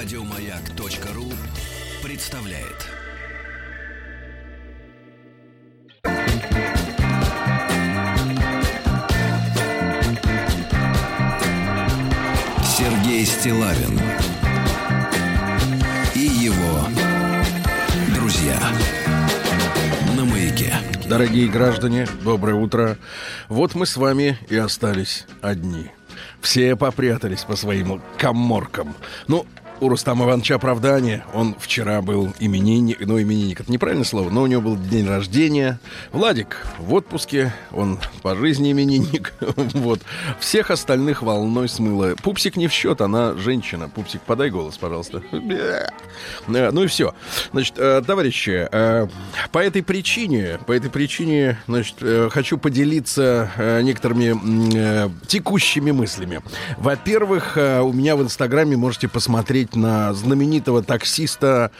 Радиомаяк.ру представляет. Сергей Стилавин и его друзья на маяке. Дорогие граждане, доброе утро. Вот мы с вами и остались одни. Все попрятались по своим коморкам. Ну, у Рустама Ивановича оправдание. Он вчера был именинник, ну, именинник, это неправильное слово, но у него был день рождения. Владик в отпуске, он по жизни именинник. вот. Всех остальных волной смыло. Пупсик не в счет, она женщина. Пупсик, подай голос, пожалуйста. Э, ну и все. Значит, э, товарищи, э, по этой причине, по этой причине, значит, хочу поделиться некоторыми текущими мыслями. Во-первых, у меня в Инстаграме можете посмотреть на знаменитого таксиста,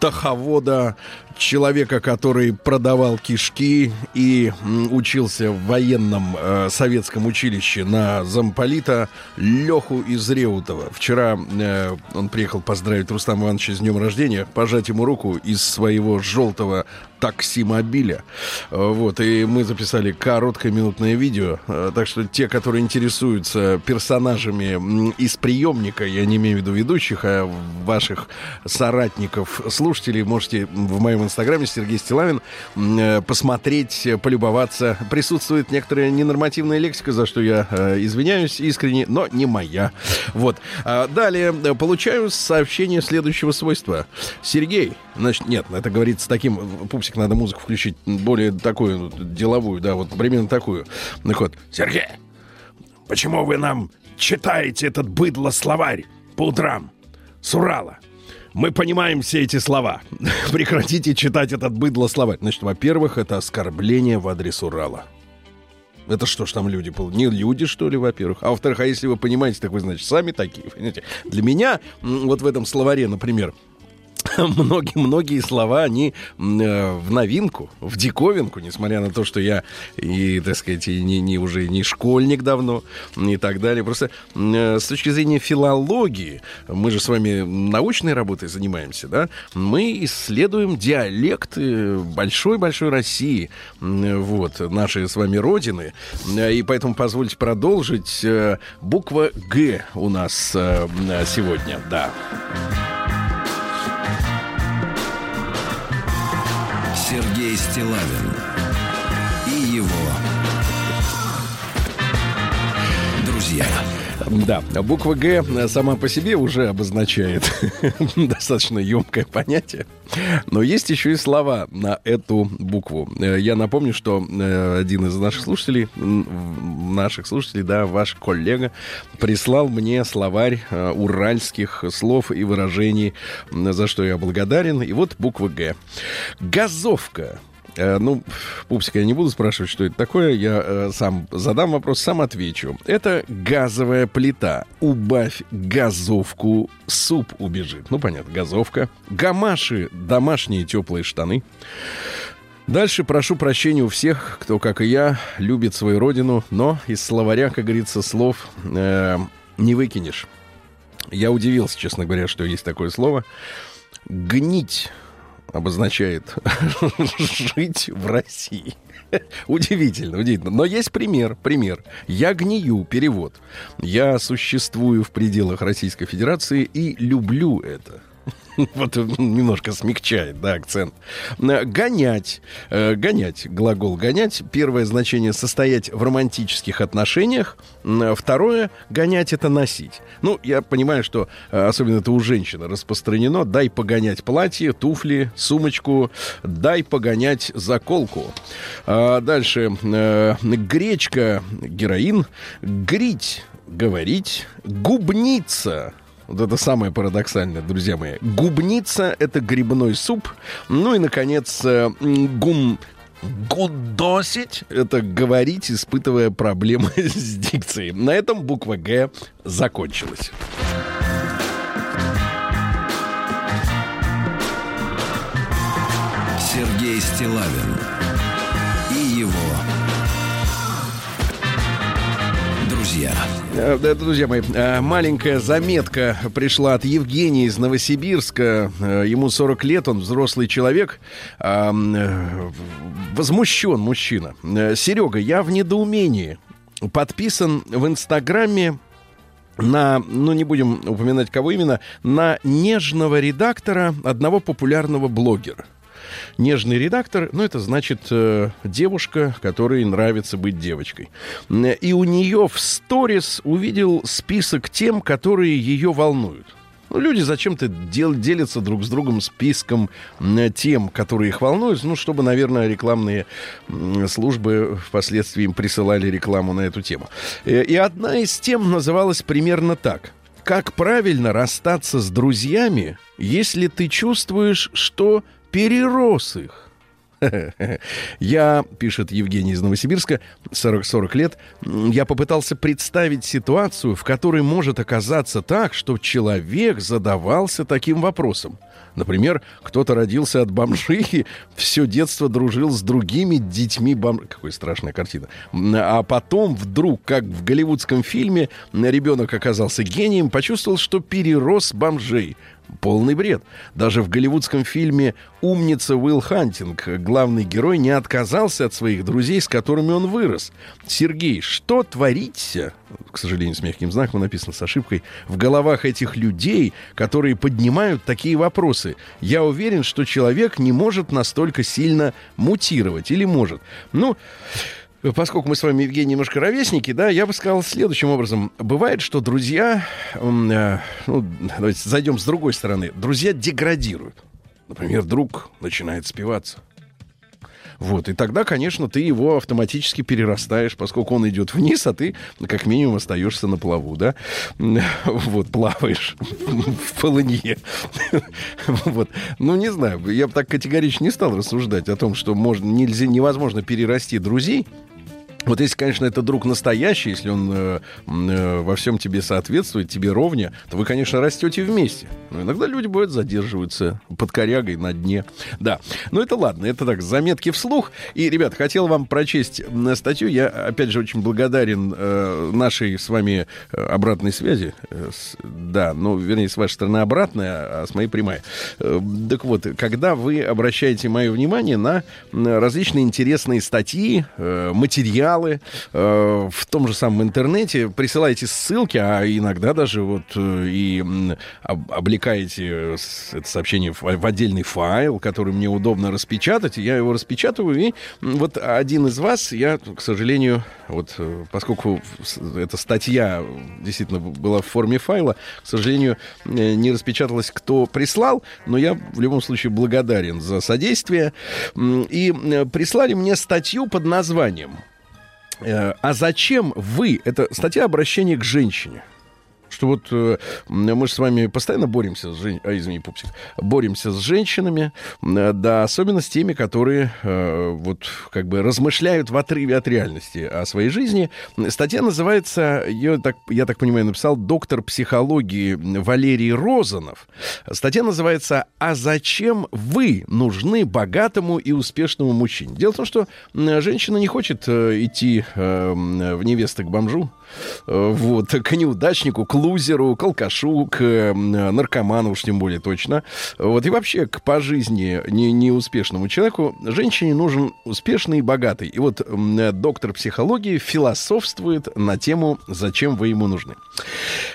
таховода, человека, который продавал кишки и учился в военном э, советском училище на замполита Леху из Реутова. Вчера э, он приехал поздравить Рустама Ивановича с днем рождения, пожать ему руку из своего желтого такси-мобиля. Э, вот, и мы записали короткое минутное видео. Э, так что те, которые интересуются персонажами из приемника, я не имею в виду ведущих, а ваших соратников, слушателей, можете в моем инстаграме Сергей Стилавин э, посмотреть, полюбоваться. Присутствует некоторая ненормативная лексика, за что я извиняюсь искренне, но не моя. Вот. А далее получаю сообщение следующего свойства. Сергей, значит, нет, это говорится таким пупсик надо музыку включить более такую деловую, да, вот примерно такую. Ну вот, Сергей, почему вы нам читаете этот быдло-словарь по утрам с Урала? Мы понимаем все эти слова. Прекратите читать этот быдло-словарь. Значит, во-первых, это оскорбление в адрес Урала. Это что ж там люди? Не люди, что ли, во-первых? А во-вторых, а если вы понимаете, так вы, значит, сами такие. Понимаете? Для меня вот в этом словаре, например, многие-многие слова, они э, в новинку, в диковинку, несмотря на то, что я и, так сказать, и не, не уже не школьник давно и так далее. Просто э, с точки зрения филологии, мы же с вами научной работой занимаемся, да, мы исследуем диалекты большой-большой России, вот, нашей с вами родины, и поэтому позвольте продолжить. Э, буква «Г» у нас э, сегодня, да. Стилавин и его друзья. Да, буква Г сама по себе уже обозначает достаточно емкое понятие. Но есть еще и слова на эту букву. Я напомню, что э, один из наших слушателей, наших слушателей, да, ваш коллега, прислал мне словарь э, уральских слов и выражений, за что я благодарен. И вот буква Г. Газовка Э, ну, пупсик, я не буду спрашивать, что это такое. Я э, сам задам вопрос, сам отвечу. Это газовая плита. Убавь газовку, суп убежит. Ну, понятно, газовка. Гамаши, домашние теплые штаны. Дальше прошу прощения у всех, кто, как и я, любит свою родину, но из словаря, как говорится, слов э, не выкинешь. Я удивился, честно говоря, что есть такое слово. Гнить обозначает жить в России. Удивительно, удивительно. Но есть пример, пример. Я гнию, перевод. Я существую в пределах Российской Федерации и люблю это. Вот немножко смягчает, да, акцент. Э, гонять. Э, гонять. Глагол гонять. Первое значение состоять в романтических отношениях. Второе гонять это носить. Ну, я понимаю, что э, особенно это у женщины распространено. Дай погонять платье, туфли, сумочку. Дай погонять заколку. А дальше. Гречка, героин. Грить говорить, губница вот это самое парадоксальное, друзья мои. Губница — это грибной суп. Ну и, наконец, э, гум... Гудосить — это говорить, испытывая проблемы с дикцией. На этом буква «Г» закончилась. Сергей Стилавин Друзья. Э, Друзья мои, э, маленькая заметка пришла от Евгения из Новосибирска. Э, Ему 40 лет, он взрослый человек. Возмущен мужчина. Серега, я в недоумении. Подписан в Инстаграме на, ну не будем упоминать кого именно, на нежного редактора одного популярного блогера. Нежный редактор, ну это значит э, девушка, которой нравится быть девочкой. М, И у нее в сторис увидел список тем, которые ее волнуют. Ну, люди зачем-то дел- делятся друг с другом списком тем, которые их волнуют, ну, чтобы, наверное, рекламные службы впоследствии им присылали рекламу на эту тему. Э, И одна из тем называлась примерно так. Как правильно расстаться с друзьями, если ты чувствуешь, что перерос их? Я, пишет Евгений из Новосибирска, 40, 40 лет, я попытался представить ситуацию, в которой может оказаться так, что человек задавался таким вопросом. Например, кто-то родился от бомжей, и все детство дружил с другими детьми бомж... Какая страшная картина. А потом вдруг, как в голливудском фильме, ребенок оказался гением, почувствовал, что перерос бомжей. Полный бред. Даже в голливудском фильме «Умница Уилл Хантинг» главный герой не отказался от своих друзей, с которыми он вырос. Сергей, что творится, к сожалению, с мягким знаком написано с ошибкой, в головах этих людей, которые поднимают такие вопросы? Я уверен, что человек не может настолько сильно мутировать. Или может? Ну, Поскольку мы с вами, Евгений, немножко ровесники, да, я бы сказал следующим образом. Бывает, что друзья, э, ну, давайте зайдем с другой стороны, друзья деградируют. Например, друг начинает спиваться. Вот, и тогда, конечно, ты его автоматически перерастаешь, поскольку он идет вниз, а ты, как минимум, остаешься на плаву, да? Вот, плаваешь в полынье. Вот. Ну, не знаю, я бы так категорично не стал рассуждать о том, что можно, нельзя, невозможно перерасти друзей, вот если, конечно, это друг настоящий, если он э, э, во всем тебе соответствует, тебе ровня, то вы, конечно, растете вместе. Но иногда люди, бывают, задерживаются под корягой на дне. Да, но это ладно, это так, заметки вслух. И, ребят, хотел вам прочесть статью. Я, опять же, очень благодарен э, нашей с вами э, обратной связи. Э, с- да, ну, вернее, с вашей стороны обратная, а с моей прямая. Э, так вот, когда вы обращаете мое внимание на различные интересные статьи, э, материалы э, в том же самом интернете, присылаете ссылки, а иногда даже вот э, и об- облекаете э, это сообщение в, отдельный файл, который мне удобно распечатать, я его распечатываю, и вот один из вас, я, к сожалению, вот поскольку эта статья действительно была в форме файла, к сожалению, не распечаталась, кто прислал, но я в любом случае благодарен за содействие. И прислали мне статью под названием «А зачем вы?» Это статья обращения к женщине. Что вот э, мы же с вами постоянно боремся с жен... а, извини, пупсик, боремся с женщинами, э, да, особенно с теми, которые э, вот как бы размышляют в отрыве от реальности о своей жизни. Статья называется, я так, я так понимаю, написал доктор психологии Валерий Розанов. Статья называется «А зачем вы нужны богатому и успешному мужчине?» Дело в том, что женщина не хочет э, идти э, в невесты к бомжу, вот, к неудачнику, к лузеру, к алкашу, к э, наркоману уж тем более точно. Вот, и вообще к по жизни не, неуспешному человеку женщине нужен успешный и богатый. И вот э, доктор психологии философствует на тему «Зачем вы ему нужны?».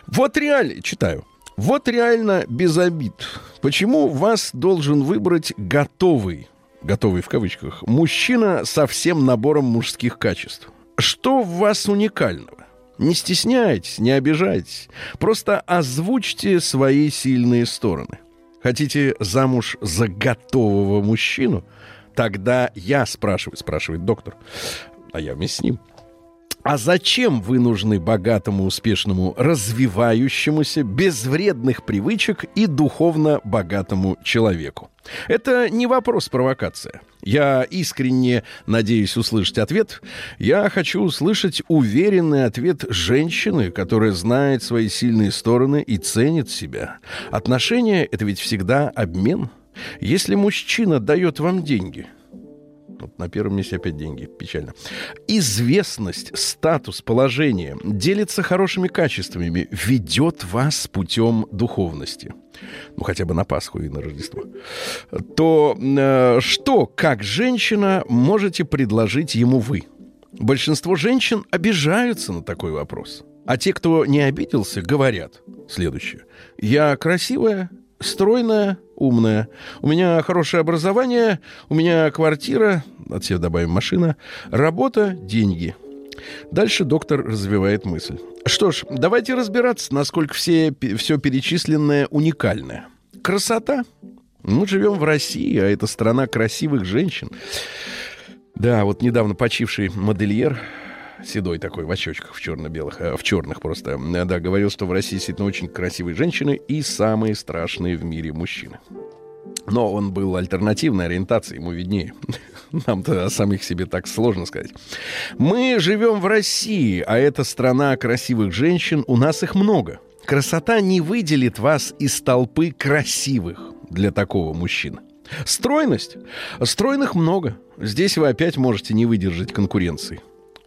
Вот реально, читаю. Вот реально без обид. Почему вас должен выбрать готовый, готовый в кавычках, мужчина со всем набором мужских качеств? Что в вас уникального? Не стесняйтесь, не обижайтесь. Просто озвучьте свои сильные стороны. Хотите замуж за готового мужчину? Тогда я спрашиваю, спрашивает доктор, а я вместе с ним. А зачем вы нужны богатому, успешному, развивающемуся, без вредных привычек и духовно богатому человеку? Это не вопрос провокация. Я искренне надеюсь услышать ответ. Я хочу услышать уверенный ответ женщины, которая знает свои сильные стороны и ценит себя. Отношения — это ведь всегда обмен. Если мужчина дает вам деньги, Вот на первом месте опять деньги. Печально. Известность, статус, положение делится хорошими качествами, ведет вас путем духовности. Ну, хотя бы на Пасху и на Рождество. То э, что, как женщина, можете предложить ему вы? Большинство женщин обижаются на такой вопрос. А те, кто не обиделся, говорят следующее. Я красивая, стройная, умная. У меня хорошее образование, у меня квартира, от себя добавим машина, работа, деньги. Дальше доктор развивает мысль. Что ж, давайте разбираться, насколько все, все перечисленное уникальное. Красота. Мы живем в России, а это страна красивых женщин. Да, вот недавно почивший модельер седой такой, в очочках, в черно-белых, э, в черных просто, э, да, говорил, что в России действительно очень красивые женщины и самые страшные в мире мужчины. Но он был альтернативной ориентации, ему виднее. Нам-то о самих себе так сложно сказать. Мы живем в России, а это страна красивых женщин, у нас их много. Красота не выделит вас из толпы красивых для такого мужчины. Стройность? Стройных много. Здесь вы опять можете не выдержать конкуренции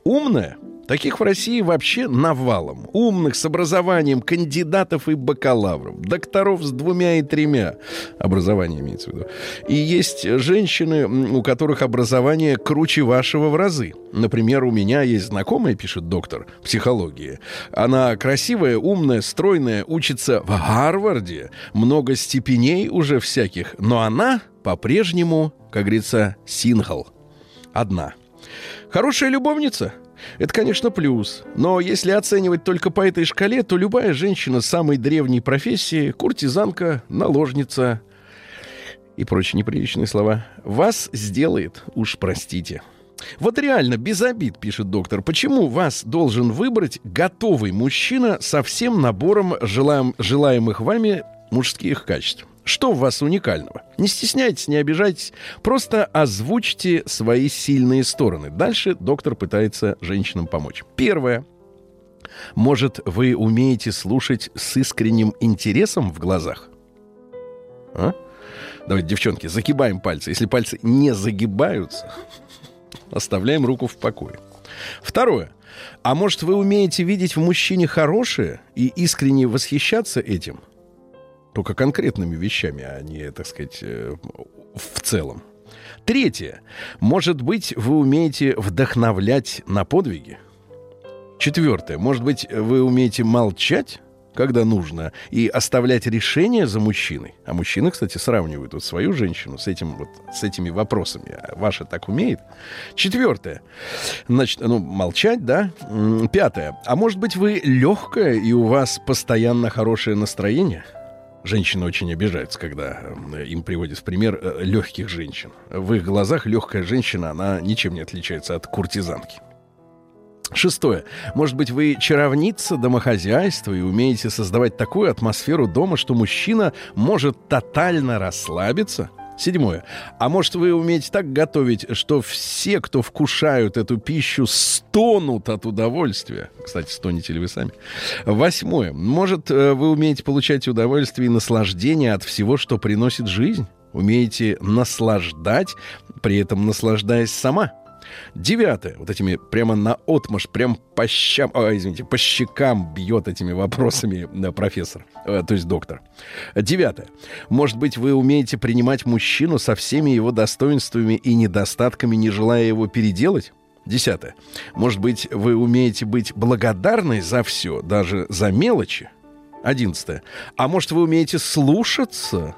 умная, Таких в России вообще навалом. Умных, с образованием, кандидатов и бакалавров, докторов с двумя и тремя. Образование имеется в виду. И есть женщины, у которых образование круче вашего в разы. Например, у меня есть знакомая, пишет доктор психологии. Она красивая, умная, стройная, учится в Гарварде. Много степеней уже всяких. Но она по-прежнему, как говорится, сингл. Одна. Хорошая любовница? Это, конечно, плюс. Но если оценивать только по этой шкале, то любая женщина самой древней профессии, куртизанка, наложница и прочие неприличные слова, вас сделает, уж простите. Вот реально, без обид, пишет доктор, почему вас должен выбрать готовый мужчина со всем набором желаем, желаемых вами мужских качеств? Что в вас уникального? Не стесняйтесь, не обижайтесь. Просто озвучьте свои сильные стороны. Дальше доктор пытается женщинам помочь. Первое. Может, вы умеете слушать с искренним интересом в глазах? А? Давайте, девчонки, загибаем пальцы. Если пальцы не загибаются, оставляем руку в покое. Второе. А может, вы умеете видеть в мужчине хорошее и искренне восхищаться этим? Только конкретными вещами, а не, так сказать, э, в целом. Третье. Может быть, вы умеете вдохновлять на подвиги. Четвертое. Может быть, вы умеете молчать, когда нужно, и оставлять решение за мужчиной. А мужчины, кстати, сравнивают вот свою женщину с, этим вот, с этими вопросами. А ваша так умеет? Четвертое. Значит, ну, молчать, да? Пятое. А может быть, вы легкая, и у вас постоянно хорошее настроение? Женщины очень обижаются, когда им приводят в пример э, легких женщин. В их глазах легкая женщина, она ничем не отличается от куртизанки. Шестое. Может быть, вы чаровница домохозяйства и умеете создавать такую атмосферу дома, что мужчина может тотально расслабиться – Седьмое. А может, вы умеете так готовить, что все, кто вкушают эту пищу, стонут от удовольствия? Кстати, стоните ли вы сами? Восьмое. Может, э, вы умеете получать удовольствие и наслаждение от всего, что приносит жизнь? Умеете наслаждать, при этом наслаждаясь сама? Девятое. Вот этими прямо на отмаш, прям по щам, о, извините, по щекам бьет этими вопросами да, профессор, э, то есть доктор. Девятое. Может быть, вы умеете принимать мужчину со всеми его достоинствами и недостатками, не желая его переделать? Десятое. Может быть, вы умеете быть благодарной за все, даже за мелочи? Одиннадцатое. А может, вы умеете слушаться?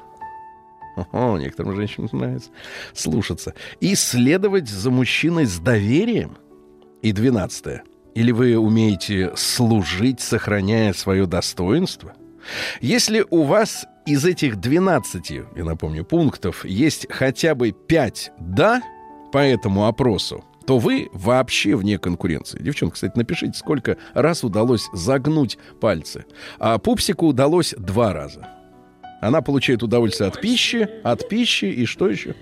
О, некоторым женщинам нравится слушаться. И следовать за мужчиной с доверием. И двенадцатое. Или вы умеете служить, сохраняя свое достоинство? Если у вас из этих 12, я напомню, пунктов есть хотя бы 5 «да» по этому опросу, то вы вообще вне конкуренции. Девчонки, кстати, напишите, сколько раз удалось загнуть пальцы. А пупсику удалось два раза. Она получает удовольствие от пищи, от пищи и что еще?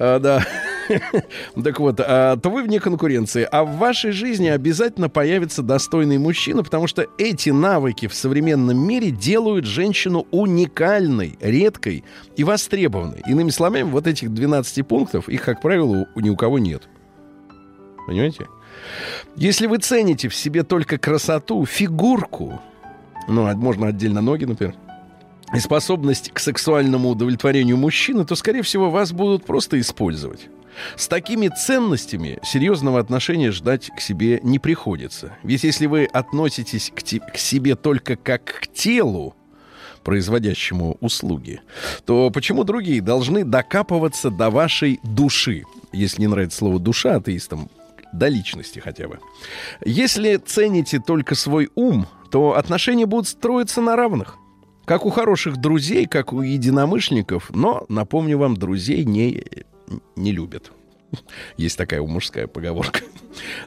А, да. так вот, а, то вы вне конкуренции. А в вашей жизни обязательно появится достойный мужчина, потому что эти навыки в современном мире делают женщину уникальной, редкой и востребованной. Иными словами, вот этих 12 пунктов, их, как правило, ни у кого нет. Понимаете? Если вы цените в себе только красоту, фигурку, ну, а можно отдельно ноги, например, и способность к сексуальному удовлетворению мужчины, то, скорее всего, вас будут просто использовать. С такими ценностями серьезного отношения ждать к себе не приходится. Ведь если вы относитесь к, те, к себе только как к телу, производящему услуги, то почему другие должны докапываться до вашей души? Если не нравится слово «душа» атеистам, до личности хотя бы. Если цените только свой ум, то отношения будут строиться на равных. Как у хороших друзей, как у единомышленников, но, напомню вам, друзей не, не любят. Есть такая мужская поговорка.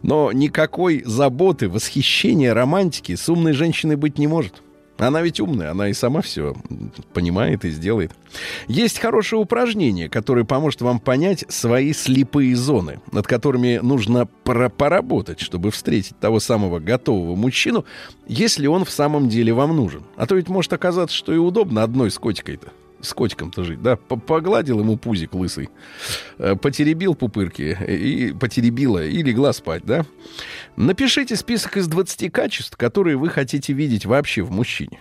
Но никакой заботы, восхищения, романтики с умной женщиной быть не может. Она ведь умная, она и сама все понимает и сделает. Есть хорошее упражнение, которое поможет вам понять свои слепые зоны, над которыми нужно поработать, чтобы встретить того самого готового мужчину, если он в самом деле вам нужен. А то ведь может оказаться, что и удобно одной с котикой-то с котиком-то жить, да, погладил ему пузик лысый, э, потеребил пупырки и потеребила и легла спать, да. Напишите список из 20 качеств, которые вы хотите видеть вообще в мужчине.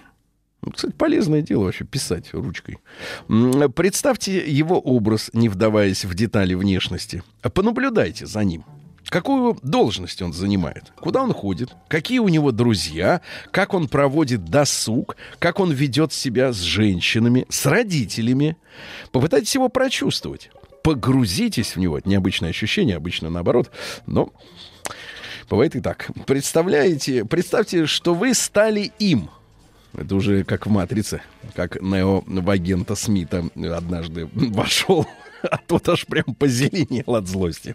Ну, кстати, полезное дело вообще писать ручкой. Представьте его образ, не вдаваясь в детали внешности. Понаблюдайте за ним. Какую должность он занимает? Куда он ходит? Какие у него друзья? Как он проводит досуг? Как он ведет себя с женщинами, с родителями? Попытайтесь его прочувствовать. Погрузитесь в него. Это необычное ощущение, обычно наоборот. Но бывает и так. Представляете, представьте, что вы стали им. Это уже как в «Матрице», как Нео в агента Смита однажды вошел а тот аж прям позеленел от злости.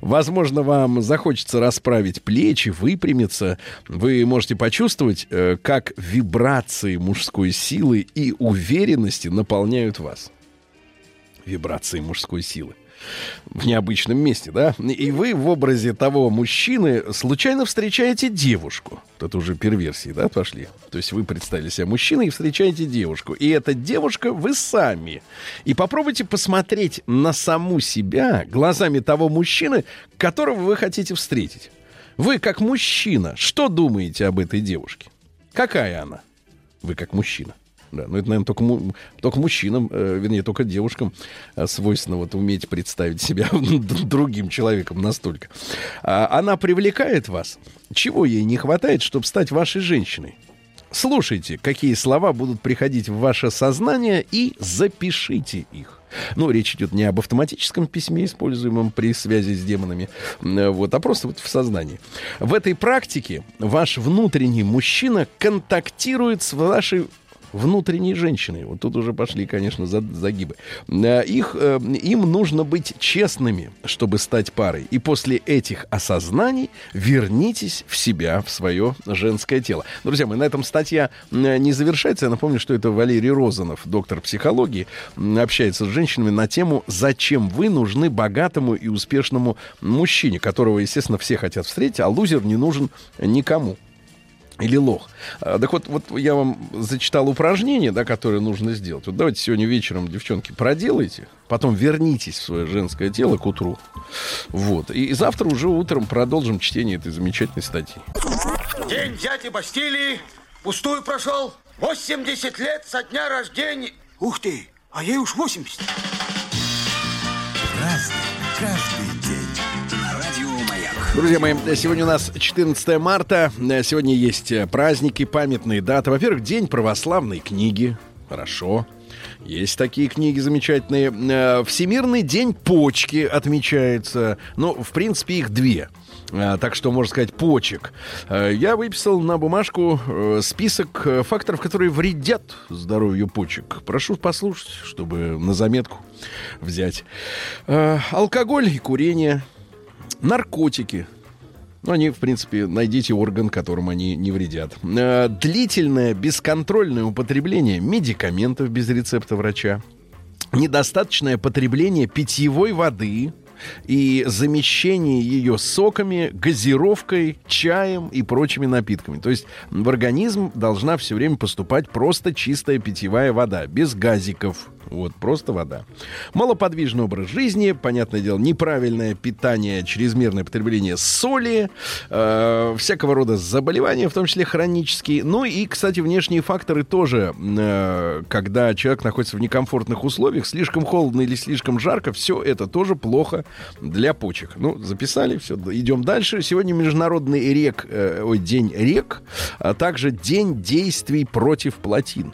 Возможно, вам захочется расправить плечи, выпрямиться. Вы можете почувствовать, э, как вибрации мужской силы и уверенности наполняют вас. Вибрации мужской силы в необычном месте, да, и вы в образе того мужчины случайно встречаете девушку. Тут уже перверсии, да, пошли. То есть вы представили себя мужчиной и встречаете девушку. И эта девушка вы сами. И попробуйте посмотреть на саму себя глазами того мужчины, которого вы хотите встретить. Вы как мужчина, что думаете об этой девушке? Какая она? Вы как мужчина. Да, но это, наверное, только, му- только мужчинам, э, вернее, только девушкам э, свойственно вот уметь представить себя другим человеком настолько. А, она привлекает вас. Чего ей не хватает, чтобы стать вашей женщиной? Слушайте, какие слова будут приходить в ваше сознание и запишите их. Ну, речь идет не об автоматическом письме, используемом при связи с демонами, э, вот, а просто вот в сознании. В этой практике ваш внутренний мужчина контактирует с вашей внутренней женщины. Вот тут уже пошли, конечно, загибы. Э, их, э, им нужно быть честными, чтобы стать парой. И после этих осознаний вернитесь в себя, в свое женское тело. Друзья мои, на этом статья э, не завершается. Я напомню, что это Валерий Розанов, доктор психологии, общается с женщинами на тему «Зачем вы нужны богатому и успешному мужчине, которого, естественно, все хотят встретить, а лузер не нужен никому». Или лох. А, так вот, вот я вам зачитал упражнение, да, которое нужно сделать. Вот давайте сегодня вечером, девчонки, проделайте, потом вернитесь в свое женское тело к утру. Вот. И завтра уже утром продолжим чтение этой замечательной статьи. День дяди Бастилии пустую прошел. 80 лет со дня рождения. Ух ты, а ей уж 80. Разный, каждый Друзья мои, сегодня у нас 14 марта. Сегодня есть праздники, памятные даты. Во-первых, День православной книги. Хорошо. Есть такие книги замечательные. Э, Всемирный день почки отмечается. Ну, в принципе, их две. Э, так что, можно сказать, почек. Э, я выписал на бумажку список факторов, которые вредят здоровью почек. Прошу послушать, чтобы на заметку взять. Алкоголь и курение – наркотики. Ну, они, в принципе, найдите орган, которым они не вредят. Э, длительное бесконтрольное употребление медикаментов без рецепта врача. Недостаточное потребление питьевой воды, и замещение ее соками, газировкой, чаем и прочими напитками. То есть в организм должна все время поступать просто чистая питьевая вода, без газиков, вот, просто вода. Малоподвижный образ жизни, понятное дело, неправильное питание, чрезмерное потребление соли, э, всякого рода заболевания, в том числе хронические. Ну и, кстати, внешние факторы тоже, э, когда человек находится в некомфортных условиях, слишком холодно или слишком жарко, все это тоже плохо для почек. Ну, записали, все, идем дальше. Сегодня Международный рек, э, ой, день рек, а также день действий против плотин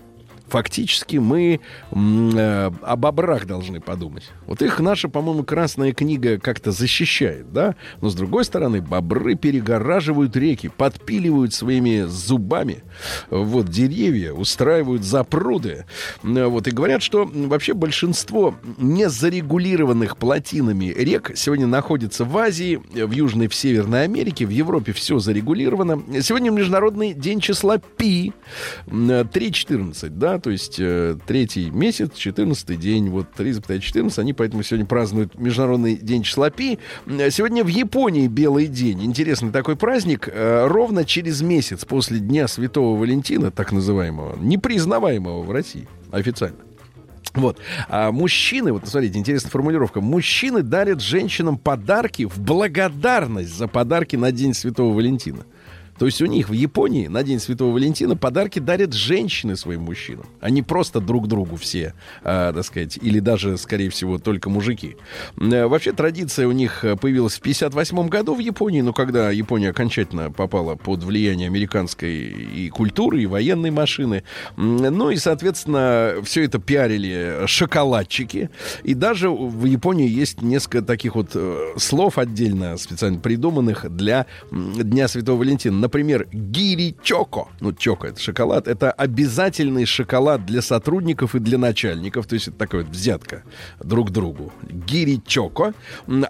фактически мы э, об бобрах должны подумать. Вот их наша, по-моему, красная книга как-то защищает, да? Но с другой стороны, бобры перегораживают реки, подпиливают своими зубами вот деревья, устраивают запруды. Э, вот и говорят, что вообще большинство незарегулированных плотинами рек сегодня находится в Азии, в Южной, в Северной Америке, в Европе все зарегулировано. Сегодня Международный день числа Пи, 3.14, да? То есть э, третий месяц, 14 день, вот 3,14, они поэтому сегодня празднуют Международный день числа Пи. Сегодня в Японии Белый день. Интересный такой праздник. Э, ровно через месяц после Дня Святого Валентина, так называемого, непризнаваемого в России официально. Вот. А мужчины, вот смотрите, интересная формулировка. Мужчины дарят женщинам подарки в благодарность за подарки на День Святого Валентина. То есть у них в Японии на День Святого Валентина подарки дарят женщины своим мужчинам, а просто друг другу все, э, так сказать, или даже, скорее всего, только мужики. Э, вообще традиция у них появилась в 58 году в Японии, но когда Япония окончательно попала под влияние американской и культуры, и военной машины. Ну и, соответственно, все это пиарили шоколадчики. И даже в Японии есть несколько таких вот э, слов отдельно специально придуманных для Дня Святого Валентина Например, гири чоко. Ну, чоко это шоколад. Это обязательный шоколад для сотрудников и для начальников. То есть это такая вот взятка друг другу. Гири чоко.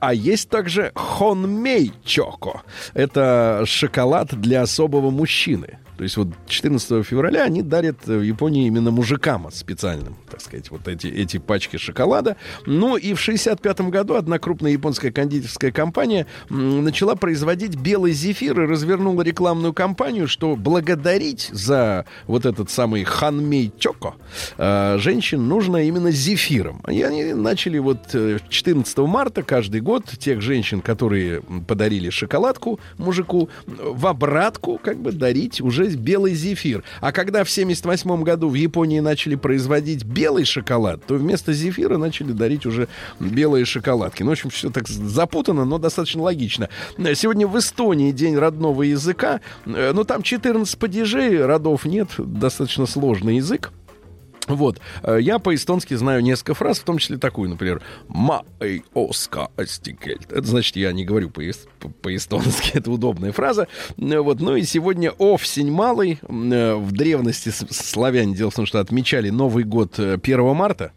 А есть также хонмей чоко. Это шоколад для особого мужчины. То есть вот 14 февраля они дарят в Японии именно мужикам специальным, так сказать, вот эти, эти пачки шоколада. Ну и в 65 году одна крупная японская кондитерская компания начала производить белый зефир и развернула рекламную кампанию, что благодарить за вот этот самый ханмей чоко э, женщин нужно именно зефиром. И они начали вот 14 э, марта каждый год тех женщин, которые подарили шоколадку мужику, в обратку как бы дарить уже уже белый зефир. А когда в 78 году в Японии начали производить белый шоколад, то вместо зефира начали дарить уже белые шоколадки. Ну, в общем, все так запутано, но достаточно логично. Сегодня в Эстонии день родного языка. Э, ну, там 14 падежей, родов нет, достаточно сложный язык. Вот. Э, я по-эстонски знаю несколько фраз, в том числе такую, например, «Ма эй оска астикельт». Это значит, я не говорю по-эстонски, это удобная фраза. Э, вот. Ну и сегодня овсень малый. Э, в древности славяне, дело в том, что отмечали Новый год 1 марта,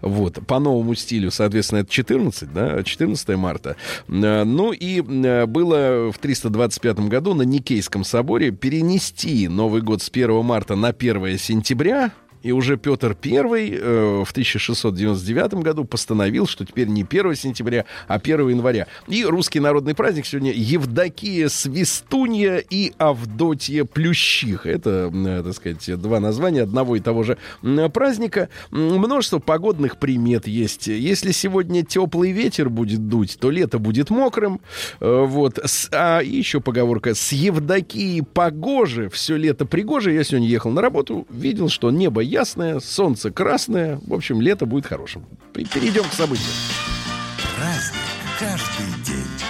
вот, по новому стилю, соответственно, это 14, да, 14 марта. Ну и было в 325 году на Никейском соборе перенести Новый год с 1 марта на 1 сентября, и уже Петр I э, в 1699 году постановил, что теперь не 1 сентября, а 1 января. И русский народный праздник сегодня Евдокия Свистунья и Авдотья Плющиха. Это, э, так сказать, два названия одного и того же праздника. Множество погодных примет есть. Если сегодня теплый ветер будет дуть, то лето будет мокрым. Э, вот. А еще поговорка «С Евдокией погоже, все лето пригоже». Я сегодня ехал на работу, видел, что небо ясное, солнце красное. В общем, лето будет хорошим. Перейдем к событиям. Праздник каждый день.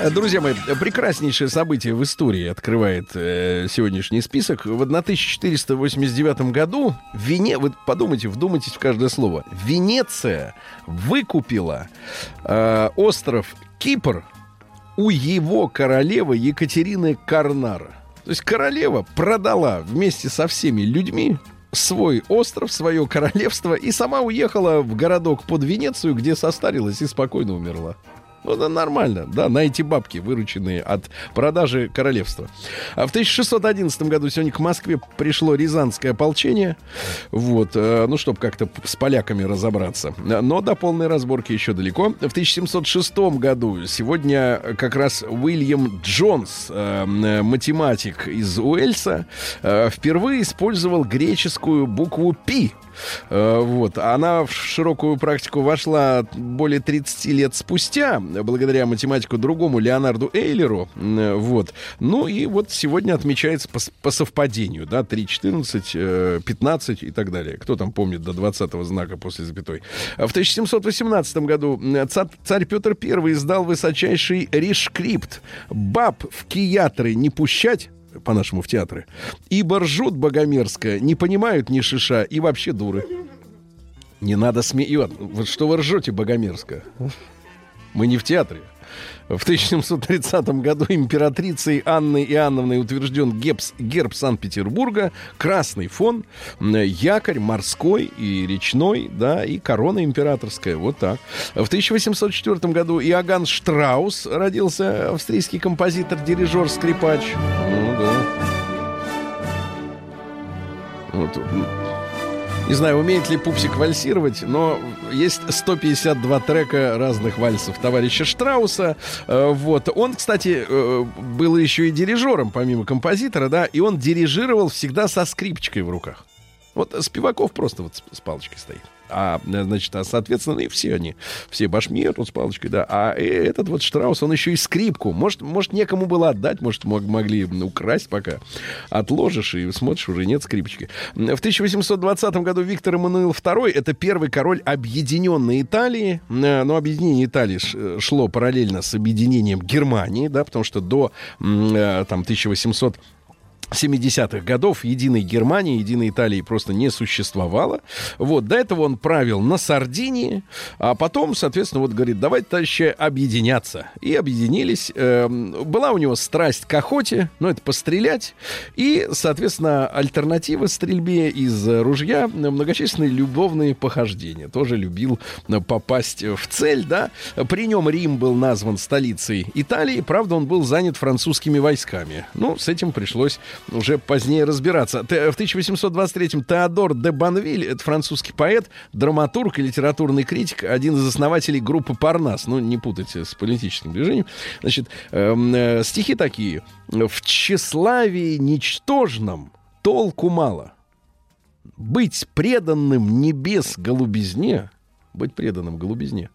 Э, друзья мои, прекраснейшее событие в истории открывает э, сегодняшний список. В 1489 году Вене... Вы подумайте, вдумайтесь в каждое слово. Венеция выкупила э, остров Кипр у его королевы Екатерины Карнара. То есть королева продала вместе со всеми людьми свой остров, свое королевство и сама уехала в городок под Венецию, где состарилась и спокойно умерла. Да, нормально, да, на эти бабки, вырученные от продажи королевства. А в 1611 году сегодня к Москве пришло Рязанское ополчение. Вот, э, ну, чтобы как-то с поляками разобраться. Но до полной разборки еще далеко. В 1706 году сегодня как раз Уильям Джонс, э, математик из Уэльса, э, впервые использовал греческую букву «пи» вот. Она в широкую практику вошла более 30 лет спустя, благодаря математику другому Леонарду Эйлеру. Э, вот. Ну и вот сегодня отмечается по, по совпадению, да, 3, 14, 15 и так далее. Кто там помнит до 20 знака после запятой. В 1718 году царь Петр I издал высочайший решкрипт «Баб в киятры не пущать, по-нашему, в театры. Ибо ржут богомерзко, не понимают ни шиша и вообще дуры. Не надо смеяться. Вот что вы ржете богомерзко? Мы не в театре. В 1730 году императрицей Анной Иоанновной утвержден гепс, герб Санкт-Петербурга, красный фон, якорь морской и речной, да, и корона императорская, вот так. В 1804 году Иоганн Штраус родился, австрийский композитор, дирижер, скрипач. Ну да. Вот. Не знаю, умеет ли Пупсик вальсировать, но есть 152 трека разных вальсов товарища Штрауса. Э, вот. Он, кстати, э, был еще и дирижером, помимо композитора, да, и он дирижировал всегда со скрипочкой в руках. Вот Спиваков просто вот с палочкой стоит. А, значит, а, соответственно, и все они, все башмир тут с палочкой, да. А этот вот Штраус, он еще и скрипку. Может, может некому было отдать, может, мог, могли украсть пока. Отложишь и смотришь, уже нет скрипочки. В 1820 году Виктор Эммануил II, это первый король объединенной Италии. Э, но объединение Италии шло параллельно с объединением Германии, да, потому что до э, там 1800 70-х годов единой Германии, единой Италии просто не существовало. Вот, до этого он правил на Сардинии, а потом, соответственно, вот говорит, давайте, товарищи, объединяться. И объединились. Эм, была у него страсть к охоте, ну, это пострелять. И, соответственно, альтернатива стрельбе из ружья, многочисленные любовные похождения. Тоже любил попасть в цель, да. При нем Рим был назван столицей Италии, правда, он был занят французскими войсками. Ну, с этим пришлось уже позднее разбираться. В 1823-м Теодор де Банвиль, это французский поэт, драматург и литературный критик, один из основателей группы Парнас. Ну, не путайте с политическим движением. Значит, эм, э, стихи такие. «В тщеславии ничтожном толку мало. Быть преданным небес голубизне, быть преданным голубизне,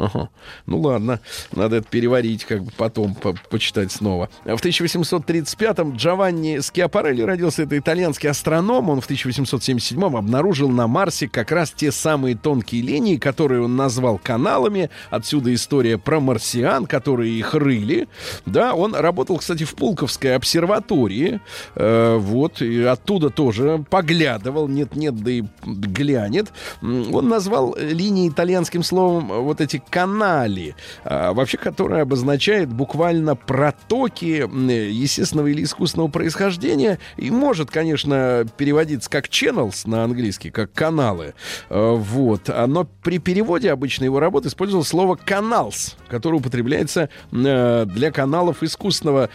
Ага. Ну ладно, надо это переварить, как бы потом по почитать снова. В 1835-м Джованни Скиапарелли родился. Это итальянский астроном. Он в 1877-м обнаружил на Марсе как раз те самые тонкие линии, которые он назвал каналами. Отсюда история про марсиан, которые их рыли. Да, он работал, кстати, в Пулковской обсерватории. Э, вот, и оттуда тоже поглядывал. Нет-нет, да и глянет. Он назвал линии итальянским словом вот эти канале, а, вообще которая обозначает буквально протоки естественного или искусственного происхождения и может, конечно, переводиться как channels на английский, как каналы. А, вот. Но при переводе обычно его работы использовал слово canals, которое употребляется для каналов искусственного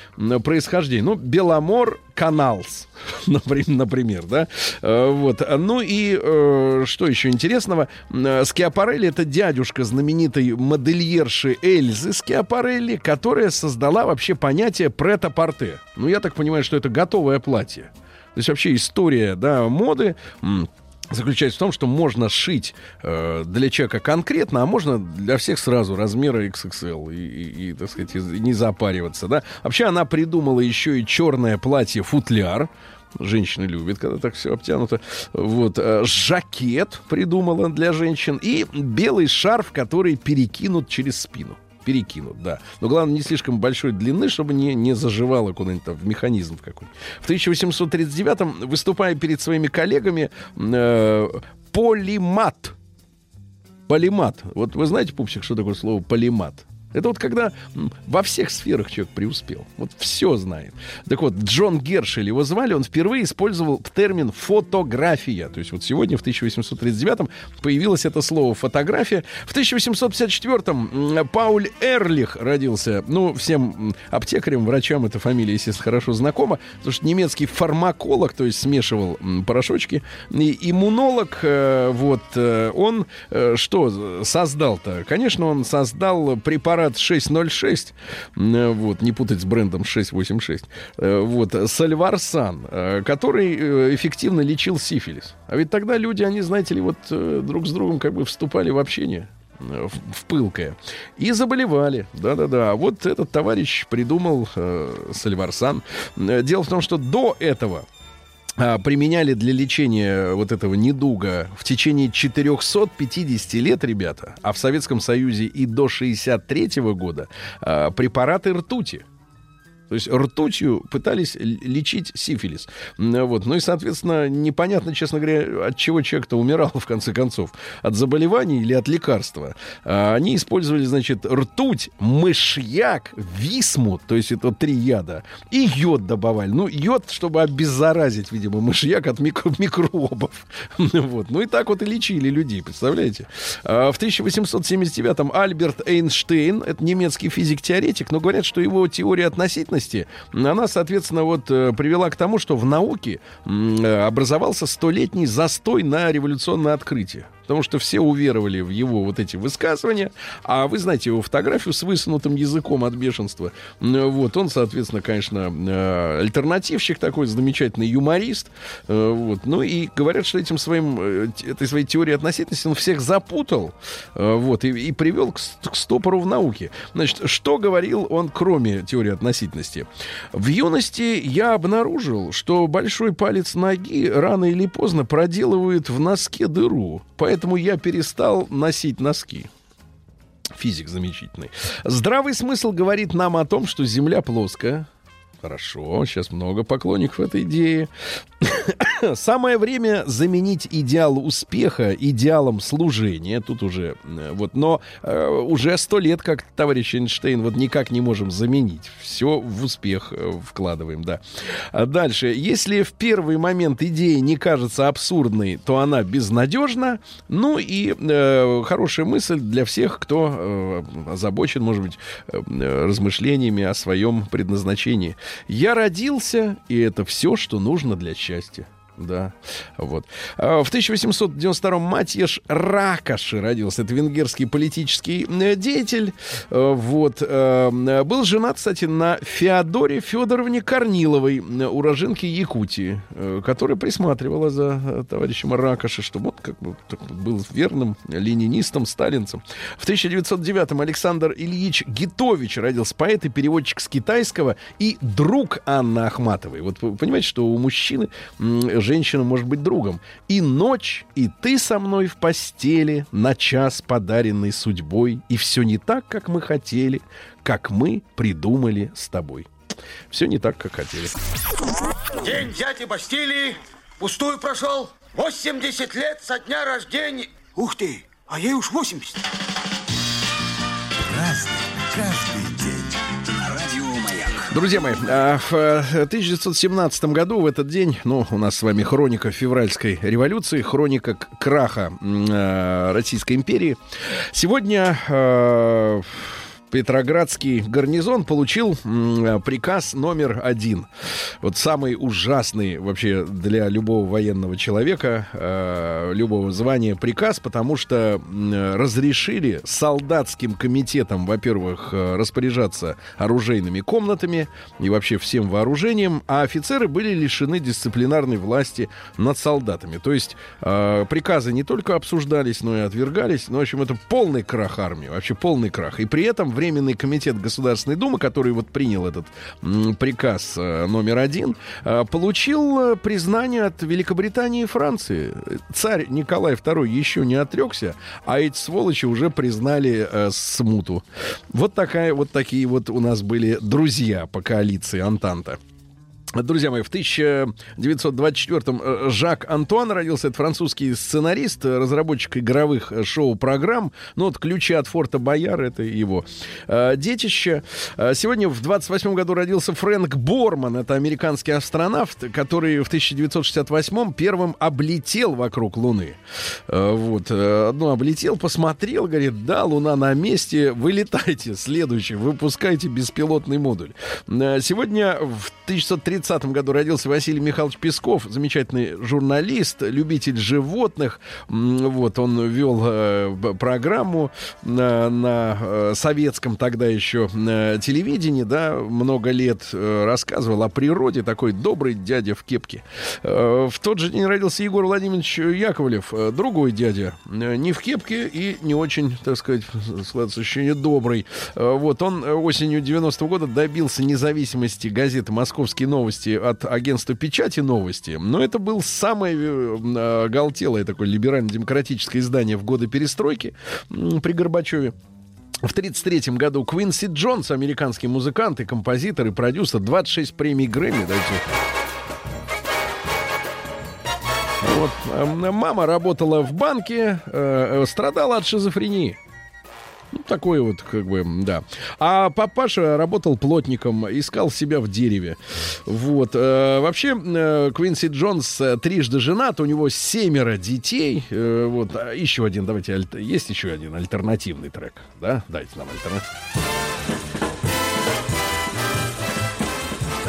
происхождения. Ну, Беломор Каналс, например, да. Э, вот. Ну и э, что еще интересного? Э, Скиапарелли это дядюшка знаменитой модельерши Эльзы Скиапарелли, которая создала вообще понятие прета-порте. Ну, я так понимаю, что это готовое платье. То есть вообще история, да, моды заключается в том, что можно шить э, для человека конкретно, а можно для всех сразу размера XXL и, и, и так сказать, не запариваться, да. Вообще она придумала еще и черное платье футляр. Женщины любят, когда так все обтянуто. Вот. Э, жакет придумала для женщин. И белый шарф, который перекинут через спину перекинут, да. Но главное, не слишком большой длины, чтобы не, не заживало куда-нибудь там в механизм какой-нибудь. В 1839-м, выступая перед своими коллегами, э, полимат. Полимат. Вот вы знаете, Пупсик, что такое слово полимат? Это вот когда во всех сферах человек преуспел. Вот все знает. Так вот, Джон Гершель его звали, он впервые использовал термин фотография. То есть вот сегодня, в 1839 появилось это слово фотография. В 1854-м Пауль Эрлих родился. Ну, всем аптекарям, врачам эта фамилия, естественно, хорошо знакома. Потому что немецкий фармаколог, то есть смешивал порошочки. И иммунолог, э, вот, э, он э, что создал-то? Конечно, он создал препарат 606, вот, не путать с брендом 686, вот, Сальварсан, который эффективно лечил сифилис. А ведь тогда люди, они, знаете ли, вот друг с другом как бы вступали в общение в, в пылкое. И заболевали. Да-да-да. Вот этот товарищ придумал э, Сальварсан. Дело в том, что до этого а, применяли для лечения вот этого недуга в течение 450 лет, ребята, а в Советском Союзе и до 63 года а, препараты ртути. То есть ртутью пытались лечить сифилис. Вот. Ну и, соответственно, непонятно, честно говоря, от чего человек-то умирал, в конце концов. От заболеваний или от лекарства. А они использовали, значит, ртуть, мышьяк, висмут, то есть это три яда, и йод добавили. Ну, йод, чтобы обеззаразить, видимо, мышьяк от микро микробов. вот. Ну и так вот и лечили людей, представляете? А в 1879-м Альберт Эйнштейн, это немецкий физик-теоретик, но говорят, что его теория относительно вероятности, она, соответственно, вот э, привела к тому, что в науке э, образовался столетний застой на революционное открытие потому что все уверовали в его вот эти высказывания, а вы знаете его фотографию с высунутым языком от бешенства. Вот, он, соответственно, конечно, э, альтернативщик такой, замечательный юморист. Э, вот, ну и говорят, что этим своим, э, этой своей теорией относительности он всех запутал, вот, и, и привел к, к стопору в науке. Значит, что говорил он, кроме теории относительности? В юности я обнаружил, что большой палец ноги рано или поздно проделывает в носке дыру. Поэтому поэтому я перестал носить носки. Физик замечательный. Здравый смысл говорит нам о том, что Земля плоская, Хорошо, сейчас много поклонников этой идеи. Самое время заменить идеал успеха идеалом служения. Тут уже э, вот, но э, уже сто лет, как товарищ Эйнштейн, вот никак не можем заменить. Все в успех э, вкладываем, да. А дальше. Если в первый момент идея не кажется абсурдной, то она безнадежна. Ну и э, хорошая мысль для всех, кто э, озабочен, может быть, э, размышлениями о своем предназначении. Я родился, и это все, что нужно для счастья. Да, вот. А, в 1892-м Матьеш Ракоши родился. Это венгерский политический э, деятель. Э, вот. Э, был женат, кстати, на Феодоре Федоровне Корниловой, уроженке Якутии, которая присматривала за товарищем Ракоши, чтобы он как бы был верным ленинистом, сталинцем. В 1909-м Александр Ильич Гитович родился. Поэт и переводчик с китайского и друг Анны Ахматовой. Вот понимаете, что у мужчины женщина может быть другом. И ночь, и ты со мной в постели, на час подаренный судьбой, и все не так, как мы хотели, как мы придумали с тобой. Все не так, как хотели. День дяди Бастилии пустую прошел. 80 лет со дня рождения. Ух ты, а ей уж 80. Друзья мои, а, в 1917 э, году, в этот день, ну, у нас с вами хроника февральской революции, хроника краха э, Российской империи. Сегодня э, Петроградский гарнизон получил приказ номер один. Вот самый ужасный вообще для любого военного человека, э, любого звания приказ, потому что разрешили солдатским комитетам, во-первых, э, распоряжаться оружейными комнатами и вообще всем вооружением, а офицеры были лишены дисциплинарной власти над солдатами. То есть э, приказы не только обсуждались, но и отвергались. Ну, в общем, это полный крах армии, вообще полный крах. И при этом Временный комитет Государственной Думы, который вот принял этот приказ э, номер один, э, получил э, признание от Великобритании и Франции. Царь Николай II еще не отрекся, а эти сволочи уже признали смуту. Вот такая, вот такие вот у нас были друзья по коалиции Антанта. Друзья мои, в 1924-м э, Жак Антуан родился. Это французский сценарист, э, разработчик игровых э, шоу-программ. Ну вот «Ключи от форта Бояр» — это его детище. Сегодня в 28 году родился Фрэнк Борман. Это американский астронавт, который в 1968-м первым облетел вокруг Луны. Вот. Одно облетел, посмотрел, говорит, да, Луна на месте, вылетайте. Следующий, выпускайте беспилотный модуль. Сегодня в 1930 1930 году родился Василий Михайлович Песков, замечательный журналист, любитель животных. Вот, он вел э, программу на, на э, советском тогда еще э, телевидении, да, много лет э, рассказывал о природе, такой добрый дядя в кепке. Э, в тот же день родился Егор Владимирович Яковлев, э, другой дядя, э, не в кепке и не очень, так сказать, складывается ощущение добрый. Э, вот, он осенью 90 -го года добился независимости газеты «Московские новости» новости от агентства печати новости, но это был самое э, оголтелое такое либерально-демократическое издание в годы перестройки при Горбачеве. В 1933 году Квинси Джонс, американский музыкант и композитор и продюсер, 26 премий Грэмми. Дайте. Вот. Э, мама работала в банке, э, э, страдала от шизофрении. Ну, такой вот, как бы, да. А папаша работал плотником, искал себя в дереве. Вот. Э, вообще, э, Квинси Джонс э, трижды женат, у него семеро детей. Вот. А еще один, давайте, есть еще один альтернативный трек, да? Дайте нам альтернативный.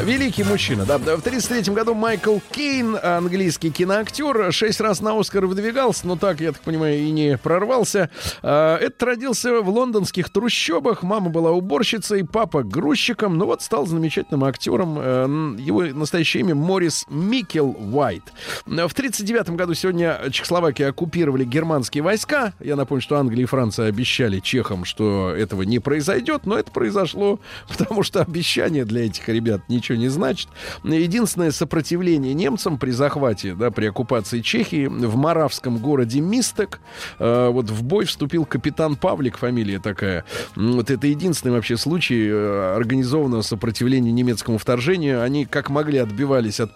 Великий мужчина, да. В 1933 году Майкл Кейн, английский киноактер, шесть раз на Оскар выдвигался, но так, я так понимаю, и не прорвался. А, этот родился в лондонских трущобах. Мама была уборщицей, папа грузчиком. Ну вот стал замечательным актером. Э, его настоящее имя Морис Микел Уайт. В 1939 году сегодня Чехословакию оккупировали германские войска. Я напомню, что Англия и Франция обещали чехам, что этого не произойдет, но это произошло, потому что обещания для этих ребят ничего ничего не значит. Единственное сопротивление немцам при захвате, да, при оккупации Чехии в маравском городе Мистек, э, вот в бой вступил капитан Павлик, фамилия такая. Вот это единственный вообще случай э, организованного сопротивления немецкому вторжению. Они как могли отбивались от,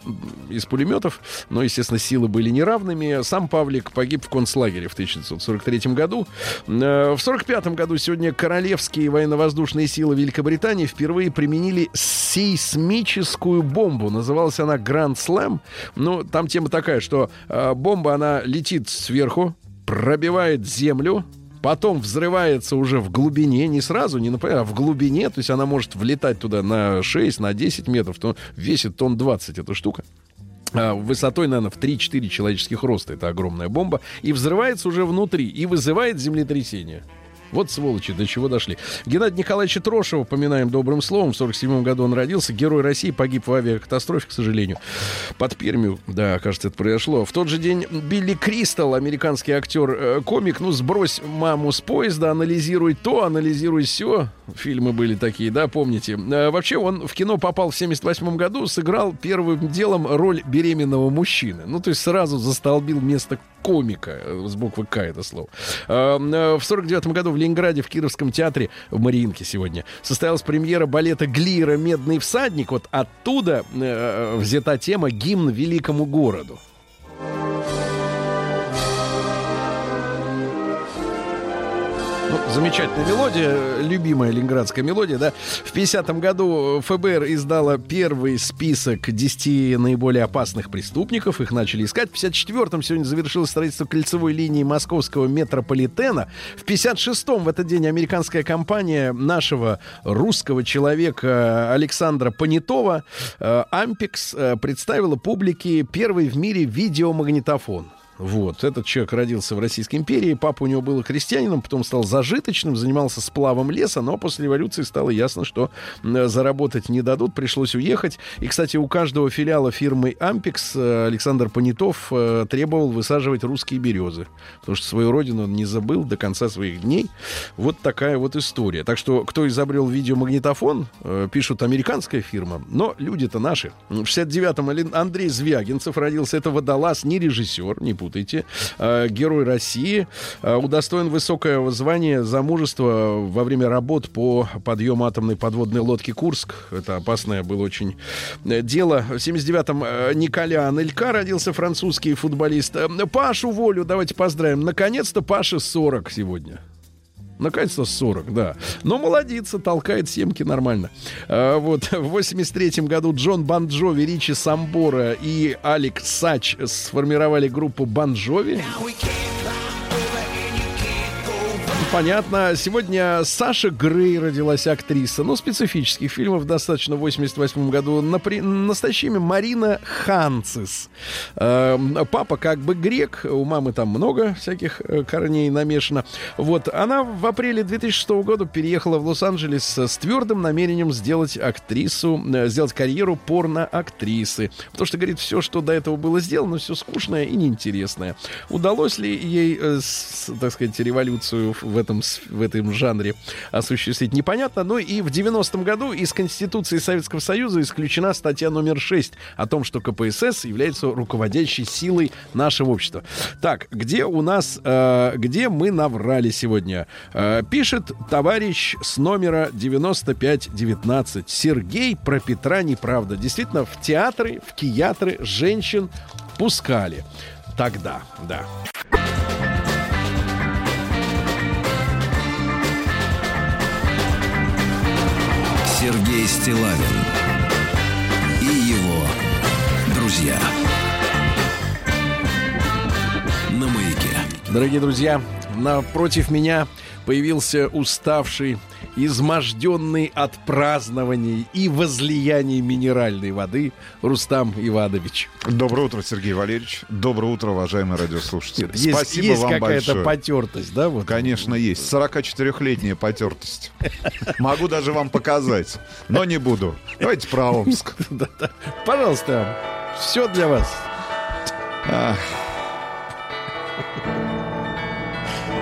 из пулеметов, но, естественно, силы были неравными. Сам Павлик погиб в концлагере в 1943 году. Э, в 1945 году сегодня королевские военно-воздушные силы Великобритании впервые применили сейсмические химическую бомбу. Называлась она Grand Slam. Ну, там тема такая, что э, бомба, она летит сверху, пробивает землю, потом взрывается уже в глубине, не сразу, не например, а в глубине, то есть она может влетать туда на 6, на 10 метров, то весит тонн 20 эта штука а, высотой, наверное, в 3-4 человеческих роста. Это огромная бомба. И взрывается уже внутри. И вызывает землетрясение. Вот сволочи, до чего дошли. Геннадий Николаевич Трошева, поминаем добрым словом. В 47 году он родился. Герой России погиб в авиакатастрофе, к сожалению. Под Пермью, да, кажется, это произошло. В тот же день Билли Кристал, американский актер-комик, э, ну, сбрось маму с поезда, анализируй то, анализируй все. Фильмы были такие, да, помните. А, вообще, он в кино попал в 78 году, сыграл первым делом роль беременного мужчины. Ну, то есть сразу застолбил место комика. Э, с буквы К это слово. В 49 году в Ленинграде в Кировском театре в Мариинке сегодня состоялась премьера балета Глира «Медный всадник». Вот оттуда э, взята тема «Гимн великому городу». Ну, замечательная мелодия, любимая ленинградская мелодия, да. В 50-м году ФБР издала первый список 10 наиболее опасных преступников. Их начали искать. В 54-м сегодня завершилось строительство кольцевой линии московского метрополитена. В 56-м в этот день американская компания нашего русского человека Александра Понятова Ампекс э, представила публике первый в мире видеомагнитофон. Вот. Этот человек родился в Российской империи. Папа у него был крестьянином, потом стал зажиточным, занимался сплавом леса, но после революции стало ясно, что заработать не дадут, пришлось уехать. И, кстати, у каждого филиала фирмы Ампекс э, Александр Понятов э, требовал высаживать русские березы, потому что свою родину он не забыл до конца своих дней. Вот такая вот история. Так что, кто изобрел видеомагнитофон, э, пишут американская фирма, но люди-то наши. В 69-м Андрей Звягинцев родился. Это водолаз, не режиссер, не путайте путайте. Э, Герой России. Э, Удостоен высокое звание за мужество во время работ по подъему атомной подводной лодки «Курск». Это опасное было очень э, дело. В 79-м э, Николя Анелька родился французский футболист. Пашу Волю давайте поздравим. Наконец-то Паше 40 сегодня. Наконец-то 40, да. Но молодится, толкает семки нормально. А, вот в 83 году Джон Банджови, Ричи Самбора и Алекс Сач сформировали группу Банджови. Понятно. Сегодня Саша Грей родилась актриса. Ну, специфических фильмов достаточно в 88 году. Напри... Настоящее имя Марина Ханцис. Э, папа как бы грек. У мамы там много всяких э, корней намешано. Вот. Она в апреле 2006 года переехала в Лос-Анджелес с твердым намерением сделать актрису, э, сделать карьеру порно-актрисы. Потому что, говорит, все, что до этого было сделано, все скучное и неинтересное. Удалось ли ей, э, так сказать, революцию в этом, с- в этом жанре осуществить, непонятно. Но и в 90-м году из Конституции Советского Союза исключена статья номер 6 о том, что КПСС является руководящей силой нашего общества. Так, где у нас, э, где мы наврали сегодня? Э, пишет товарищ с номера 9519. Сергей про Петра неправда. Действительно, в театры, в киятры женщин пускали. Тогда, да. Сергей Стилавин и его друзья. На маяке. Дорогие друзья, напротив меня появился уставший, изможденный от празднований и возлияний минеральной воды Рустам Иванович. Доброе утро, Сергей Валерьевич. Доброе утро, уважаемые радиослушатели. Есть, Спасибо есть вам какая-то большое. потертость, да? Вот. Конечно, есть. 44-летняя потертость. Могу даже вам показать, но не буду. Давайте про Омск. Пожалуйста, все для вас. Ах.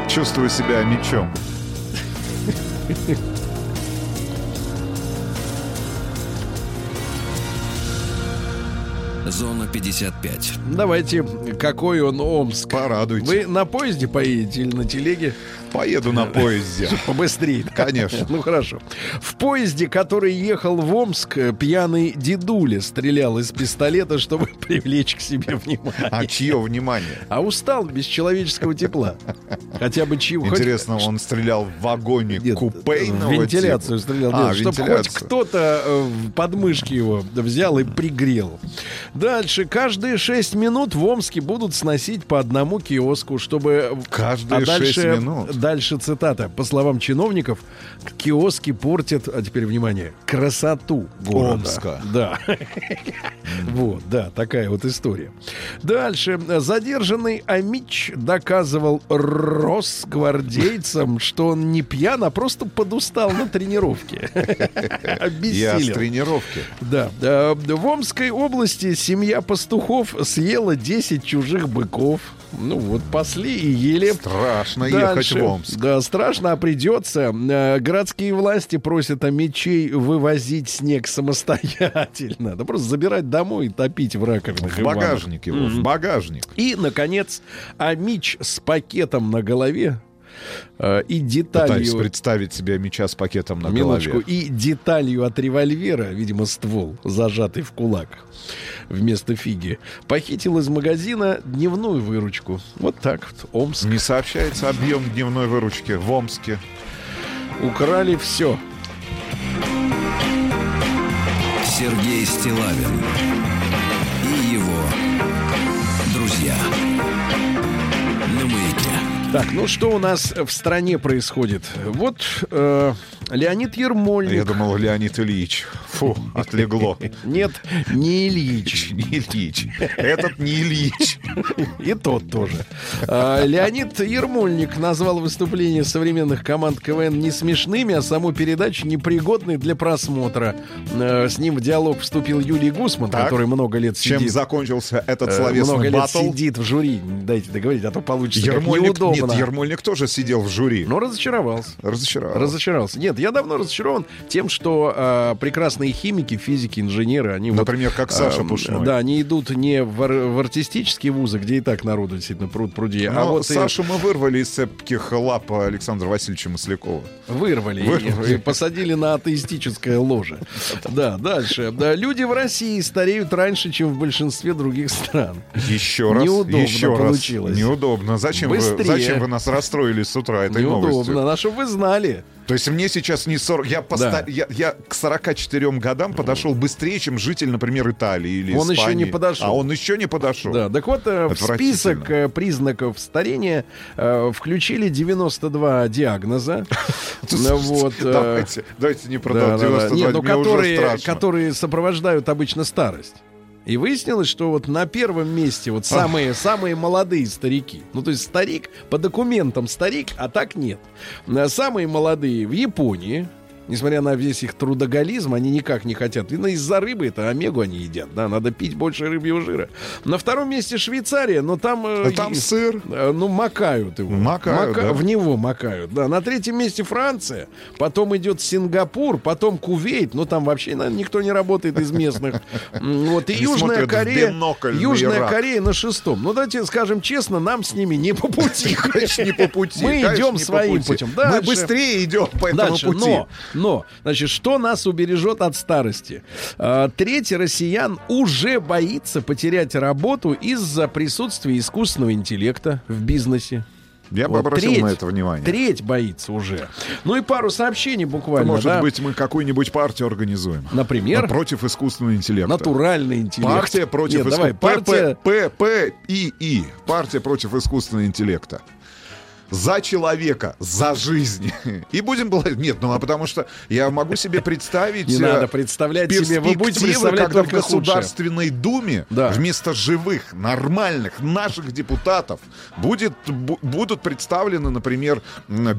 Чувствую себя мечом. Зона 55. Давайте, какой он Омск. Порадуйте. Вы на поезде поедете или на телеге? Поеду на поезде. Побыстрее. Конечно. Ну хорошо. В поезде, который ехал в Омск, пьяный дедуля стрелял из пистолета, чтобы привлечь к себе внимание. А чье внимание? А устал без человеческого тепла. Хотя бы чего. хоть- Интересно, он стрелял в вагоне Нет, купейного вентиляцию типа? стрелял. А, чтобы хоть кто-то э, в подмышки его взял и пригрел. Дальше. Каждые 6 минут в Омске будут сносить по одному киоску, чтобы... Каждые а дальше, шесть минут? Дальше цитата. По словам чиновников, киоски портят, а теперь внимание, красоту города. Омска. Да. Вот, да, такая вот история. Дальше. Задержанный Амич доказывал росгвардейцам, что он не пьян, а просто подустал на тренировке. Я с тренировки. Да. Э, В Омской области семья пастухов съела 10 чужих быков. Ну вот, пасли и ели. Страшно ехать Дальше. в Омск. Да, страшно, а придется. Э, Городские власти просят о мечей вывозить снег самостоятельно. Да просто забирать домой и топить в раковинах. В багажник его, в багажник. И, наконец, Амич с пакетом на голове э, и Пытаюсь деталью... представить себе меча с пакетом на Минуточку. голове. И деталью от револьвера, видимо, ствол, зажатый в кулак вместо фиги, похитил из магазина дневную выручку. Вот так вот. Омск. Не сообщается объем дневной выручки в Омске. Украли все. Сергей Стилавин Так, ну что у нас в стране происходит? Вот э, Леонид Ермольник. Я думал, Леонид Ильич. Фу, отлегло. Нет, не Ильич. Не Ильич. Этот не Ильич. И тот тоже. А, Леонид Ермольник назвал выступление современных команд КВН не смешными, а саму передачу непригодной для просмотра. Э, С ним в диалог вступил Юлий Гусман, Так. который много лет Чем сидит. закончился этот э, словесный много лет батл? сидит в жюри. Дайте договорить, а то получится Ермольник неудобно. Удобно. Ермольник тоже сидел в жюри. Но разочаровался. Разочаровал. Разочаровался. Нет, я давно разочарован тем, что а, прекрасные химики, физики, инженеры, они вот, Например, как Саша ам, Пушной. Да, они идут не в, ар- в артистические вузы, где и так народу действительно пруд пруди, а Но вот и Сашу мы вырвали из цепких лап Александра Васильевича Маслякова. вырвали, и- Вырвали. И, посадили на атеистическое ложе. Да, дальше. Да, люди в России стареют раньше, чем в большинстве других стран. Еще раз. Неудобно еще получилось. Раз. Неудобно. Зачем вы, Быстрее. Зачем вы нас расстроили с утра этой новостью? Неудобно, на что вы знали. То есть мне сейчас не 40... Я, поста- Да. я, я к 44 годам подошел быстрее, чем житель, например, Италии или Он еще Испании. не подошел. А он еще не подошел. Да, так вот, э, в список э, признаков старения э, включили 92 диагноза. Вот, э, Давайте, давайте не да. 92, Нет, ну, мне уже которые, страшно. которые сопровождают обычно старость. И выяснилось, что вот на первом месте вот самые, самые молодые старики. Ну, то есть старик, по документам старик, а так нет. Самые молодые в Японии, несмотря на весь их трудоголизм, они никак не хотят. Видно, из-за рыбы это омегу они едят. Да, надо пить больше рыбьего жира. На втором месте Швейцария, но там... э, А там и- сыр. Э, Ну, макают его. Макают, да. В него макают, да. На третьем месте Франция, потом идет Сингапур, потом Кувейт, ну там вообще наверное, никто не работает из местных. Вот, и Южная Корея, Южная. Корея на шестом. Ну, давайте скажем честно, нам с ними не по пути. Конечно, не по пути. Мы идем своим путем. Мы быстрее идем по этому пути. Но, значит, что нас убережет от старости? А, Треть россиян уже боится потерять работу из-за присутствия искусственного интеллекта в бизнесе. Я бы Вот обратил треть, на это внимание. Треть боится уже. Ну и пару сообщений буквально, Может да. быть, мы какую-нибудь партию организуем. Например? Против искусственного интеллекта. Натуральный интеллект. Партия против Нет, давай, иску- партия... П- П- П- И И. Партия против искусственного интеллекта. За человека, за жизнь. И будем была- Нет, ну а потому что я могу себе представить... Не э, надо представлять себе, вы будете представлять когда в только худшее. Государственной Думе Да. вместо живых, нормальных, наших депутатов будет, бу- будут представлены, например, м,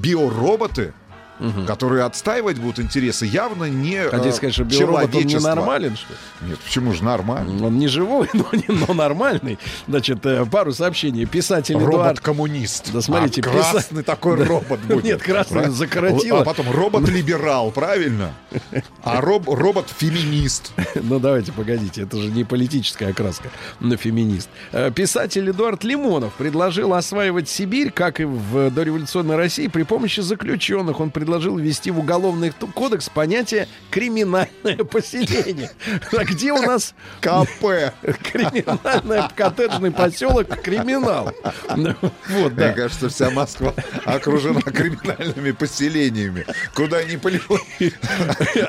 биороботы, которые отстаивать будут интересы явно не Хотите э, сказать, что биоробот он ненормален, что ли? Нет, почему же нормально? Он не живой, но, не- но нормальный. Значит, э, пару сообщений. Писатель Эдуард... Робот-коммунист. Да смотрите, а писа- красный такой Да. робот будет. Нет, красный Правильно? закоротило. А потом робот-либерал, правильно? А роб- робот-феминист. Ну, давайте, погодите, это же не политическая окраска, но феминист. Э, Писатель Эдуард Лимонов предложил осваивать Сибирь, как и в дореволюционной России, при помощи заключенных. Он предложил ввести в уголовный кодекс понятие «криминальное поселение». А где у нас КП. криминальный коттеджный поселок «Криминал»? Вот, Мне да. кажется, вся Москва окружена криминальными поселениями. Куда ни плюнь.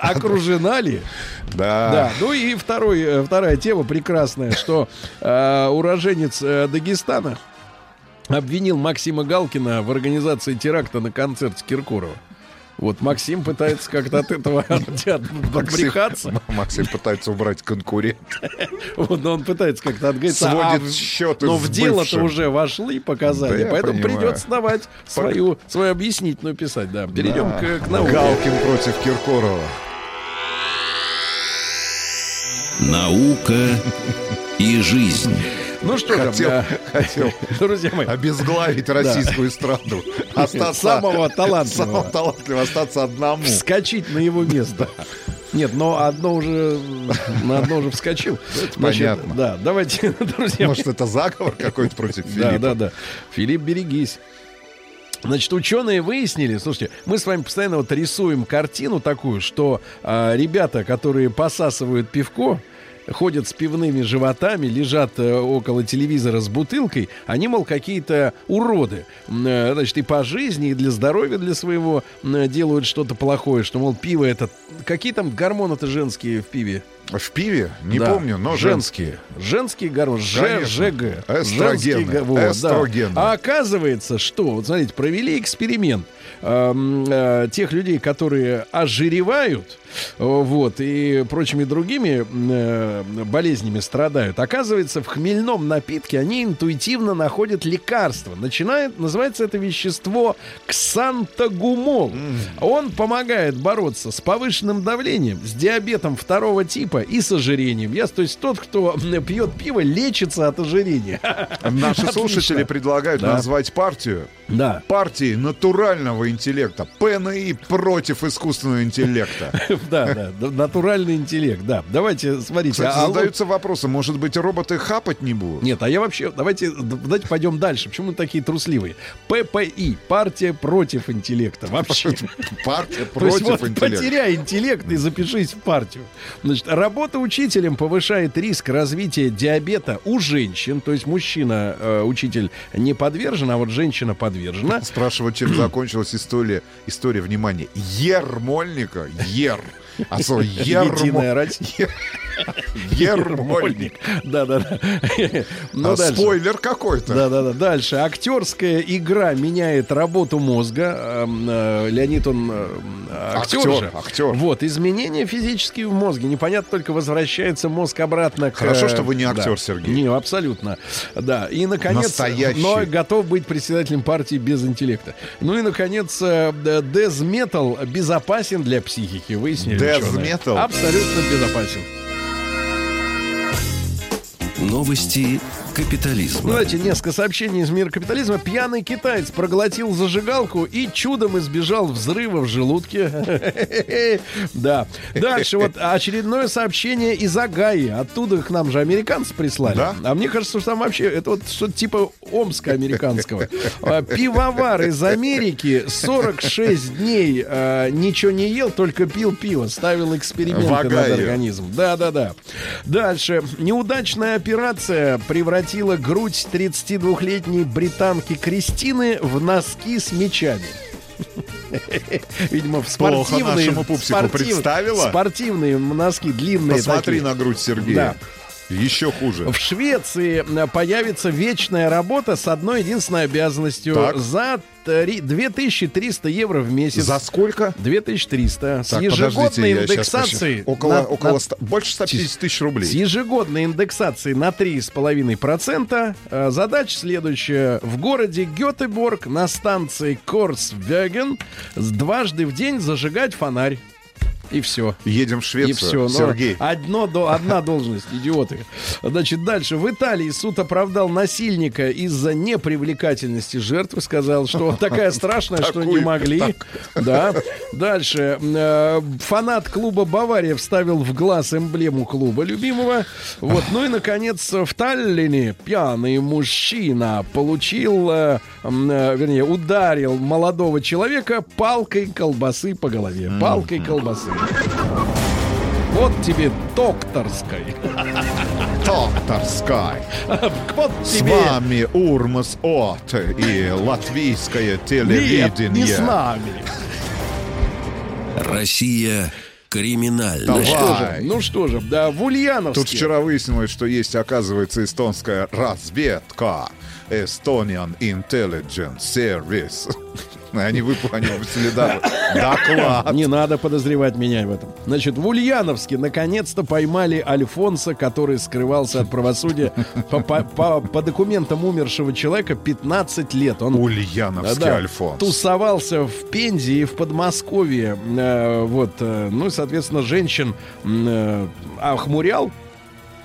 Окружена ли? Да, Да. ну и второй, э, вторая тема прекрасная, что э, уроженец э, Дагестана обвинил Максима Галкина в организации теракта на концерте Киркорова. Вот Максим пытается как-то от этого от- от- отбрехаться. Максим пытается убрать конкурент. Вот, но он пытается как-то отгоиться. Сводит а в- счеты Но в дело-то уже вошли показания, Да поэтому понимаю. придется давать свою, свою объяснительную писать. Да, перейдем Да. к, к науке. Галкин против Киркорова. Наука и жизнь. Ну что там, Хотел- да, хотел друзья мои, обезглавить российскую эстраду. Остаться, Самого талантливого. Самого талантливого остаться одному. вскочить на его место. Нет, но одно уже на одно уже вскочил. понятно. Да, давайте, друзья. Может, это заговор какой-то против да, Филиппа? да, да. Филипп, берегись. Значит, ученые выяснили, слушайте, мы с вами постоянно вот рисуем картину такую, что а, ребята, которые посасывают пивко, ходят с пивными животами, лежат э, около телевизора с бутылкой, они, мол, какие-то уроды. Э, Значит, и по жизни, и для здоровья для своего м, делают что-то плохое, что, мол, пиво это... Какие там гормоны-то женские в пиве? В пиве? Не Да, помню, но женские. Женские гормоны. Ж. ЖГ. Эстрогены. Женские вот, да. Эстрогены. А оказывается, что, вот смотрите, провели эксперимент эм, э, тех людей, которые ожиревают, вот, и прочими другими э, болезнями страдают. Оказывается, в хмельном напитке они интуитивно находят лекарство. Начинает, называется это вещество ксантагумол. Он помогает бороться с повышенным давлением, с диабетом второго типа и с ожирением. Я, то есть тот, кто пьет пиво, лечится от ожирения. Наши Отлично. слушатели предлагают Да. назвать партию Да. партией натурального интеллекта. ПНИ против искусственного интеллекта. Да, да, натуральный интеллект, да. Давайте, смотрите. Кстати, а задаются вопросом, может быть, роботы хапать не будут? Нет, а я вообще, давайте, давайте пойдем дальше. Почему мы такие трусливые? ППИ, партия против интеллекта. Вообще. Партия против вот интеллекта. потеряй интеллект и запишись в партию. Значит, работа учителем повышает риск развития диабета у женщин. То есть мужчина, э, учитель, не подвержен, а вот женщина подвержена. Спрашивают, чем закончилась история, история, внимания, Ермольника, Ер. А слово Единая Ермо... Ермольник. Да-да-да. Ну, А спойлер какой-то. Да-да-да. Дальше. Актерская игра меняет работу мозга. Э, Леонид, он э, актер, Актер, же. актер. Вот. Изменения физические в мозге. Непонятно, только возвращается мозг обратно к... Хорошо, э, что вы не да. актер, Сергей. Не, абсолютно. Да. И, наконец... Настоящий. Но готов быть председателем партии без интеллекта. Ну и, наконец, э, дезметал безопасен для психики. Выяснили metal? Абсолютно безопасен. Новости капитализма. Давайте несколько сообщений из мира капитализма. Пьяный китаец проглотил зажигалку и чудом избежал взрыва в желудке. Да. Дальше вот очередное сообщение из Агаи. Оттуда к нам же американцы прислали. Да? А мне кажется, что там вообще это вот что-то типа Омска американского. А, Пивовар из Америки 46 дней а, ничего не ел, только пил пиво. Ставил эксперименты над организмом. Да, да, да. Дальше. Неудачная операция превратила грудь 32-летней британки Кристины в носки с мечами. Видимо, в Плохо спортивные... нашему пупсику представила. Спортивные носки длинные Посмотри такие. на грудь Сергея. Да. Еще хуже. В Швеции э, появится вечная работа с одной единственной обязанностью. Так. За три- 2300 евро в месяц. За сколько? 2300. С Так, ежегодной я щас индексацией... Около, на- около на- ста- больше 150 тысяч с рублей. ежегодной индексацией на 3,5% э, задача следующая. В городе Гетеборг на станции Корсвеген дважды в день зажигать фонарь. И все. Едем в И Швецию. все. Сергей. Одно, до, одна должность, идиоты. Значит, дальше. В Италии суд оправдал насильника из-за непривлекательности жертвы. Сказал, что такая страшная, что не могли. Да. Дальше. Э, Фанат клуба «Бавария» вставил в глаз эмблему клуба любимого. Вот. Ну и, наконец, в Таллине пьяный мужчина получил, э, э, вернее, ударил молодого человека палкой колбасы по голове. Палкой колбасы. Вот тебе докторской. Докторскай. Вот С тебе. вами Урмас От и латвийское Нет, телевидение. не с нами. Россия криминальная. Давай. Что же, ну что же, да, в Ульяновске. Тут вчера выяснилось, что есть, оказывается, эстонская разведка. Estonian Intelligence Service. Они выполнили даже доклад. Не надо подозревать меня в этом. Значит, в Ульяновске наконец-то поймали Альфонса, который скрывался от правосудия по, по- по- по документам умершего человека 15 лет. Он Ульяновский да, Альфонс. тусовался в Пензе и в Подмосковье. Э, вот, э, ну и, соответственно, женщин э, охмурял.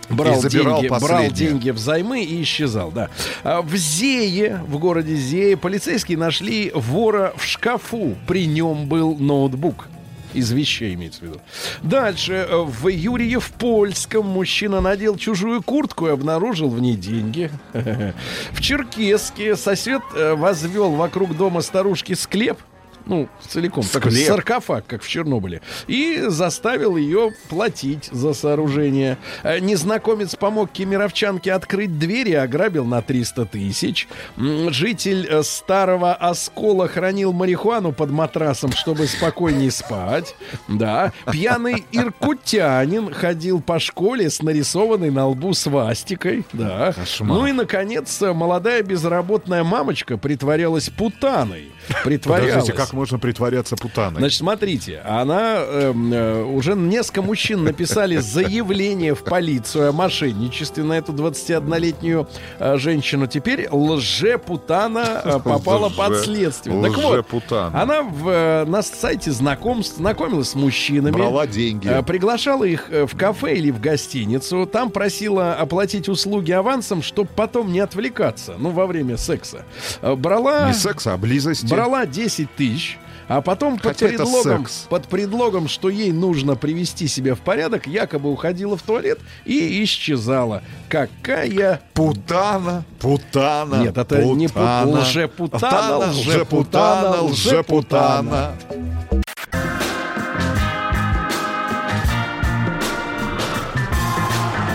Брал И забирал деньги, брал деньги взаймы и исчезал, да. А В Зее, в городе Зее, полицейские нашли вора в шкафу. При нем был ноутбук. Из вещей имеется в виду. Дальше. В Юрьев Польском мужчина надел чужую куртку и обнаружил в ней деньги. В Черкеске сосед э, возвел вокруг дома старушки склеп. Ну, целиком. Такой Склеп. саркофаг, как в Чернобыле. И заставил ее платить за сооружение. Э, Незнакомец помог кемеровчанке открыть дверь и ограбил на 300 тысяч. Житель э, старого оскола хранил марихуану под матрасом, чтобы спокойнее спать. Да. Пьяный иркутянин ходил по школе с нарисованной на лбу свастикой. Да. Кошмар. Ну и, наконец, молодая безработная мамочка притворялась путаной. Притворялась. Подождите, как можно притворяться путаной? Значит, смотрите, она эм, э, уже несколько мужчин написали заявление в полицию о мошенничестве на эту 21-летнюю э, женщину. Теперь лжепутана э, попала Лже- под следствие. Так вот, она в, э, на сайте знакомств знакомилась с мужчинами. Брала деньги. Э, Приглашала их э, в кафе или в гостиницу. Там просила оплатить услуги авансом, чтобы потом не отвлекаться. Ну, во время секса. Э, Брала... Не секса, а близости. Брала 10 тысяч, а потом под Хотя предлогом, под предлогом, что ей нужно привести себя в порядок, якобы уходила в туалет и исчезала. Какая... Путана, путана. Нет, это не пу- путана. лжепутана, Путана, лжепутана, лжепутана.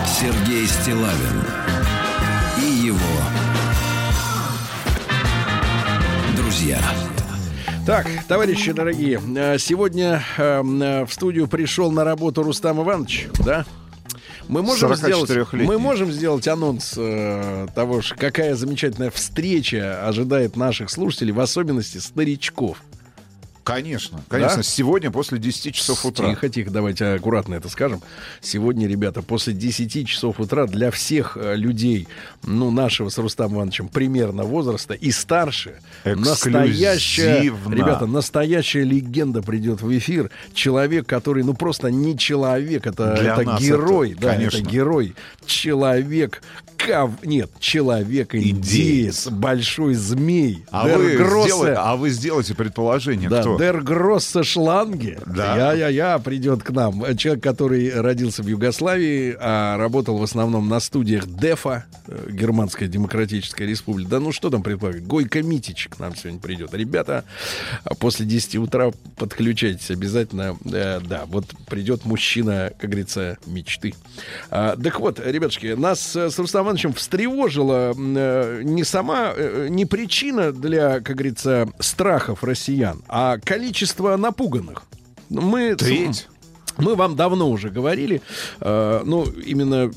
Сергей Стилавин и его друзья. Так, товарищи дорогие, э, сегодня э, э, в студию пришел на работу Рустам Иванович, да? Мы можем, сделать, 44-летний. мы можем сделать анонс э, того, ж, какая замечательная встреча ожидает наших слушателей, в особенности старичков. Конечно, конечно. Да? Сегодня после 10 часов утра. Тихо, тихо, давайте аккуратно это скажем. Сегодня, ребята, после 10 часов утра для всех э, людей, ну, нашего с Рустамом Ивановичем примерно возраста и старше, настоящая, ребята, настоящая легенда придет в эфир. Человек, который, ну, просто не человек, это, Для это нас герой, это, да, конечно. это герой. Человек, кав... нет, человек-индеец, большой змей. А Дер вы, Гроссе. сделай- а вы сделайте предположение, Да, кто? Дер Гроссе Шланге. Да. Я-я-я придет к нам. Человек, который родился в Югославии, а работал в основном на студиях ДЕФА, э, Германская Демократическая Республика. Да ну что там предполагать? Гойко Митич к нам сегодня придет. Ребята, а после 10 утра подключайтесь обязательно. Э, да, вот придет мужчина, как говорится, мечты. А, так вот, ребятушки, нас э, с Рустамом Ивановичем встревожила э, не сама, э, не причина для, как говорится, страхов россиян, а количество напуганных. Мы Треть. Мы вам давно уже говорили, э, ну, именно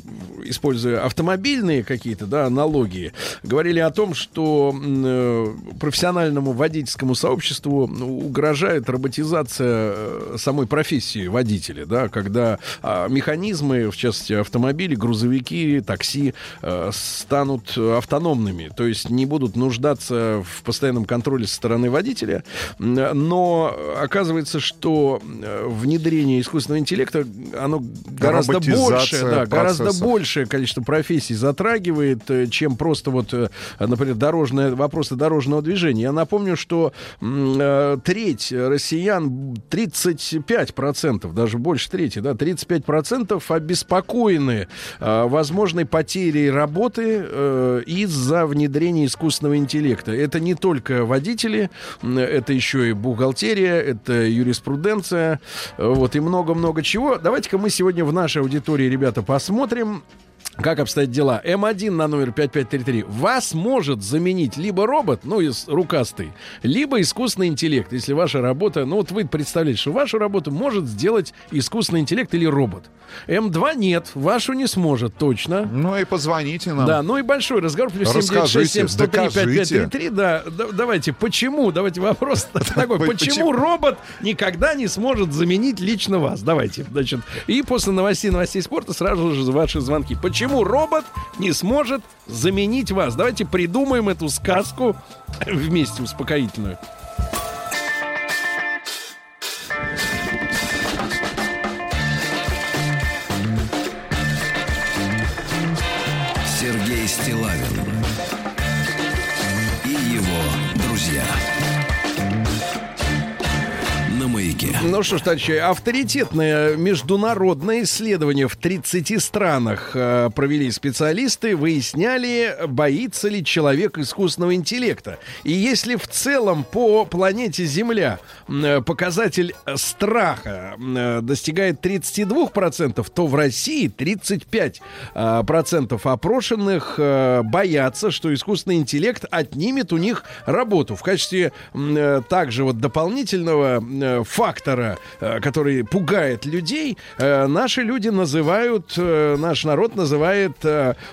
используя автомобильные какие-то, да, аналогии, говорили о том, что э, профессиональному водительскому сообществу угрожает роботизация э, самой профессии водителя, да, когда а, механизмы, в частности, автомобили, грузовики, такси э, станут автономными, то есть не будут нуждаться в постоянном контроле со стороны водителя, но оказывается, что э, внедрение искусственного интеллекта, оно гораздо больше, да, гораздо большее количество профессий затрагивает, э, чем просто вот, э, например, дорожное, вопросы дорожного движения. Я напомню, что э, треть россиян, 35%, даже больше трети, да, 35% обеспокоены возможной потерей работы из-за внедрения искусственного интеллекта. Это не только водители, это еще и бухгалтерия, это юриспруденция, вот, и много-много чего. Давайте-ка мы сегодня в нашей аудитории, ребята, посмотрим, как обстоят дела? М1 на номер 5533 вас может заменить либо робот, ну, из рукастый, либо искусственный интеллект. Если ваша работа, ну, вот вы представляете, что вашу работу может сделать искусственный интеллект или робот. М2 нет, вашу не сможет, точно. Ну и позвоните нам. Да, ну и большой разговор. Плюс Расскажите, 7967 103 докажите. 5533. Да, да, давайте, почему? Давайте вопрос такой. Ой, Почему почему? робот никогда не сможет заменить лично вас? Давайте, значит. И после новостей, новостей спорта сразу же ваши звонки. Почему робот не сможет заменить вас? Давайте придумаем эту сказку вместе успокоительную. Сергей Стилавин Ну что ж, товарищи, авторитетное международное исследование в 30 странах э, провели специалисты, выясняли, боится ли человек искусственного интеллекта. И если в целом по планете Земля э, показатель страха э, достигает 32%, то в России 35% э, процентов опрошенных э, боятся, что искусственный интеллект отнимет у них работу. В качестве э, также вот дополнительного э, фактора фактора, э, который пугает людей, э, наши люди называют, э, наш народ называет,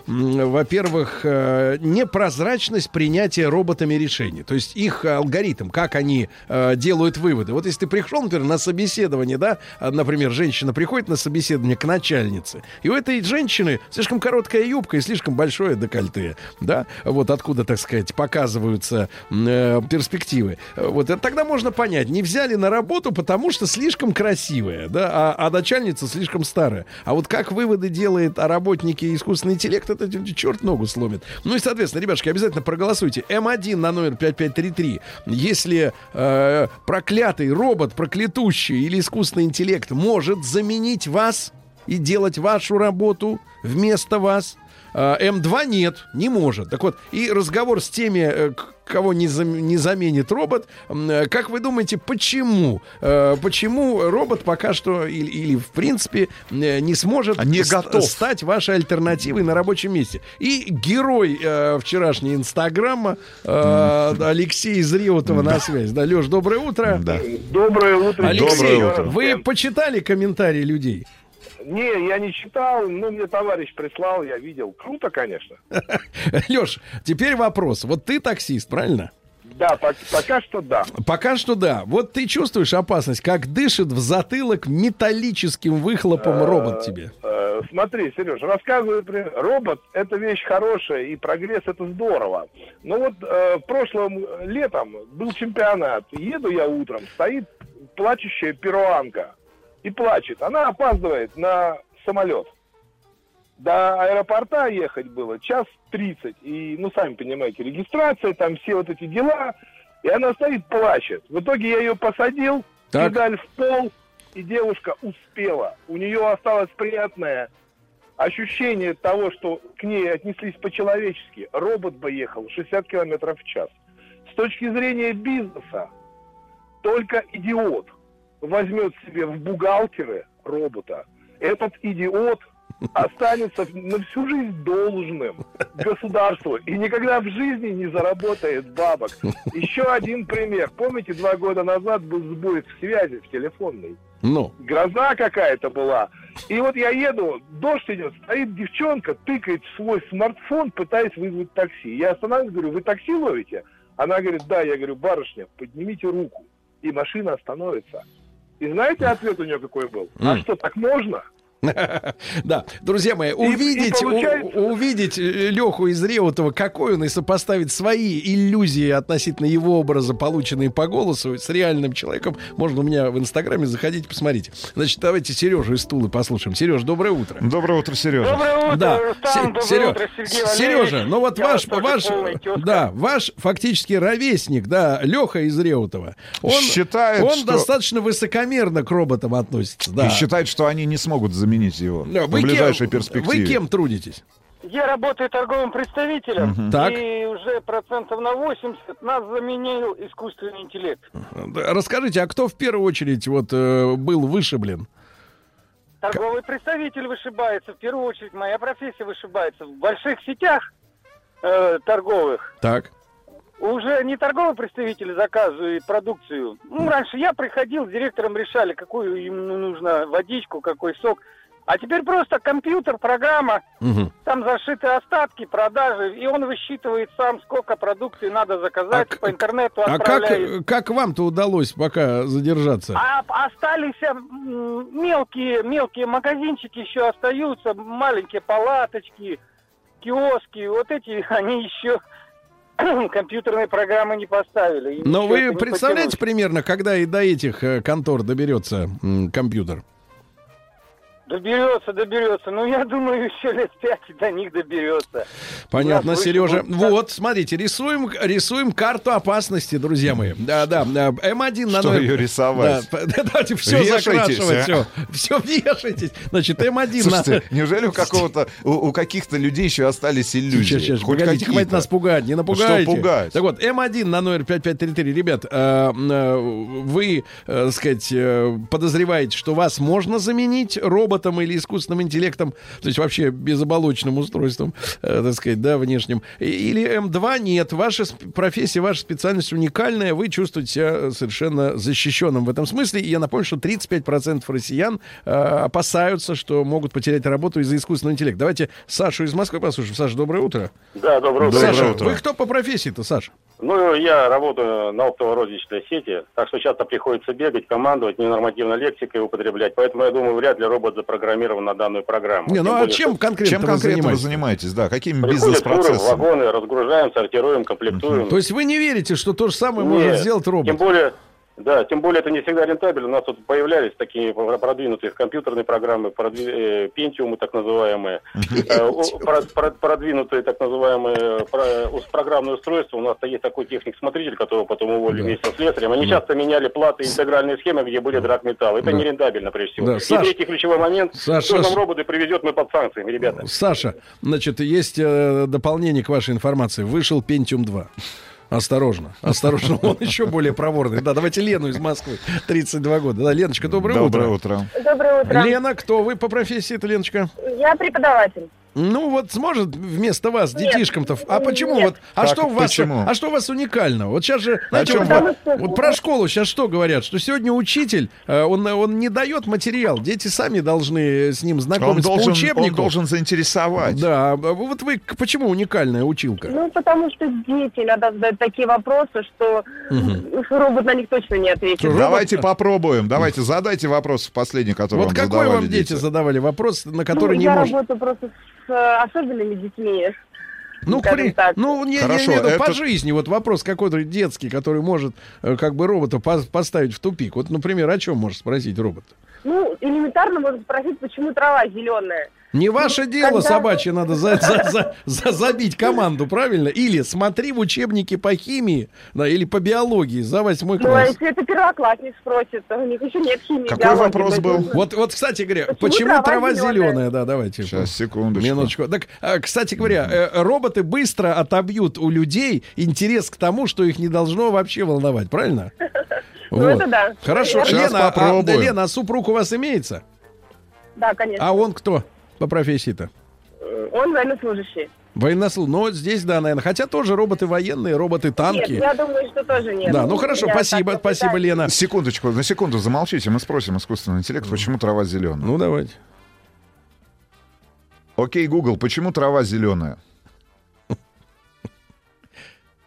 во-первых, непрозрачность принятия роботами решений. То есть их алгоритм, как они делают выводы. Вот если ты пришел, например, на собеседование, да, а, например, женщина приходит на собеседование к начальнице, и у этой женщины слишком короткая юбка и слишком большое декольте, да, вот откуда, так сказать, показываются перспективы. Вот тогда можно понять, не взяли на работу, потому что слишком красивая, да, а, а начальница слишком старая. А вот как выводы делает о работнике искусственный интеллект, это черт ногу сломит. Ну и, соответственно, ребятушки, обязательно проголосуйте. М1 на номер 5533. Если э, проклятый робот, проклятущий или искусственный интеллект может заменить вас и делать вашу работу вместо вас, а, М2 нет, не может. Так вот, и разговор с теми, э, кого не, зам- не заменит робот, э, как вы думаете, почему? Э, Почему робот пока что или, или, в принципе э, не сможет А не готов. стать вашей альтернативой на рабочем месте? И герой э, вчерашней Инстаграма э, Алексей из на связь. Да, Леш, доброе утро. Да. Доброе утро. Алексей, Доброе утро. вы почитали комментарии людей? Не, я не читал, но мне товарищ прислал, я видел. Круто, конечно. Леш, теперь вопрос. Вот ты таксист, правильно? Да, пок- пока что да. Пока что да. Вот ты чувствуешь опасность, как дышит в затылок металлическим выхлопом робот тебе. Э, смотри, Сереж, рассказываю, при- робот — это вещь хорошая, и прогресс — это здорово. Но вот э, прошлым летом был чемпионат. Еду я утром, стоит плачущая перуанка и плачет. Она опаздывает на самолет. До аэропорта ехать было час тридцать. И, ну, сами понимаете, регистрация, там все вот эти дела. И она стоит, плачет. В итоге я ее посадил, Так. педаль в пол, и девушка успела. У нее осталось приятное ощущение того, что к ней отнеслись по-человечески. Робот бы ехал 60 километров в час. С точки зрения бизнеса, только идиот возьмет себе в бухгалтеры робота. Этот идиот останется на всю жизнь должным государству и никогда в жизни не заработает бабок. Еще один пример. Помните, два года назад был сбой в связи, в телефонной? Ну, гроза какая-то была. И вот я еду, дождь идет, стоит девчонка, тыкает в свой смартфон, пытаясь вызвать такси. Я останавливаюсь, говорю, вы такси ловите? Она говорит, да. Я говорю, барышня, поднимите руку. И машина остановится. И знаете, ответ у нее какой был? А что, так можно? да, друзья мои, увидеть, и получается- у- увидеть Леху из Реутова, какой он, и сопоставить свои иллюзии относительно его образа, полученные по голосу, с реальным человеком, можно у меня в Инстаграме, заходите, посмотрите. Значит, давайте Сережу из Тулы послушаем. Сереж, доброе утро. Доброе утро, Сережа. Доброе утро, Да, Рустам, доброе Серё- утро, Сергей Валерьевич. Сережа, ну вот Я ваш, ваш, да, ваш фактически ровесник, да, Леха из Реутова. Он Считает, он что- достаточно высокомерно к роботам относится, да. И считает, что они не смогут заменить его Да, в ближайшей кем, перспективе. Вы кем трудитесь? Я работаю торговым представителем, Так. и уже процентов на 80 нас заменил искусственный интеллект. Расскажите, а кто в первую очередь вот э, был вышиблен? Торговый представитель вышибается, в первую очередь моя профессия вышибается. В больших сетях э, торговых Так. уже не торговый представитель заказывает продукцию. Ну, раньше я приходил, с директором решали, какую ему нужно водичку, какой сок. А теперь просто компьютер, программа, Мгм. Там зашиты остатки, продажи, и он высчитывает сам, сколько продукции надо заказать, А по интернету А как, отправляет. как вам-то удалось пока задержаться? А остались мелкие, мелкие магазинчики еще остаются, маленькие палаточки, киоски, вот эти они еще компьютерные программы не поставили. Но вы представляете потянуть. примерно, когда и до этих э, контор доберется компьютер? Доберется, доберется. Ну, я думаю, еще лет пять до них доберется. Понятно, Сережа. вот так. Вот, смотрите, рисуем, рисуем карту опасности, друзья мои. Да, да. э, М1 на Что номер- ее рисовать? Да, давайте все Вешайтесь, закрашивать, а? все. Все вешайтесь. Значит, М1 Слушайте, на... неужели у какого-то у, у каких-то людей еще остались иллюзии? Сейчас, сейчас, Хоть погодите, хватит нас пугать, не напугайте. Что пугать? Так вот, М1 на номер 5533. Ребят, э, э, вы, э, так сказать, э, подозреваете, что вас можно заменить роботом, роботом или искусственным интеллектом, то есть вообще безоболочным устройством, э, так сказать, да, внешним. Или М2 нет. Ваша профессия, ваша специальность уникальная, вы чувствуете себя совершенно защищенным в этом смысле. И я напомню, что 35% россиян э, опасаются, что могут потерять работу из-за искусственного интеллекта. Давайте Сашу из Москвы послушаем. Саша, доброе утро. Да, доброе утро. Доброе Саша, утро. вы кто по профессии-то, Саша? Ну, я работаю на оптово-розничной сети, так что часто приходится бегать, командовать, ненормативной лексикой употреблять. Поэтому, я думаю, вряд ли робот запрограммирован на данную программу. Не, ну а более, чем конкретно Чем вы конкретно вы занимаетесь? занимаетесь? Да, какими бизнес-процессами? вагоны, разгружаем, сортируем, комплектуем. То есть вы не верите, что то же самое Нет, может сделать робот? Тем более, да, тем более это не всегда рентабельно. У нас тут появлялись такие продвинутые компьютерные программы, продви- э, пентиумы так называемые, э, продвинутые так называемые программные устройства. У нас есть такой техник-смотритель, которого потом уволили вместе с слесарем. Они часто меняли платы, интегральные схемы, где были драгметаллы. Это не рентабельно, прежде всего. И третий ключевой момент. Саш. нам роботы привезет, мы под санкциями, ребята. Саша, значит, есть э, дополнение к вашей информации. Вышел Pentium 2. Осторожно, осторожно, он еще более проворный. Да, давайте Лену из Москвы, 32 года. Да, Леночка, доброе, Доброе утро. утро. Доброе утро. Лена, кто вы по профессии, это Леночка? Я преподаватель. Ну вот сможет вместо вас Нет. детишкам-то. А почему Нет. вот? А Так, что у вас? почему? А что у вас уникального? Вот сейчас же, знаете, чем вот, что- вот про школу сейчас что говорят? Что сегодня учитель, э, он, он не дает материал, дети сами должны с ним Он знакомиться по должен, учебнику. он должен заинтересовать. Да, а вот вы почему уникальная училка? Ну, потому что дети иногда задают такие вопросы, что Мгм. робот на них точно не ответит. Робот- Давайте попробуем. Давайте задайте вопрос последний, который Вот вам какой задавали вам дети задавали вопрос, на который Ну, не я может? работаю просто с э, особенными детьми. Ну, при- так. ну не, не, Хорошо, не, ну, по это- жизни вот вопрос какой-то детский, который может э, как бы робота пос- поставить в тупик. Вот, например, о чем может спросить робот? Ну, элементарно можно спросить, почему трава зеленая. Не ваше дело когда- собачье, надо за- за- за- за- забить команду, правильно? Или смотри в учебнике по химии, да, или по биологии за восьмой Ну, а класс. если это первоклассник спросит, то у них еще нет химии. Какой биологии, вопрос был? Вот, вот, кстати говоря, почему, Почему трава, трава зеленая? зелёная? Да, давайте. Сейчас, секундочку. Минуточку. Так, а, кстати говоря, э, роботы быстро отобьют у людей интерес к тому, что их не должно вообще волновать, правильно? Ну, это да. Хорошо. Сейчас Лена, а, попробуем. да, Лена, а супруг у вас имеется? Да, конечно. А он кто по профессии-то? Он военнослужащий. Военнослужащий. Ну, вот здесь, да, наверное. Хотя тоже роботы военные, роботы танки. Нет, я думаю, что тоже нет. Да, ну хорошо, Я спасибо, спасибо. Лена. Секундочку, на секунду замолчите, мы спросим искусственный интеллект, почему трава зеленая. Ну, давайте. Окей, Google, почему трава зеленая?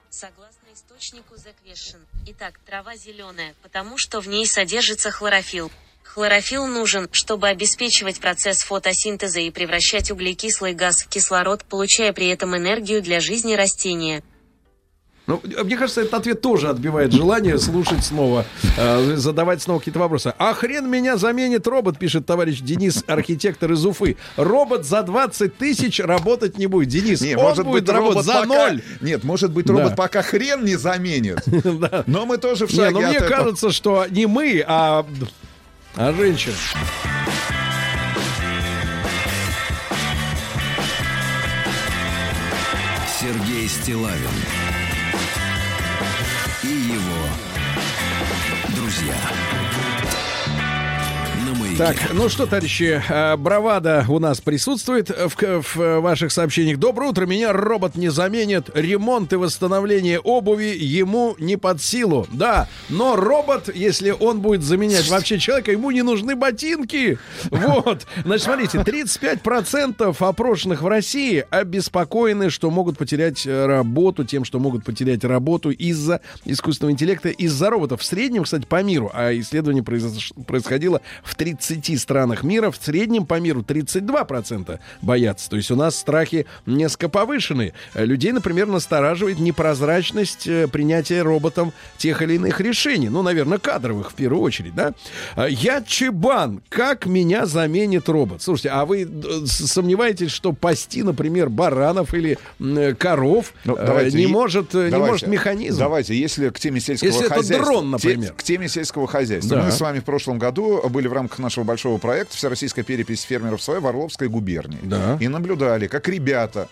Согласно источнику The Question. Итак, трава зеленая, потому что в ней содержится хлорофилл. Хлорофилл нужен, чтобы обеспечивать процесс фотосинтеза и превращать углекислый газ в кислород, получая при этом энергию для жизни растения. Ну, мне кажется, этот ответ тоже отбивает желание слушать снова, э, задавать снова какие-то вопросы. А хрен меня заменит робот, пишет товарищ Денис, архитектор из Уфы. Робот за 20 тысяч работать не будет. Денис, Не, он может будет быть, работать робот за пока... ноль. Нет, может быть, робот Да. пока хрен не заменит. Но мы тоже в Не, шаге ну мне кажется, что не мы, а, а женщины. Сергей Стилавин Так, ну что, товарищи, э, бравада у нас присутствует в, в, э, ваших сообщениях. Доброе утро, меня робот не заменит. Ремонт и восстановление обуви ему не под силу. Да, но робот, если он будет заменять вообще человека, ему не нужны ботинки. Вот. Значит, смотрите, 35% опрошенных в России обеспокоены, что могут потерять э, работу, тем, что могут потерять работу из-за искусственного интеллекта, из-за роботов. В среднем, кстати, по миру, а исследование произош- происходило в 30 странах мира, в среднем по миру 32% боятся. То есть у нас страхи несколько повышены. Э, Людей, например, настораживает непрозрачность э, принятия роботом тех или иных решений. Ну, наверное, кадровых в первую очередь, да? А, Я чебан. Как меня заменит робот? Слушайте, а вы э, сомневаетесь, что пасти, например, баранов или коров Ну, давайте, не, может, э, не давайте, может механизм? Давайте, если к теме сельского Если это хозяйства. дрон, те- например. к теме сельского хозяйства. Да. Мы с вами в прошлом году были в рамках нашего большого проекта Всероссийская перепись фермеров своей в Орловской губернии. Да. И наблюдали, как ребята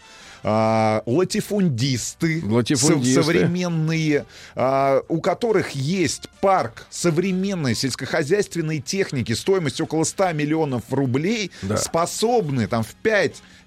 а, латифундисты, Латифундисты. сов- современные, а, у которых есть парк современной сельскохозяйственной техники стоимостью около 100 миллионов рублей, Да. способны там в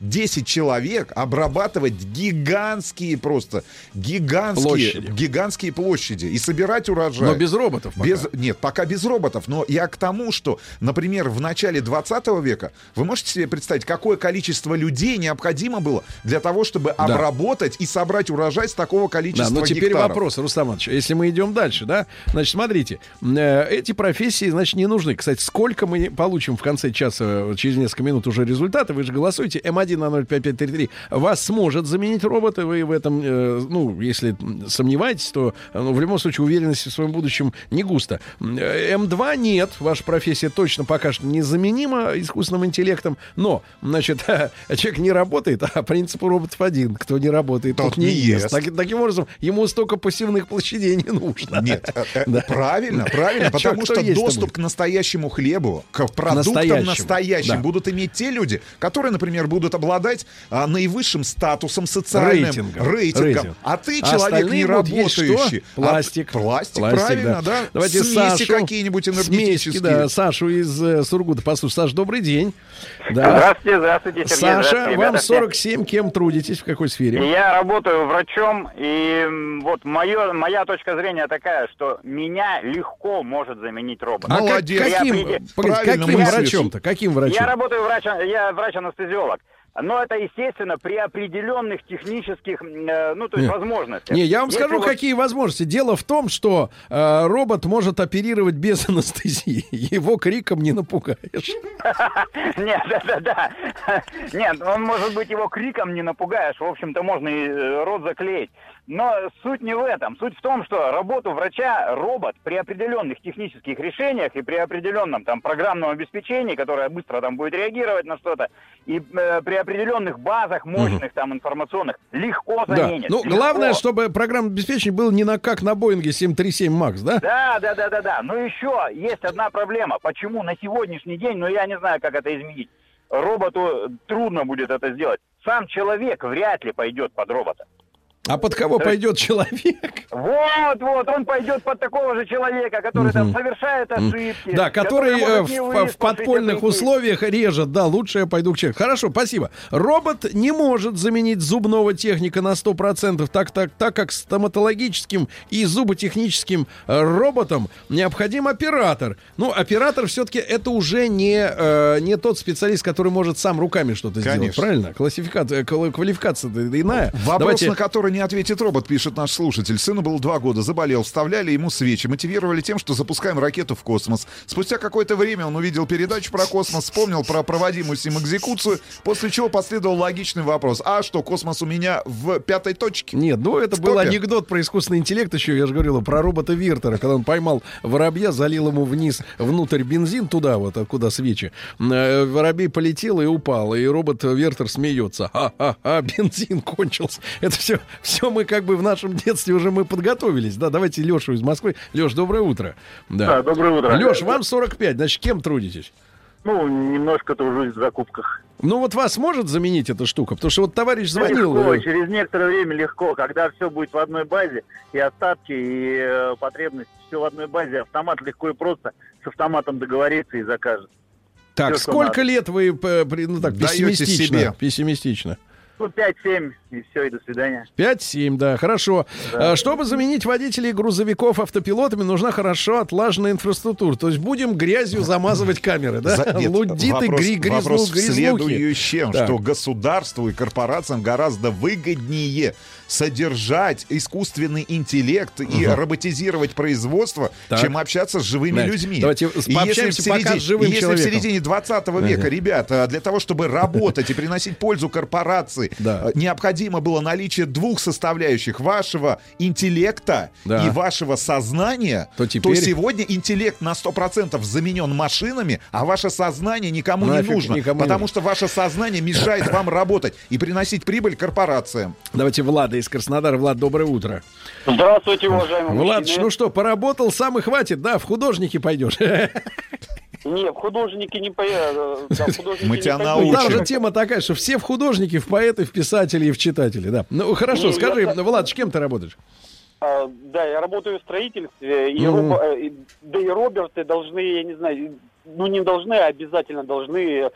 5-10 человек обрабатывать гигантские просто, гигантские, Площади. гигантские площади и собирать урожай. Но без роботов пока. Без, нет, пока без роботов. Но я к тому, что, например, в начале 20 века, вы можете себе представить, какое количество людей необходимо было для того, чтобы обработать и собрать урожай с такого количества Да, но теперь гектаров? вопрос, Рустам Иванович, если мы идем дальше, да, значит, смотрите, э, эти профессии, значит, не нужны. Кстати, сколько мы получим в конце часа, э, через несколько минут уже результаты, вы же голосуете, М1 на 05533, вас сможет заменить роботы, вы в этом, э, ну, если сомневаетесь, то, ну, в любом случае, уверенности в своем будущем не густо. М, э, М2 нет, ваша профессия точно пока что незаменима искусственным интеллектом, но, значит, человек не работает, а принцип у роботов один, кто не работает, тот, Тот не ест. ест. Так- таким образом, ему столько пассивных площадей не нужно. Нет, э, э, Да. правильно, правильно, потому что доступ к настоящему хлебу, к продуктам настоящим да. будут иметь те люди, которые, например, будут обладать а, наивысшим статусом социальным, Рейтингом. рейтингом. Рейтинг. А ты А человек не работающий. что? Пластик. А, пластик, Пластик, правильно, да. Давайте Смеси Сашу, какие-нибудь смеси, энергетические. да, Сашу из э, Сургута. Послушай, Саш, добрый день. Да. Здравствуйте, здравствуйте, Сергей. Саша, здравствуйте, вам ребята, все. 47, кем трудитесь, в какой сфере? Я работаю врачом, и вот моё, моя точка зрения такая, что меня легко может заменить робот. А как- Молодец. каким, Я правильно каким врачом-то? Каким врачом? Я работаю врач, я врач-анестезиолог. Но это, естественно, при определенных технических, э, ну, то есть, Не. возможностях. Не, я вам Если скажу, вот- какие возможности. Дело в том, что э, робот может оперировать без анестезии. Его криком не напугаешь. Нет, да, да, да. Нет, он, может быть, его криком не напугаешь. В общем-то, можно и э, рот заклеить. Но суть не в этом. Суть в том, что работу врача робот при определенных технических решениях и при определенном там программном обеспечении, которое быстро там будет реагировать на что-то, и э, при определенных базах мощных там информационных легко Да. заменит. Ну, Легко. главное, чтобы программное обеспечение было не на как на Боинге 737 Макс, да? Да, да, да, да, да. Но еще есть одна проблема. Почему на сегодняшний день, ну я не знаю, как это изменить. Роботу трудно будет это сделать. Сам человек вряд ли пойдет под робота. А под кого пойдет человек? Вот, вот, он пойдет под такого же человека, который там совершает ошибки. Да, который э, может не в, в подпольных условиях режет. Да, лучше я пойду к человеку. Хорошо, спасибо. Робот не может заменить зубного техника на 100%, так, так, так как стоматологическим и зуботехническим э, роботам необходим оператор. Ну, оператор все-таки это уже не, э, не тот специалист, который может сам руками что-то сделать. Правильно? Классификация, квали- квалификация иная. Вопрос, Давайте- на который не ответит робот, пишет наш слушатель. Сыну было два года, заболел, вставляли ему свечи, мотивировали тем, что запускаем ракету в космос. Спустя какое-то время он увидел передачу про космос, вспомнил про проводимую с ним экзекуцию, после чего последовал логичный вопрос. А что, космос у меня в пятой точке? Нет, ну это был анекдот про искусственный интеллект еще, я же говорил, про робота Виртера, когда он поймал воробья, залил ему вниз, внутрь бензин, туда вот, куда свечи. Э, Воробей полетел и упал, и робот Вертер смеется. А-а-а, бензин кончился. Это все, все мы как бы в нашем детстве уже мы подготовились. Да, давайте Лешу из Москвы. Леш, доброе утро. Да, доброе утро. Леш, вам 45, значит, кем трудитесь? Ну, немножко тружусь в закупках. Ну вот вас может заменить эта штука? Потому что вот товарищ звонил. Легко, э, через некоторое время легко, когда все будет в одной базе, и остатки, и э, потребности, все в одной базе, автомат легко и просто с автоматом договорится и закажет. Так, что сколько надо. лет вы, э, ну так, Даете пессимистично, себе. пессимистично? Ну, 5-7, и все, и до свидания. 5-7, да, хорошо. Да. А, Чтобы заменить водителей грузовиков автопилотами, нужна хорошо отлаженная инфраструктура. То есть будем грязью замазывать камеры, да? За- нет, Лудиты, вопрос, гри, грязну- вопрос в следующем, что государству и корпорациям гораздо выгоднее содержать искусственный интеллект и Мгм. роботизировать производство, Так. чем общаться с живыми Знаете, людьми. давайте И если в пока середине- с живым и если человеком. в середине 20 века, ребята, для того, чтобы работать и приносить пользу корпорации, Да. э, необходимо было наличие двух составляющих вашего интеллекта Да. и вашего сознания, То теперь- сегодня интеллект на 100% заменен машинами, а ваше сознание никому Нафиг не нужно, никому не потому нужно. что ваше сознание мешает вам работать и приносить прибыль корпорациям. Давайте Влада из Краснодара. Влад, доброе утро. Здравствуйте, уважаемые Влад, мужчины. ну что, поработал, сам и хватит, да, в художники пойдешь. Не, художники не. Да, художники Мы не тебя пойдут. Ну, Там же тема такая, что все в художники, в поэты, в писатели и в читатели, да. Ну, хорошо, Не, скажи, я- Влад, с кем ты работаешь? А, да, я работаю в строительстве, и Мгм. робо- э, и- да и Роберты должны, я не знаю, ну не должны, а обязательно должны,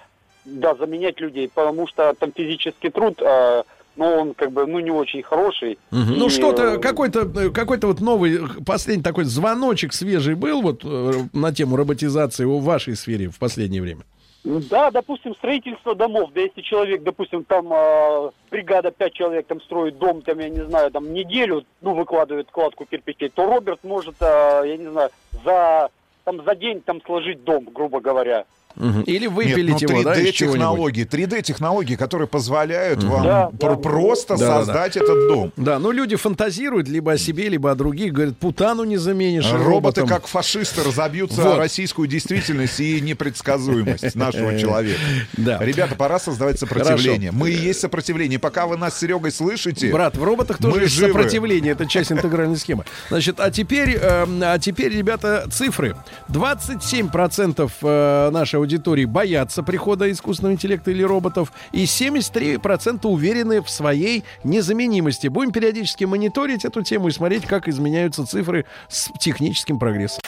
да, заменять людей, потому что там физический труд, а, ну он как бы, ну не очень хороший. Мгм. И, Ну, что-то, э, какой-то, э, какой-то вот новый, э, последний такой звоночек свежий был вот э, на тему роботизации в вашей сфере в последнее время? Да, допустим, строительство домов, да если человек, допустим, там а, бригада 5 человек там строит дом, там, я не знаю, там неделю, ну, выкладывает кладку кирпичей, то Роберт может, а, я не знаю, за, там, за день там сложить дом, грубо говоря. Или Нет, выпилить ну, его, да, из чего-нибудь? 3D-технологии, 3D-технологии, которые позволяют вам Да, пр- да. просто Да, да, да. создать этот дом. Да, ну люди фантазируют либо о себе, либо о других, говорят, путану не заменишь Роботы, роботом. как фашисты, разобьются Вот. о российскую действительность и непредсказуемость нашего человека. Да. Ребята, пора создавать сопротивление. Мы и есть сопротивление. Пока вы нас с Серегой слышите, Брат, в роботах тоже есть живы. сопротивление, это часть интегральной схемы. Значит, а теперь, эм, а теперь, ребята, цифры. 27% э, нашей аудитории боятся прихода искусственного интеллекта или роботов, и 73% уверены в своей незаменимости. Будем периодически мониторить эту тему и смотреть, как изменяются цифры с техническим прогрессом.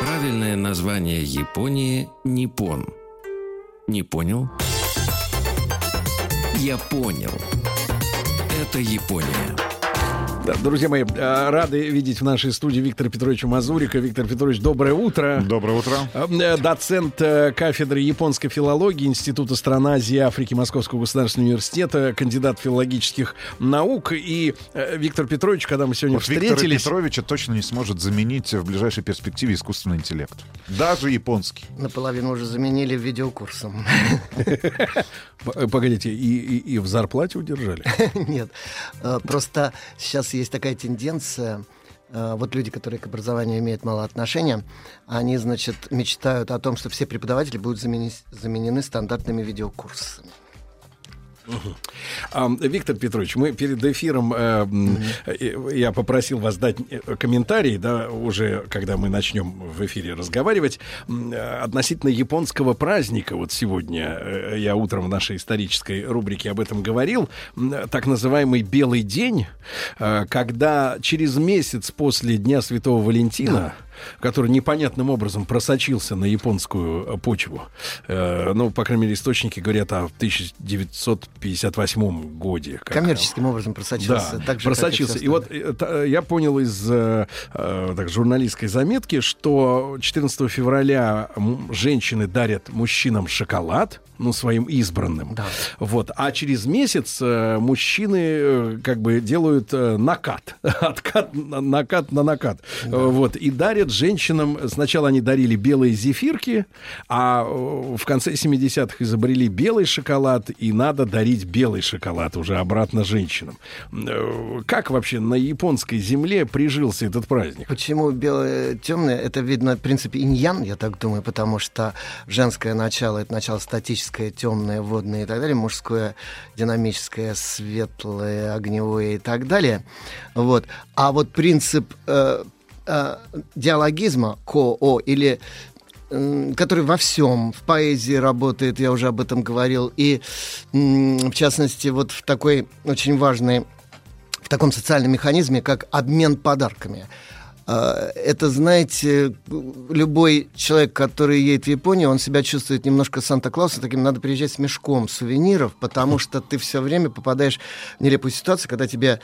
Правильное название Японии – Ниппон. Не понял? Я понял. Это Япония. Да, друзья мои, э, рады видеть в нашей студии Виктора Петровича Мазурика. Виктор Петрович, доброе утро. Доброе утро. Э, Доцент э, кафедры японской филологии Института стран Азии и Африки Московского государственного университета, кандидат филологических наук. И Виктор Петрович, когда мы сегодня Вот Виктора встретились... Петровича точно не сможет заменить в ближайшей перспективе искусственный интеллект. Даже японский. Наполовину уже заменили видеокурсом. Погодите, и, в зарплате удержали? Нет, просто сейчас есть такая тенденция. э, Вот люди, которые к образованию имеют мало отношения, они, значит, мечтают о том, что все преподаватели будут замени- заменены стандартными видеокурсами. Виктор Петрович, мы перед эфиром э, м, э, я попросил вас дать э, комментарий, да, уже когда мы начнем в эфире разговаривать э, относительно японского праздника. Вот сегодня. Э, я утром в нашей исторической рубрике об этом говорил, так называемый белый день, э, когда через месяц после Дня Святого Валентина который непонятным образом просочился на японскую э, почву. Э, ну, по крайней мере, источники говорят о 1958 годе. как- Коммерческим образом просочился. да, так же, и просочился. всё И, вот э, я понял из так, журналистской заметки, что 14 февраля женщины дарят мужчинам шоколад, ну, своим избранным. Вот. А через месяц э, мужчины э, как бы делают э, накат. Откат, на- накат на накат. Э, Вот. И дарят женщинам... Сначала они дарили белые зефирки, а в конце 70-х изобрели белый шоколад, и надо дарить белый шоколад уже обратно женщинам. Как вообще на японской земле прижился этот праздник? Почему белое темное? Это видно в принципе иньян, я так думаю, потому что женское начало это начало статическое, темное, водное и так далее, мужское динамическое, светлое, огневое и так далее. Вот. А вот принцип э, э, диалогизма ко-о или который во всем, в поэзии работает, я уже об этом говорил, и в частности вот в такой очень важной в таком социальном механизме, как обмен подарками. А, Это, знаете, любой человек, который едет в Японию, он себя чувствует немножко Санта-Клаусом, таким надо приезжать с мешком сувениров, потому что ты все время попадаешь в нелепую ситуацию, когда тебе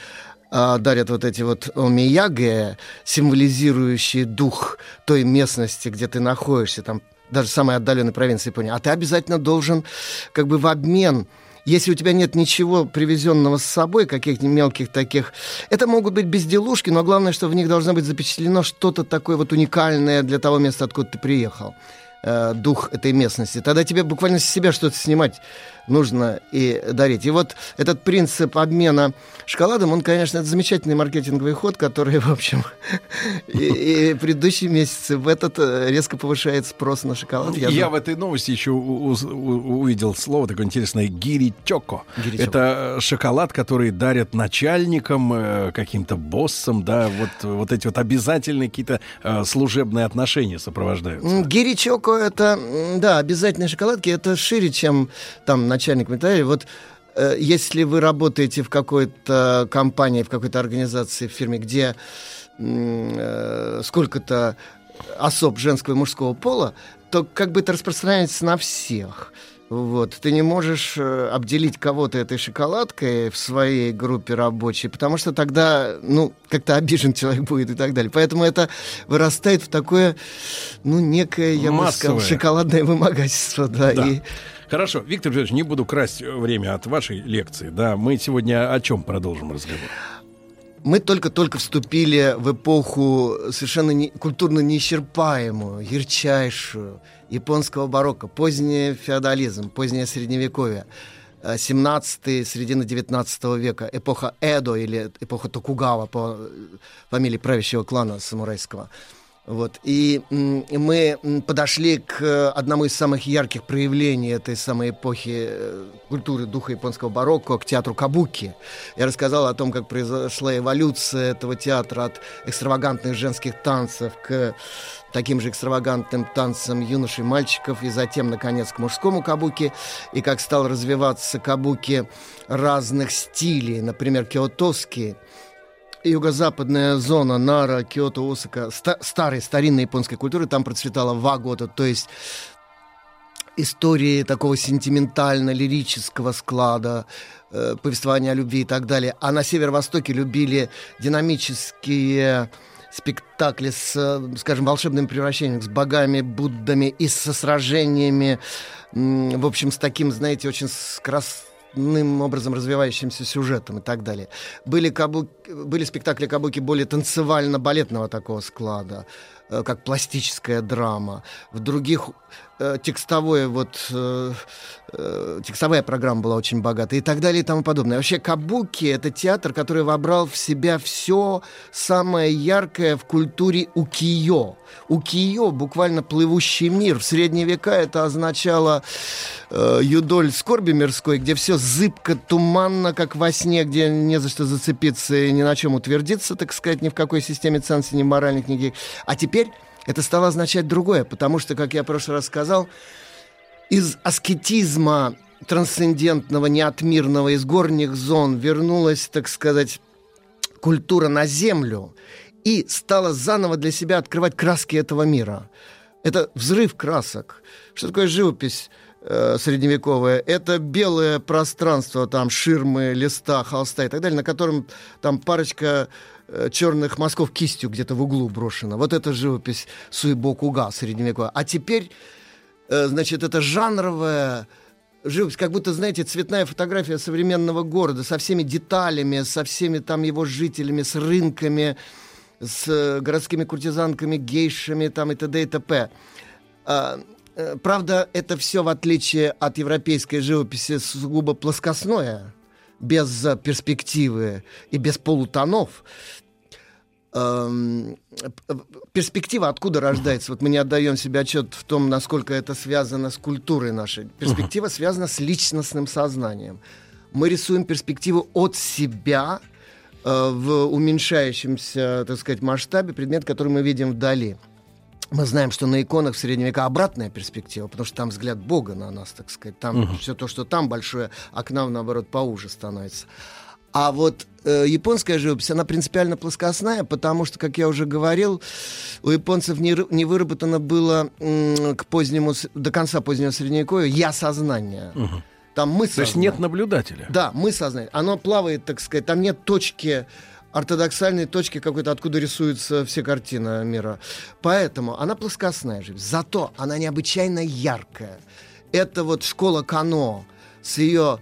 а, дарят вот эти вот омияги, символизирующие дух той местности, где ты находишься, там даже самой отдаленной провинции Японии. А ты обязательно должен как бы в обмен если у тебя нет ничего привезенного с собой, каких-нибудь мелких таких, это могут быть безделушки, но главное, что в них должно быть запечатлено что-то такое вот уникальное для того места, откуда ты приехал. э, дух этой местности. Тогда тебе буквально с себя что-то снимать нужно и дарить. И вот этот принцип обмена шоколадом, он, конечно, это замечательный маркетинговый ход, который, в общем, и, и предыдущие месяцы в этот э, резко повышает спрос на шоколад. Я, Я в этой новости еще у, у, увидел слово такое интересное гиричоко. Это шоколад, который дарят начальникам, э, каким-то боссам, да, вот, вот эти вот обязательные какие-то э, служебные отношения сопровождаются. Гиричоко это, да, обязательные шоколадки, это шире, чем там начальник металлии, вот э, если вы работаете в какой-то компании, в какой-то организации, в фирме, где э, сколько-то особ женского и мужского пола, то как бы это распространяется на всех. Вот. Ты не можешь э, обделить кого-то этой шоколадкой в своей группе рабочей, потому что тогда, ну, как-то обижен человек будет и так далее. Поэтому это вырастает в такое, ну, некое, я бы сказал, шоколадное вымогательство. Да, да. И Хорошо, Виктор Петрович, не буду красть время от вашей лекции. Да, мы сегодня о чем продолжим разговор? Мы только-только вступили в эпоху совершенно не, культурно неисчерпаемую, ярчайшую японского барокко, поздний феодализм, позднее средневековье. 17 середина 19 века, эпоха Эдо или эпоха Токугава по фамилии правящего клана самурайского. Вот. И мы подошли к одному из самых ярких проявлений этой самой эпохи э, культуры духа японского барокко, к театру Кабуки. Я рассказал о том, как произошла эволюция этого театра от экстравагантных женских танцев к таким же экстравагантным танцам юношей и мальчиков, и затем, наконец, к мужскому кабуки, и как стал развиваться кабуки разных стилей, например, киотовские – юго-западная зона Нара, Киото, Осака, ста- старой, старинной японской культуры, там процветала вагота, то есть истории такого сентиментально-лирического склада, э, повествования о любви и так далее. А на северо-востоке любили динамические спектакли с, скажем, волшебным превращением, с богами, Буддами и со сражениями, в общем, с таким, знаете, очень крас образом развивающимся сюжетом и так далее. Были, кабу... были спектакли кабуки более танцевально-балетного такого склада, как пластическая драма. В других э, текстовое вот э, э, текстовая программа была очень богата и так далее и тому подобное. Вообще Кабуки это театр, который вобрал в себя все самое яркое в культуре укиё. Укиё буквально плывущий мир. В средние века это означало э, юдоль скорби мирской, где все зыбко, туманно, как во сне, где не за что зацепиться и ни на чем утвердиться, так сказать, ни в какой системе ценностей, ни моральных, ни А теперь это стало означать другое, потому что, как я в прошлый раз сказал, из аскетизма трансцендентного, неотмирного, из горних зон вернулась, так сказать, культура на землю и стала заново для себя открывать краски этого мира. Это взрыв красок. Что такое живопись? э, средневековая, это белое пространство, там ширмы, листа, холста и так далее, на котором там парочка черных мазков кистью где-то в углу брошена. Вот это живопись Суйбо-Куга средневековая. А теперь, э, значит, это жанровая живопись, как будто, знаете, цветная фотография современного города со всеми деталями, со всеми там его жителями, с рынками, с э, городскими куртизанками, гейшами там и т.д. и т.п. А, правда, это все, в отличие от европейской живописи, сугубо плоскостное, без перспективы и без полутонов эм, перспектива откуда рождается? Вот мы не отдаем себе отчет в том, насколько это связано с культурой нашей. Перспектива связана с личностным сознанием. Мы рисуем перспективу от себя э, в уменьшающемся, так сказать, масштабе предмет, который мы видим вдали. Мы знаем, что на иконах в среднем века обратная перспектива, потому что там взгляд Бога на нас, так сказать. Там uh-huh. все то, что там большое, а к нам, наоборот, поуже становится. А вот э, японская живопись, она принципиально плоскостная, потому что, как я уже говорил, у японцев не, не выработано было м, к позднему, до конца позднего средневековья я сознание. Угу. Там мы То есть нет наблюдателя. Да, мы сознание. Оно плавает, так сказать, там нет точки ортодоксальной точки какой-то, откуда рисуются все картины мира. Поэтому она плоскостная живопись. Зато она необычайно яркая. Это вот школа Кано с ее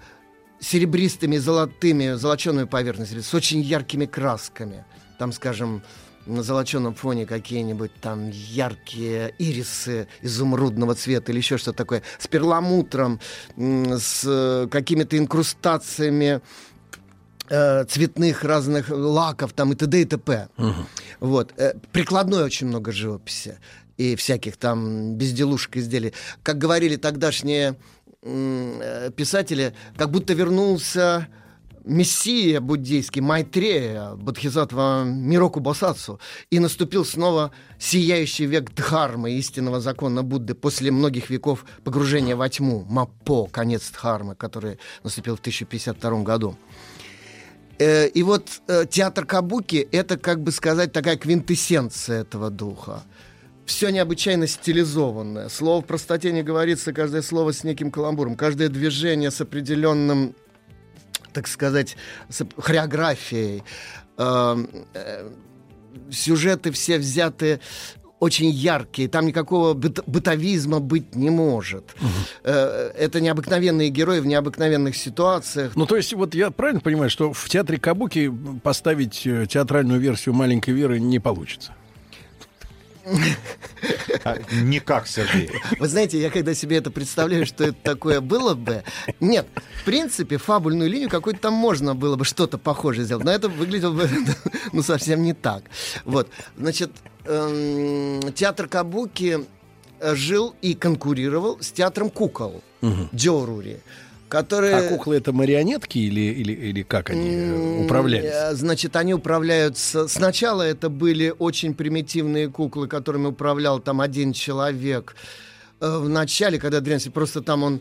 серебристыми, золотыми, золочеными поверхностями, с очень яркими красками. Там, скажем, на золоченом фоне какие-нибудь там яркие ирисы изумрудного цвета или еще что-то такое, с перламутром, с э, какими-то инкрустациями э, цветных разных лаков там и т.д. и т.п. Вот. Э, Прикладной очень много живописи и всяких там безделушек изделий. Как говорили тогдашние э, писатели, как будто вернулся мессия буддийский, Майтрея, Бодхисаттва Мироку Босатсу, и наступил снова сияющий век Дхармы, истинного закона Будды, после многих веков погружения во тьму, Мапо, конец Дхармы, который наступил в 1052 году. Э, И вот э, театр Кабуки — это, как бы сказать, такая квинтэссенция этого духа. Все необычайно стилизованное. Слово в простоте не говорится, каждое слово с неким каламбуром, каждое движение с определенным, так сказать, с хореографией. Эм, э, Сюжеты все взяты очень яркие, там никакого быт- бытовизма быть не может. Э, Это необыкновенные герои в необыкновенных ситуациях. Ну, то есть, вот я правильно понимаю, что в театре Кабуки поставить э, театральную версию маленькой Веры не получится? А, Никак, Сергей. Вы знаете, я когда себе это представляю, что это такое было бы... Нет, в принципе, фабульную линию какую-то там можно было бы что-то похожее сделать, но это выглядело бы, ну, совсем не так. Вот, значит, эм, театр Кабуки э, жил и конкурировал с театром кукол Джорури, которые... А куклы это марионетки или, или, или как они э, М, управлялись? э, Значит, они управляются... Сначала это были очень примитивные куклы, которыми управлял там один человек. Э, В начале, когда Дрянси, просто там он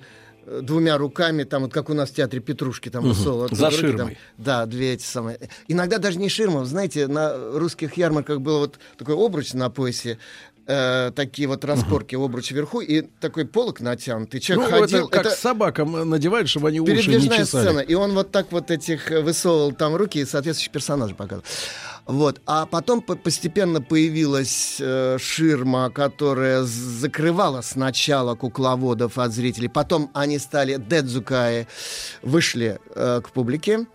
двумя руками, там вот как у нас в театре Петрушки, там Мгм. высовывал За руки, там. ширмой. да, две эти самые. Иногда даже не ширма. Знаете, на русских ярмарках было вот такой обруч на поясе, э, такие вот распорки, обруч вверху, и такой полок натянутый. Человек ну, ходил... это как собакам э, надевают, чтобы они уши не Передвижная чесали. сцена. И он вот так вот этих э, высовывал там руки и соответствующий персонаж показывал. Вот. А потом по- постепенно появилась э, ширма, которая закрывала сначала кукловодов от зрителей. Потом они стали дедзукаи, вышли э, к публике.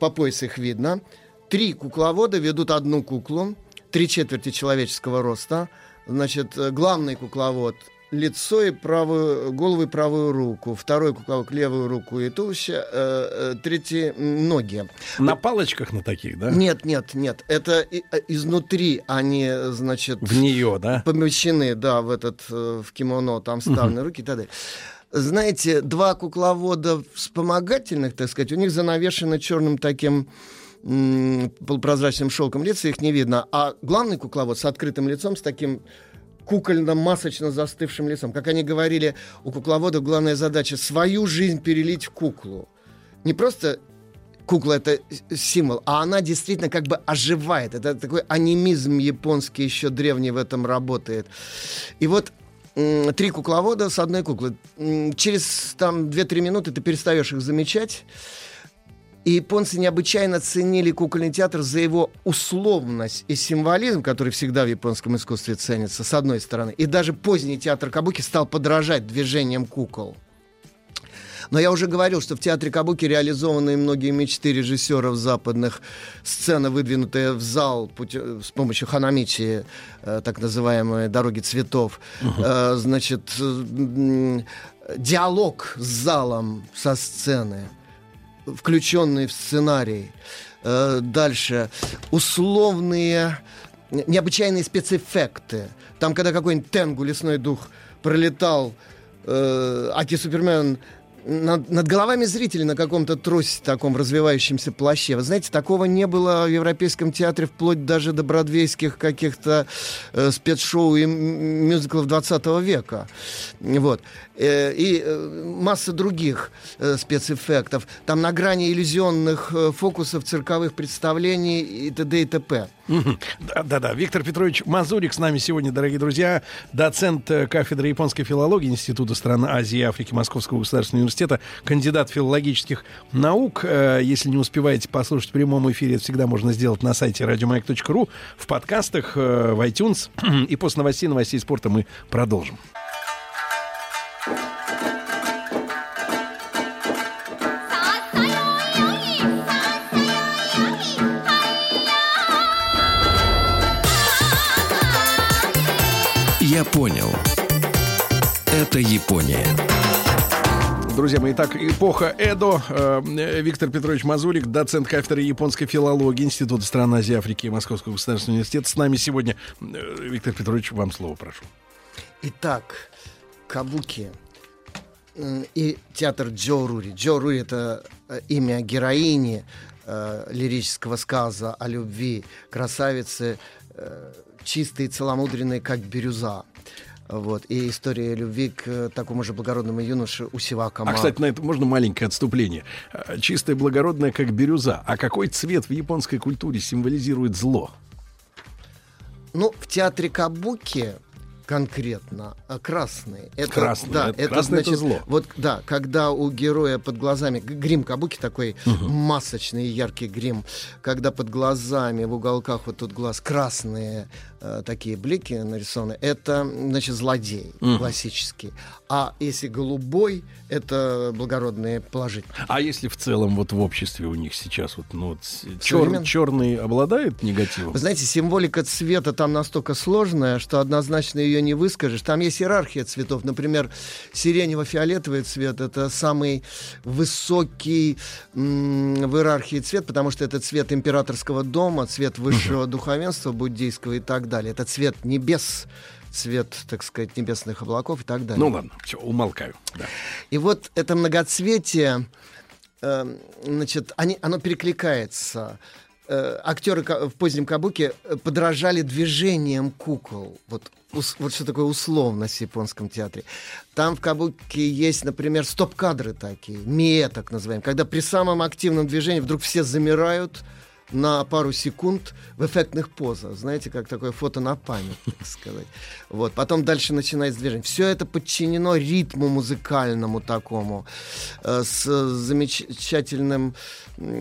По пояс их видно. Три кукловода ведут одну куклу, три четверти человеческого роста. Значит, э, главный кукловод лицо и правую голову и правую руку, второй кукловод левую руку и туловище, э, э, третий ноги. На палочках на таких, да? Нет, нет, нет. Это и- э, изнутри они, значит, В нее, да? помещены, да, в этот в кимоно, там вставлены руки и так далее. Знаете, два кукловода вспомогательных, так сказать, у них занавешено черным таким м, полупрозрачным шелком лица, их не видно. А главный кукловод с открытым лицом, с таким кукольно-масочно застывшим лицом. Как они говорили, у кукловодов главная задача свою жизнь перелить в куклу. Не просто кукла это символ, а она действительно как бы оживает. Это такой анимизм японский еще древний в этом работает. И вот три кукловода с одной куклы. Через там 2-3 минуты ты перестаешь их замечать. И японцы необычайно ценили кукольный театр за его условность и символизм, который всегда в японском искусстве ценится, с одной стороны. И даже поздний театр Кабуки стал подражать движениям кукол. Но я уже говорил, что в театре Кабуки реализованы многие мечты режиссеров западных. Сцена, выдвинутая в зал путё- с помощью ханамичи, э, так называемой дороги цветов. Э, значит, э, диалог с залом со сцены, включенный в сценарий. Э, дальше. Условные, не- необычайные спецэффекты. Там, когда какой-нибудь Тенгу, лесной дух, пролетал, э, Аки Супермен над, над головами зрителей на каком-то тросе таком развивающемся плаще. Вы знаете, такого не было в Европейском театре вплоть даже до бродвейских каких-то э, спецшоу и мюзиклов 20 века. Вот. Э, и э, масса других э, спецэффектов. Там на грани иллюзионных фокусов, цирковых представлений и т.д. и т.п. Мгм. Да, да, да. Виктор Петрович Мазурик с нами сегодня, дорогие друзья, доцент кафедры японской филологии Института стран Азии и Африки Московского государственного университета, кандидат филологических наук. Если не успеваете послушать в прямом эфире, это всегда можно сделать на сайте радиомаяк.ру, в подкастах, в iTunes. И после новостей, новостей спорта мы продолжим. Я понял. Это Япония. Друзья мои, так, эпоха Эдо. Э, Виктор Петрович Мазурик, доцент кафедры японской филологии Института стран Азии, Африки и Московского государственного университета. С нами сегодня. Э, Виктор Петрович, вам слово прошу. Итак, Кабуки м, и театр Джо Рури. Джо Рури — это э, имя героини э, лирического сказа о любви красавицы, э, чистой и целомудренной, как бирюза. Вот. И история любви к э, такому же благородному юноше Усива А, кстати, на это можно маленькое отступление. Э, Чистое благородное, как бирюза. А какой цвет в японской культуре символизирует зло? Ну, в театре Кабуки конкретно а, красный. Это, Красный. Да, Это- это, красный это значит, зло. Вот, да, когда у героя под глазами грим Кабуки такой масочный яркий грим, когда под глазами в уголках вот тут глаз красные э, такие блики нарисованы, это значит злодей Мгм. классический. А если голубой, это благородные положительные. А если в целом вот в обществе у них сейчас вот, ну, вот Современ- черный обладает негативом? Вы знаете, символика цвета там настолько сложная, что однозначно ее не выскажешь. Там есть иерархия цветов. Например, сиренево-фиолетовый цвет — это самый высокий м, в иерархии цвет, потому что это цвет императорского дома, цвет высшего духовенства буддийского и так далее. Это цвет небес, цвет, так сказать, небесных облаков и так далее. Ну ладно, все, умолкаю. Да. И вот это многоцветие, э, значит, они, оно перекликается. Э, актеры в позднем кабуке подражали движениям кукол. Вот, вот что такое условность в японском театре. Там в кабуке есть, например, стоп-кадры такие, мие так называемые, когда при самом активном движении вдруг все замирают на пару секунд в эффектных позах. Знаете, как такое фото на память, так сказать. Вот. Потом дальше начинается движение. Все это подчинено ритму музыкальному такому, э, с замечательным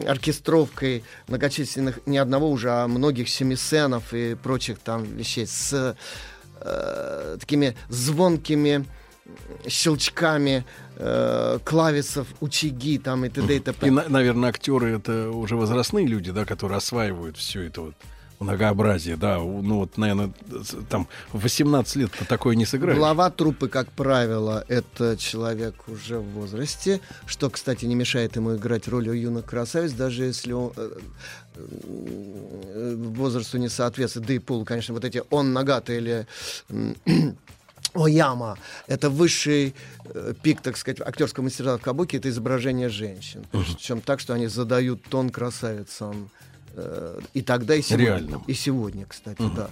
оркестровкой многочисленных, не одного уже, а многих семисенов и прочих там вещей, с э, такими звонкими щелчками э, клависов, учиги там и т.д. и т.п. И, на- наверное, актеры это уже возрастные люди, да, которые осваивают все это вот многообразие, да, ну вот, наверное, там в 18 лет такое не сыграешь. Глава труппы, как правило, это человек уже в возрасте, что, кстати, не мешает ему играть роль юных красавиц, даже если он э, э, возрасту не соответствует. Да и пол, конечно, вот эти он нагата или Ояма — это высший э, пик, так сказать, актерского мастерства в кабуки — это изображение женщин. Причем так, что они задают тон красавицам. И тогда, и сегодня. Реальным. И сегодня, кстати, да.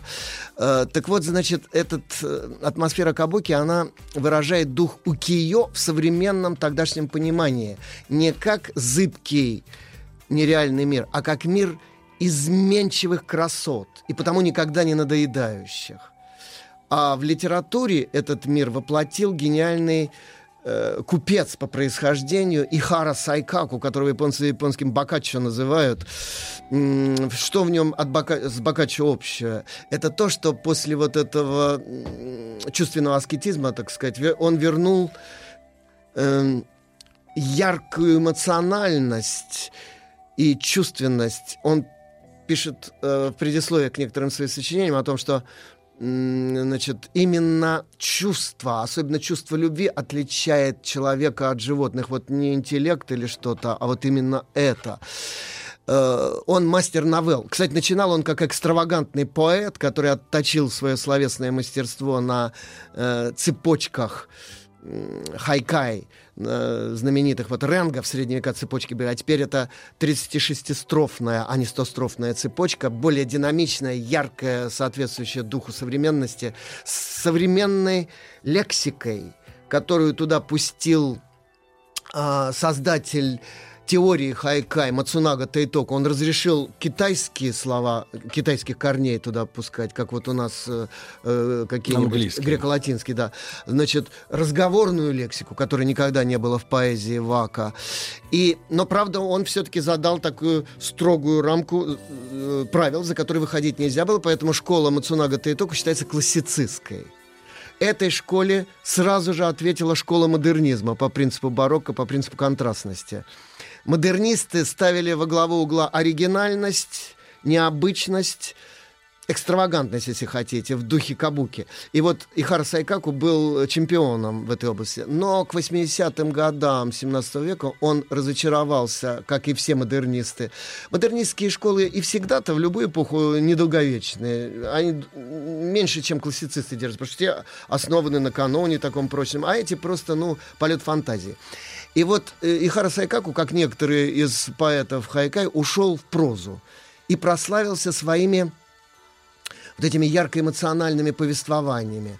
Э, так вот, значит, этот, э, атмосфера кабуки, она выражает дух укиё в современном тогдашнем понимании. Не как зыбкий нереальный мир, а как мир изменчивых красот, и потому никогда не надоедающих. А в литературе этот мир воплотил гениальный э, купец по происхождению Ихара Сайкаку, которого японцы японским бокаччо называют. Что в нем от бока, с бокаччо общее? Это то, что после вот этого чувственного аскетизма, так сказать, он вернул эм, яркую эмоциональность и чувственность. Он пишет э, в предисловии к некоторым своим сочинениям о том, что значит, именно чувство, особенно чувство любви, отличает человека от животных. Вот не интеллект или что-то, а вот именно это. Э, Он мастер новелл. Кстати, начинал он как экстравагантный поэт, который отточил свое словесное мастерство на э, цепочках хайкай, э, знаменитых вот Ренга в средние века цепочки были, а теперь это 36-строфная, а не 100-строфная цепочка, более динамичная, яркая, соответствующая духу современности, с современной лексикой, которую туда пустил а, создатель теории хайкай Мацунага Тайток, он разрешил китайские слова, китайских корней туда пускать, как вот у нас э, э, какие-нибудь греко-латинские, да. Значит, разговорную лексику, которой никогда не было в поэзии Вака. И, но, правда, он все-таки задал такую строгую рамку э, правил, за которые выходить нельзя было, поэтому школа Мацунага Тайтоку считается классицистской этой школе сразу же ответила школа модернизма по принципу барокко, по принципу контрастности. Модернисты ставили во главу угла оригинальность, необычность, экстравагантность, если хотите, в духе кабуки. И вот Ихара Сайкаку был чемпионом в этой области. Но к 80-м годам 17 века он разочаровался, как и все модернисты. Модернистские школы и всегда-то в любую эпоху недолговечные. Они меньше, чем классицисты держат, потому что те основаны на каноне таком прочном, а эти просто, ну, полет фантазии. И вот э, Ихара Сайкаку, как некоторые из поэтов Хайкай, ушел в прозу и прославился своими вот этими ярко-эмоциональными повествованиями,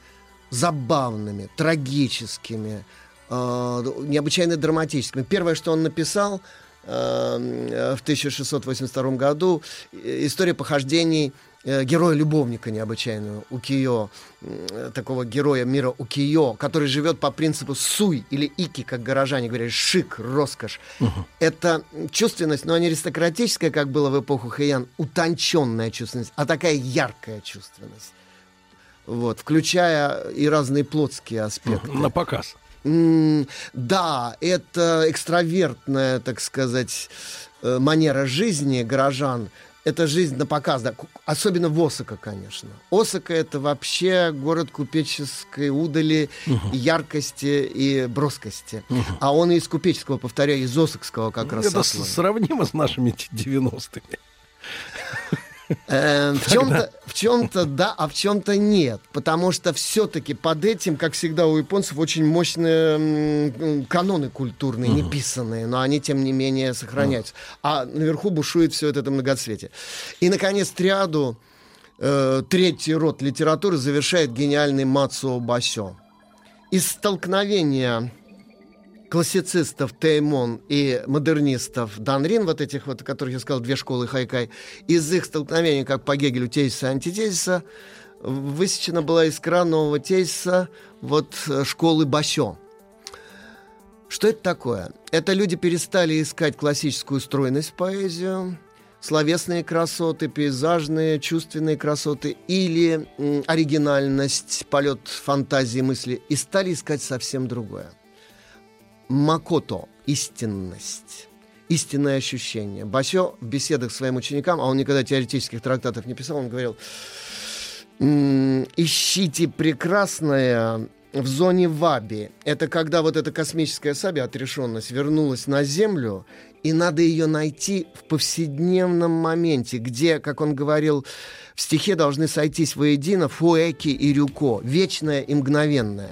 забавными, трагическими, э, необычайно драматическими. Первое, что он написал э, в 1682 году, э, история похождений Э, героя-любовника необычайного, Укиё, такого героя мира Укиё, который живет по принципу суй или ики, как горожане говорят, шик, роскошь. Угу. Это чувственность, но не аристократическая, как было в эпоху Хэйян, утонченная чувственность, а такая яркая чувственность. Вот, включая и разные плотские аспекты. На показ. М- да, это экстравертная, так сказать, э, манера жизни горожан, это жизнь на показ, да. Особенно в Осака, конечно. Осака — это вообще город купеческой удали, угу. яркости и броскости. Угу. А он из купеческого, повторяю, из Осакского как раз. Это сравнимо с нашими 90-ми. Э, в чем-то, в чем-то да, а в чем-то нет. Потому что все-таки под этим, как всегда у японцев, очень мощные каноны культурные, uh-huh. неписанные, но они, тем не менее, сохраняются. Uh-huh. А наверху бушует все это, это многоцветие. И, наконец, триаду, э, третий род литературы завершает гениальный Мацуо Басё. Из столкновения классицистов Теймон и модернистов Данрин, вот этих вот, которых я сказал, две школы Хайкай, из их столкновений, как по Гегелю, тезиса и антитезиса, высечена была искра нового тезиса вот э, школы Басё. Что это такое? Это люди перестали искать классическую стройность в поэзию, словесные красоты, пейзажные, чувственные красоты или м, оригинальность, полет фантазии, мысли, и стали искать совсем другое – макото – истинность истинное ощущение. Басё в беседах с своим ученикам, а он никогда теоретических трактатов не писал, он говорил, ищите прекрасное в зоне Ваби. Это когда вот эта космическая саби, отрешенность, вернулась на Землю, и надо ее найти в повседневном моменте, где, как он говорил, в стихе должны сойтись воедино фуэки и рюко, вечное и мгновенное,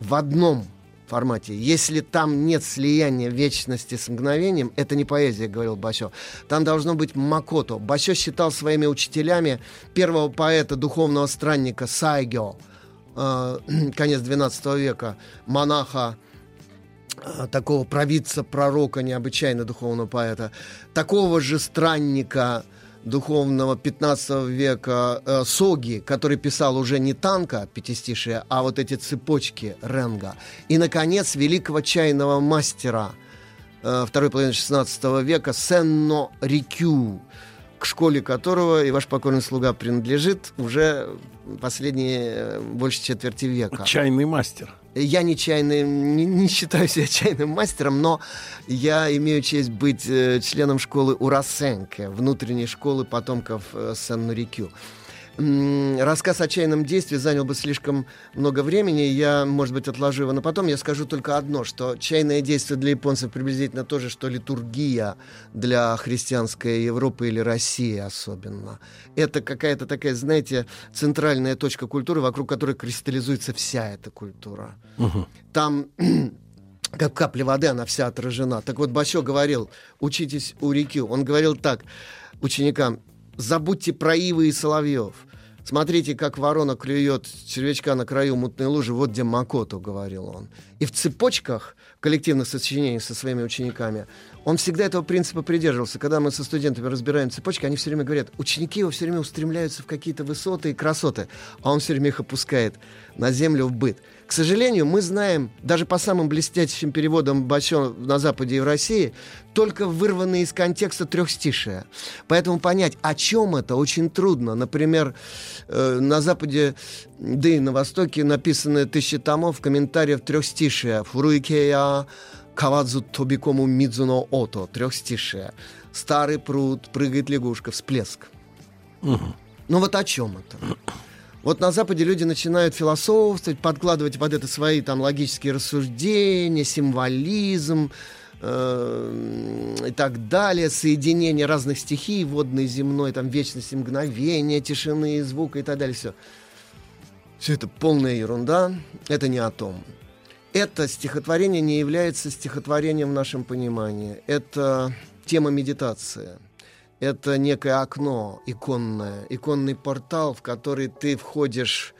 в одном формате. Если там нет слияния вечности с мгновением, это не поэзия, говорил Басё. Там должно быть Макото. Басё считал своими учителями первого поэта, духовного странника Сайгё, э, конец XII века, монаха, э, такого провидца, пророка, необычайно духовного поэта, такого же странника, духовного 15 века э, Соги, который писал уже не танка пятистишие, а вот эти цепочки Ренга. И, наконец, великого чайного мастера э, второй половины 16 века Сенно Рикю, к школе которого и ваш покорный слуга принадлежит уже последние э, больше четверти века. Чайный мастер. Я не чайный, не, не считаю себя чайным мастером, но я имею честь быть э, членом школы Урасенке, внутренней школы потомков э, Сен-Нурикю рассказ о чайном действии занял бы слишком много времени. Я, может быть, отложу его на потом. Я скажу только одно, что чайное действие для японцев приблизительно то же, что литургия для христианской Европы или России особенно. Это какая-то такая, знаете, центральная точка культуры, вокруг которой кристаллизуется вся эта культура. Угу. Там как капля воды, она вся отражена. Так вот, Бачо говорил, учитесь у реки. Он говорил так ученикам, забудьте про Ивы и Соловьев. Смотрите, как ворона клюет червячка на краю мутной лужи, вот где Макото, говорил он. И в цепочках коллективных сочинений со своими учениками он всегда этого принципа придерживался. Когда мы со студентами разбираем цепочки, они все время говорят, ученики его все время устремляются в какие-то высоты и красоты, а он все время их опускает на землю в быт. К сожалению, мы знаем, даже по самым блестящим переводам Бачо на Западе и в России, только вырванные из контекста трехстишия. Поэтому понять, о чем это, очень трудно. Например, э, на Западе, да и на Востоке написаны тысячи томов комментариев трехстишия. Фуруикея, Кавадзу Тобикому Мидзуно Ото, трехстишие. Старый пруд, прыгает лягушка, всплеск. Угу. Ну вот о чем это? Вот на Западе люди начинают философствовать, подкладывать под это свои там логические рассуждения, символизм э, и так далее, соединение разных стихий, водной, земной, там вечности мгновения, тишины, звука и так далее, все. Все это полная ерунда, это не о том. Это стихотворение не является стихотворением в нашем понимании. Это тема медитации – это некое окно иконное, иконный портал, в который ты входишь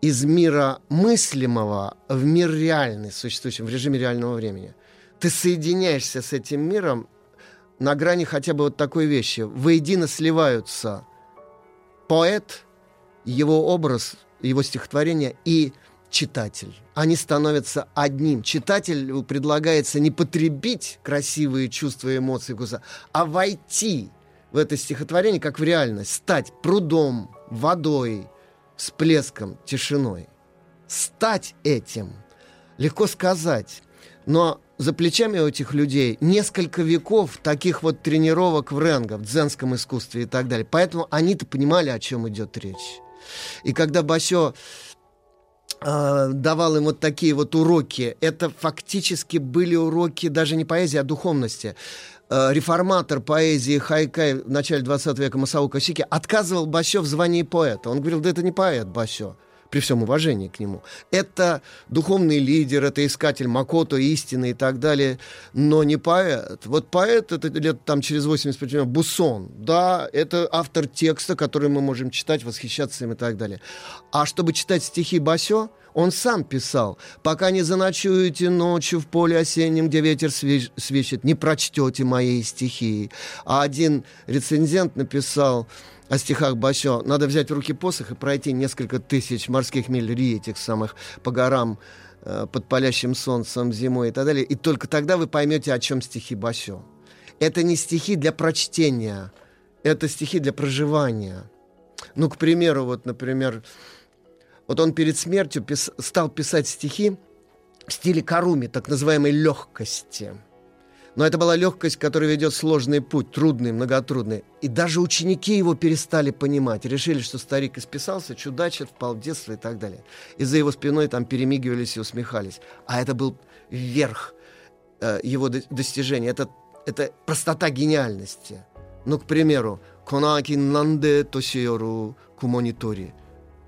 из мира мыслимого в мир реальный, существующий в режиме реального времени. Ты соединяешься с этим миром на грани хотя бы вот такой вещи. Воедино сливаются поэт, его образ, его стихотворение и читатель. Они становятся одним. Читателю предлагается не потребить красивые чувства и эмоции вкуса, а войти в это стихотворение, как в реальность, стать прудом, водой, всплеском, тишиной. Стать этим легко сказать, но за плечами у этих людей несколько веков таких вот тренировок в ренго, в дзенском искусстве и так далее. Поэтому они-то понимали, о чем идет речь. И когда Басё э, давал им вот такие вот уроки, это фактически были уроки даже не поэзии, а духовности. Э, реформатор поэзии Хайкай в начале 20 века Масао Косики отказывал Басё в звании поэта. Он говорил, да это не поэт Басё при всем уважении к нему. Это духовный лидер, это искатель Макото, истины и так далее, но не поэт. Вот поэт, это лет там через 80, например, Бусон, да, это автор текста, который мы можем читать, восхищаться им и так далее. А чтобы читать стихи Басё, он сам писал, пока не заночуете ночью в поле осеннем, где ветер свищет, не прочтете моей стихи. А один рецензент написал о стихах Басё, надо взять в руки посох и пройти несколько тысяч морских миль ри этих самых по горам, э, под палящим солнцем зимой и так далее. И только тогда вы поймете, о чем стихи Басё. Это не стихи для прочтения, это стихи для проживания. Ну, к примеру, вот, например, вот он перед смертью пис стал писать стихи в стиле Каруми, так называемой легкости. Но это была легкость, которая ведет сложный путь, трудный, многотрудный. И даже ученики его перестали понимать. Решили, что старик исписался, чудачит, впал в детство и так далее. И за его спиной там перемигивались и усмехались. А это был верх э, его достижения. Это, это простота гениальности. Ну, к примеру, «Конаки нанде тосиору кумонитори»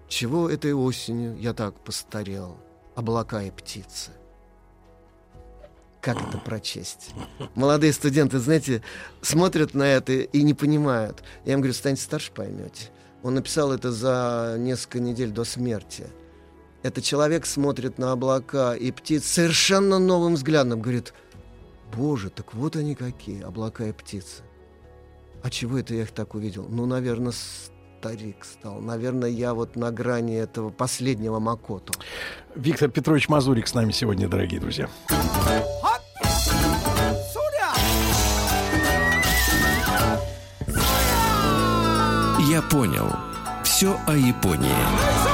Чего этой осенью я так постарел? Облака и птицы. Как это прочесть? Молодые студенты, знаете, смотрят на это и не понимают. Я им говорю, станьте старше, поймете. Он написал это за несколько недель до смерти. Этот человек смотрит на облака и птиц совершенно новым взглядом. Говорит, боже, так вот они какие, облака и птицы. А чего это я их так увидел? Ну, наверное, старик стал. Наверное, я вот на грани этого последнего Макото. Виктор Петрович Мазурик с нами сегодня, дорогие друзья. Понял. Все о Японии.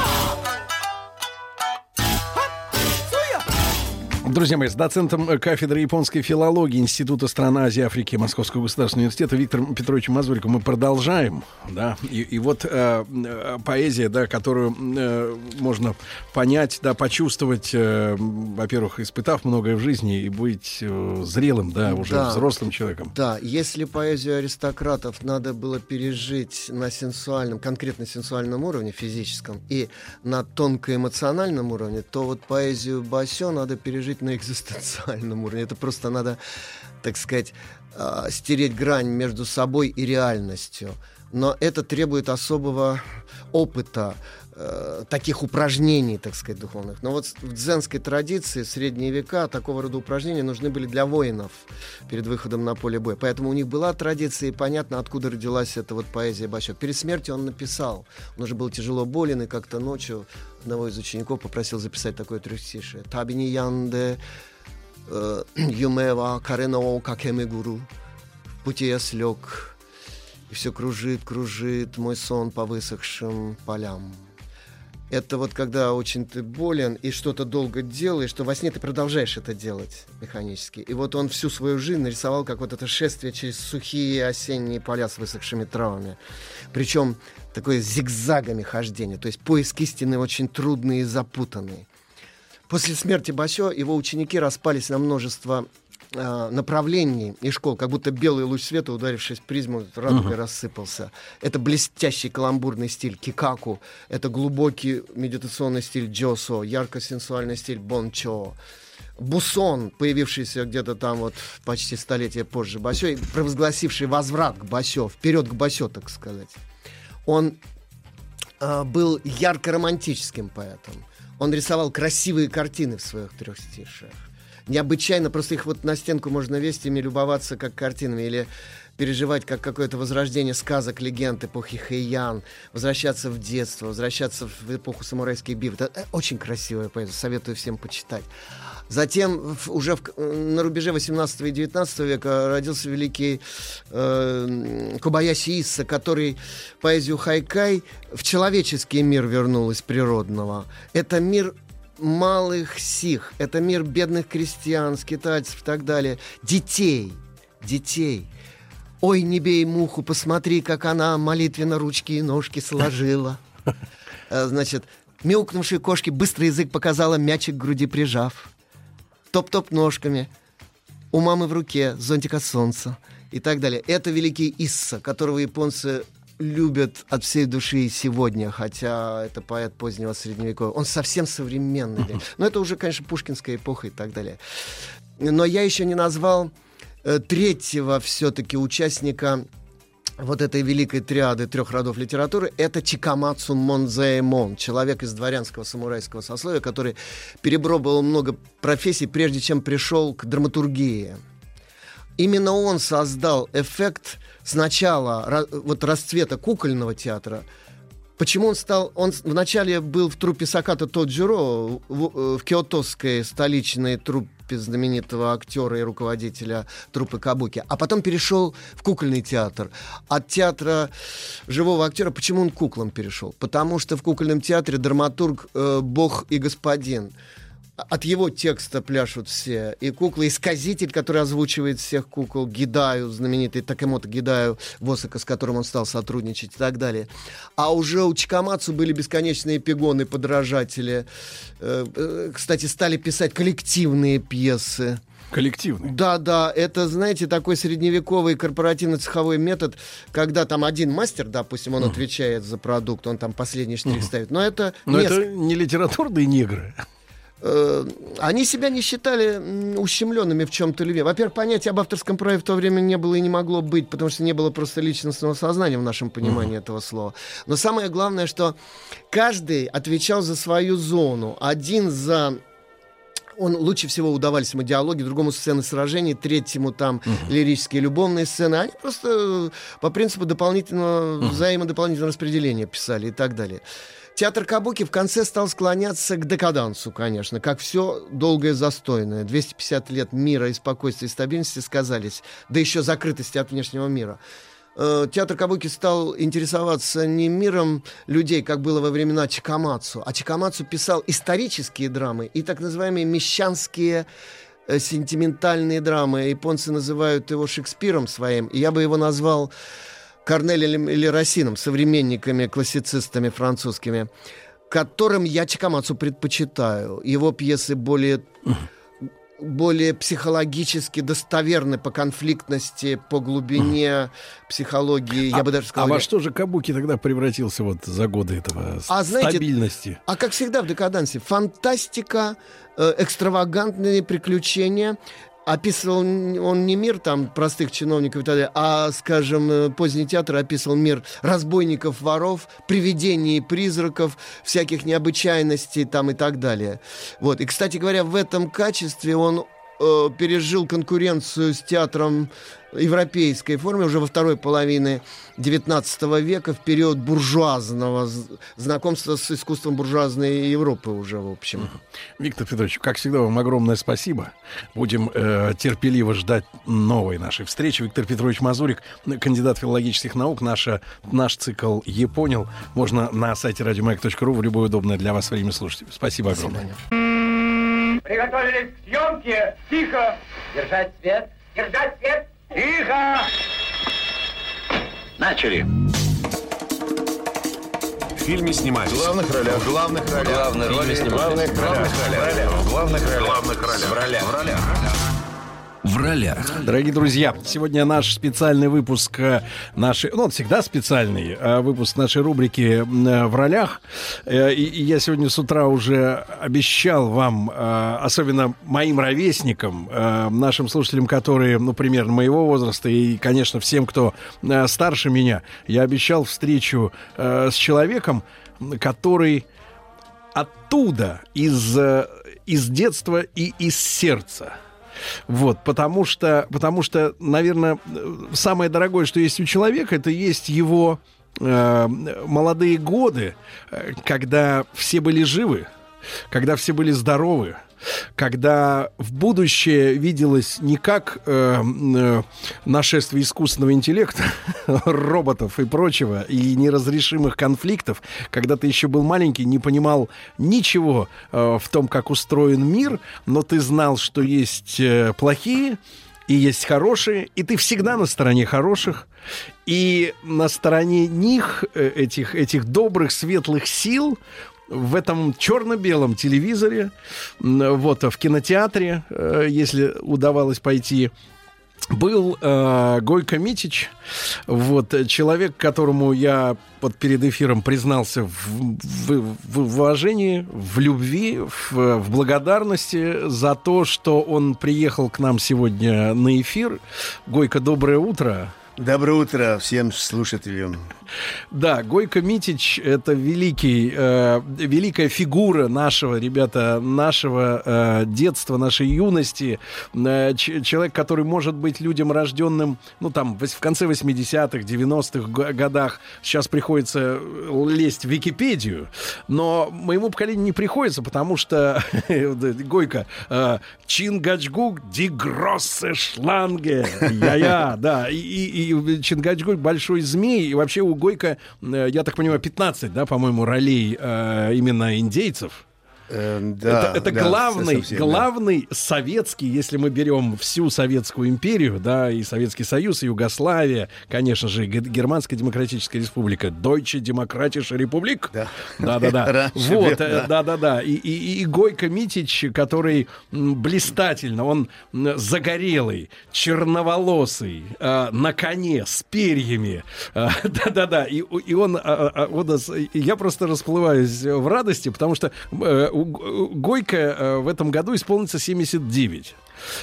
Друзья мои, с доцентом кафедры японской филологии Института стран Азии, Африки Московского государственного университета Виктором Петровичем Мазуриком мы продолжаем. Да? И, и вот э, э, поэзия, да, которую э, можно понять, да, почувствовать, э, во-первых, испытав многое в жизни и быть э, зрелым, да, уже да. взрослым человеком. Да, если поэзию аристократов надо было пережить на сенсуальном, конкретно сенсуальном уровне, физическом, и на тонко-эмоциональном уровне, то вот поэзию Басё надо пережить жить на экзистенциальном уровне. Это просто надо, так сказать, а, стереть грань между собой и реальностью. Но это требует особого опыта, э, таких упражнений, так сказать, духовных. Но вот в дзенской традиции в средние века такого рода упражнения нужны были для воинов перед выходом на поле боя. Поэтому у них была традиция, и понятно, откуда родилась эта вот поэзия Бачо. Перед смертью он написал. Он уже был тяжело болен, и как-то ночью одного из учеников попросил записать такое трехстишее. Табини янде э, юмева кареноу какемегуру. В пути я слег, и все кружит, кружит мой сон по высохшим полям. Это вот когда очень ты болен и что-то долго делаешь, что во сне ты продолжаешь это делать механически. И вот он всю свою жизнь нарисовал как вот это шествие через сухие осенние поля с высохшими травами. Причем такое зигзагами хождение. То есть поиск истины очень трудный и запутанный. После смерти Басё его ученики распались на множество направлений и школ, как будто белый луч света, ударившись в призму, радугой Мгм. рассыпался. Это блестящий каламбурный стиль кикаку, это глубокий медитационный стиль джосо, ярко-сенсуальный стиль бончо. Бусон, появившийся где-то там вот почти столетие позже Басё, и провозгласивший возврат к Басё, вперед к Басё, так сказать. Он а, был ярко-романтическим поэтом. Он рисовал красивые картины в своих трехстишиях. Необычайно, просто их вот на стенку можно весить, ими любоваться как картинами, или переживать как какое-то возрождение сказок, легенд эпохи Хэйян, возвращаться в детство, возвращаться в эпоху самурайских битв. Это э, очень красивая поэзия, советую всем почитать. Затем уже в к- на рубеже 18 и 19 века родился великий э, Кобаяси Исса, который поэзию хайкай в человеческий мир вернул из природного. Это мир малых сих, это мир бедных крестьян, скитальцев и так далее. Детей, детей. Ой, не бей муху, посмотри, как она молитвенно ручки и ножки сложила. Э, Значит, мяукнувшей кошке быстрый язык показала мячик к груди прижав. Топ-топ ножками. У мамы в руке зонтик от солнца и так далее. Это великий Исса, которого японцы любят от всей души и сегодня, хотя это поэт позднего средневековья. Он совсем современный. Но это уже, конечно, пушкинская эпоха и так далее. Но я еще не назвал э, третьего все-таки участника вот этой великой триады трех родов литературы, это Чикамацу Монзаэмон, человек из дворянского самурайского сословия, который перепробовал много профессий, прежде чем пришел к драматургии. Именно он создал эффект сначала ра- вот расцвета кукольного театра. Почему он стал... Он с- вначале был в труппе Саката Тоджиро, в, э, в киотосской столичной труппе знаменитого актера и руководителя труппы Кабуки, а потом перешел в кукольный театр. От театра живого актера... Почему он куклам перешел? Потому что в кукольном театре драматург э, бог и господин от его текста пляшут все. И кукла-исказитель, который озвучивает всех кукол, Гидаю, знаменитый Такемото Гидаю, Восака, с которым он стал сотрудничать и так далее. А уже у Чикамацу были бесконечные пигоны, подражатели. Э, э, Кстати, стали писать коллективные пьесы. Коллективный. Да, да, это, знаете, такой средневековый корпоративно-цеховой метод, когда там один мастер, допустим, он отвечает за продукт, он там последний штрих ставит. Но это Но несколько- это не литературные негры. Э, они себя не считали ущемленными в чем-то любви. Во-первых, понятия об авторском праве в то время не было и не могло быть, потому что не было просто личностного сознания в нашем понимании этого слова. Но самое главное, что каждый отвечал за свою зону. Один за он лучше всего удавались ему диалоги, другому сцены сражений, третьему там лирические любовные сцены. Они просто э, по принципу дополнительного, взаимодополнительного распределения писали и так далее. Театр Кабуки в конце стал склоняться к декадансу, конечно, как все долгое застойное. 250 лет мира и спокойствия и стабильности сказались, да еще закрытости от внешнего мира. Э, Театр Кабуки стал интересоваться не миром людей, как было во времена Чикамацу, а Чикамацу писал исторические драмы и так называемые мещанские э, сентиментальные драмы. Японцы называют его Шекспиром своим, и я бы его назвал Корнелем или Рассином, современниками, классицистами французскими, которым я Чикамацу предпочитаю. Его пьесы более более психологически достоверны по конфликтности, по глубине психологии, я бы даже А сказал. во что же Кабуки тогда превратился вот за годы этого А знаете- стабильности? А как всегда в декадансе, фантастика, э, экстравагантные приключения. Описывал он не мир там простых чиновников и так далее, а, скажем, э, поздний театр описывал мир разбойников, воров, привидений, призраков, всяких необычайностей там и так далее. Вот. И, кстати говоря, в этом качестве он э, пережил конкуренцию с театром европейской форме уже во второй половине XIX века, в период буржуазного знакомства с искусством буржуазной Европы уже, в общем. Виктор Петрович, как всегда, вам огромное спасибо. Будем э, терпеливо ждать новой нашей встречи. Виктор Петрович Мазурик, кандидат филологических наук. Наша, наш цикл «Е понял» можно на сайте радиомаяк.ру в любое удобное для вас время слушать. Спасибо огромное. Приготовились к съемке. Тихо. Держать свет. Держать свет. Тихо. Начали. В фильме снимались. В главных ролях. В главных ролях. Главные роли В снимались. главных ролях. В главных ролях. В главных ролях. В ролях. В ролях. В ролях. Дорогие друзья, сегодня наш специальный выпуск э, нашей, ну, он всегда специальный, э, выпуск нашей рубрики э, «В ролях». И, я сегодня с утра уже обещал вам, особенно моим ровесникам, нашим слушателям, которые, ну, примерно моего возраста, и, конечно, всем, кто старше меня, я обещал встречу с человеком, который оттуда, из, из детства и из сердца. Вот, потому что, потому что, наверное, самое дорогое, что есть у человека, это есть его э, молодые годы, э, когда все были живы, когда все были здоровы, когда в будущее виделось не как э, э, нашествие искусственного интеллекта, роботов и прочего, и неразрешимых конфликтов, когда ты еще был маленький, не понимал ничего э, в том, как устроен мир, но ты знал, что есть э, плохие, и есть хорошие, и ты всегда на стороне хороших, и на стороне них, э, этих, этих добрых, светлых сил, в этом черно-белом телевизоре, вот, в кинотеатре, э, если удавалось пойти, был э, Гойко Митич, вот, э, человек, которому я вот перед эфиром признался в, в- в уважении, в любви, в, в благодарности за то, что он приехал к нам сегодня на эфир. Гойко, доброе утро. Доброе утро всем слушателям. Да, Гойко Митич — это великий, э, великая фигура нашего, ребята, нашего э, детства, нашей юности. Э, человек, который может быть людям, рожденным, ну, там, в конце 80-х, 90-х г- годах. Сейчас приходится лезть в Википедию. Но моему поколению не приходится, потому что Гойко э, Чингачгук ди гроссе шланге. Я-я, да. И, и, и Чингачгук большой змей. И вообще у Гойко, э, я так понимаю, 15, да, по-моему, ролей э, именно индейцев. Э, да, это это да, главный, совсем, да. главный советский, если мы берем всю Советскую империю, да, и Советский Союз, и Югославия, конечно же, Германская Демократическая Республика, Deutsche Demokratische Republik. Да, да, да. Вот, э, да. да, да, да. И, и, и Гойко Митич, который блистательно, он загорелый, черноволосый, э, на коне, с перьями. Э, Да-да-да. И, и он, а, а, он нас- и я просто расплываюсь в радости, потому что э, Гойко э, в этом году исполнится 79.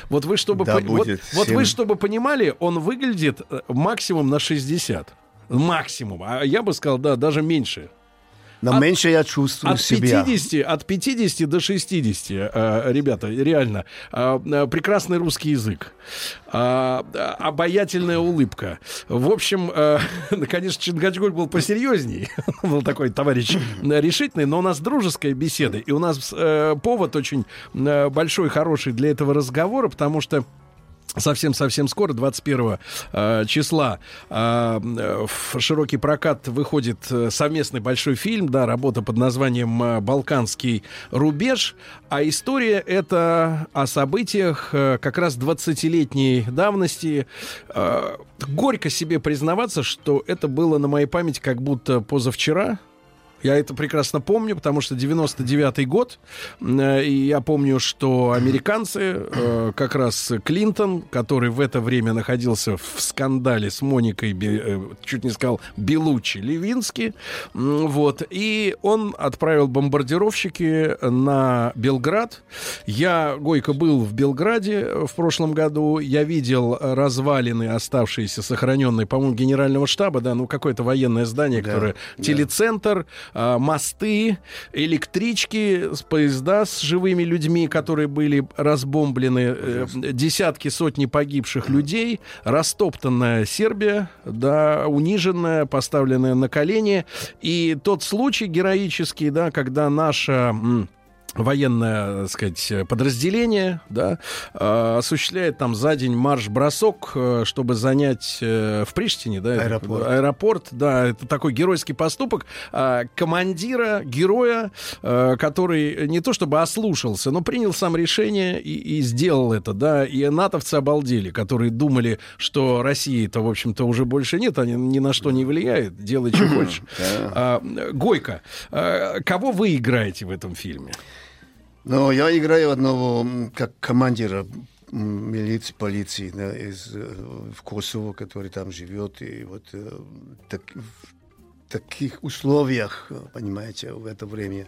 Вот вы, чтобы, Да пон- вот, будет вот вы, чтобы понимали, он выглядит э, максимум на 60. Максимум. А я бы сказал, да, даже меньше. Но меньше я чувствую От себя. 50, от 50 до 60, э, ребята, реально. Э, э, прекрасный русский язык. э, э, обаятельная улыбка. В общем, э, конечно, Чингачгук был посерьезней. Он был такой товарищ решительный, но у нас дружеская беседа. И у нас э, повод очень э, большой, хороший для этого разговора, потому что Совсем-совсем скоро, 21 э, числа, э, э, в широкий прокат выходит э, совместный большой фильм, да, работа под названием э, «Балканский рубеж», а история это о событиях э, как раз 20-летней давности. Э, горько себе признаваться, что это было на моей памяти как будто позавчера, я это прекрасно помню, потому что 99-й год, э, и я помню, что американцы, э, как раз Клинтон, который в это время находился в скандале с Моникой, э, чуть не сказал, Белучи Левински, вот, и он отправил бомбардировщики на Белград. Я, Гойко, был в Белграде в прошлом году, я видел развалины, оставшиеся, сохраненные, по-моему, генерального штаба, да, ну, какое-то военное здание, Да, которое да. телецентр, мосты, электрички, поезда с живыми людьми, которые были разбомблены, э, десятки, сотни погибших людей, растоптанная Сербия, да, униженная, поставленная на колени. И тот случай героический, да, когда наша... военное, так сказать, подразделение, да, э, осуществляет там за день марш-бросок, э, чтобы занять э, в Приштине, да, Аэропорт. аэропорт, да, это такой геройский поступок э, командира, героя, э, который не то чтобы ослушался, но принял сам решение и, и сделал это, да, и натовцы обалдели, которые думали, что России-то, в общем-то, уже больше нет, они ни на что не влияет, делай, что хочешь. А, Гойко, кого вы играете в этом фильме? Ну, я играю одного как командира милиции, полиции да, из, э, в Косово, который там живет. И вот э, так- в таких условиях, э, понимаете, в это время.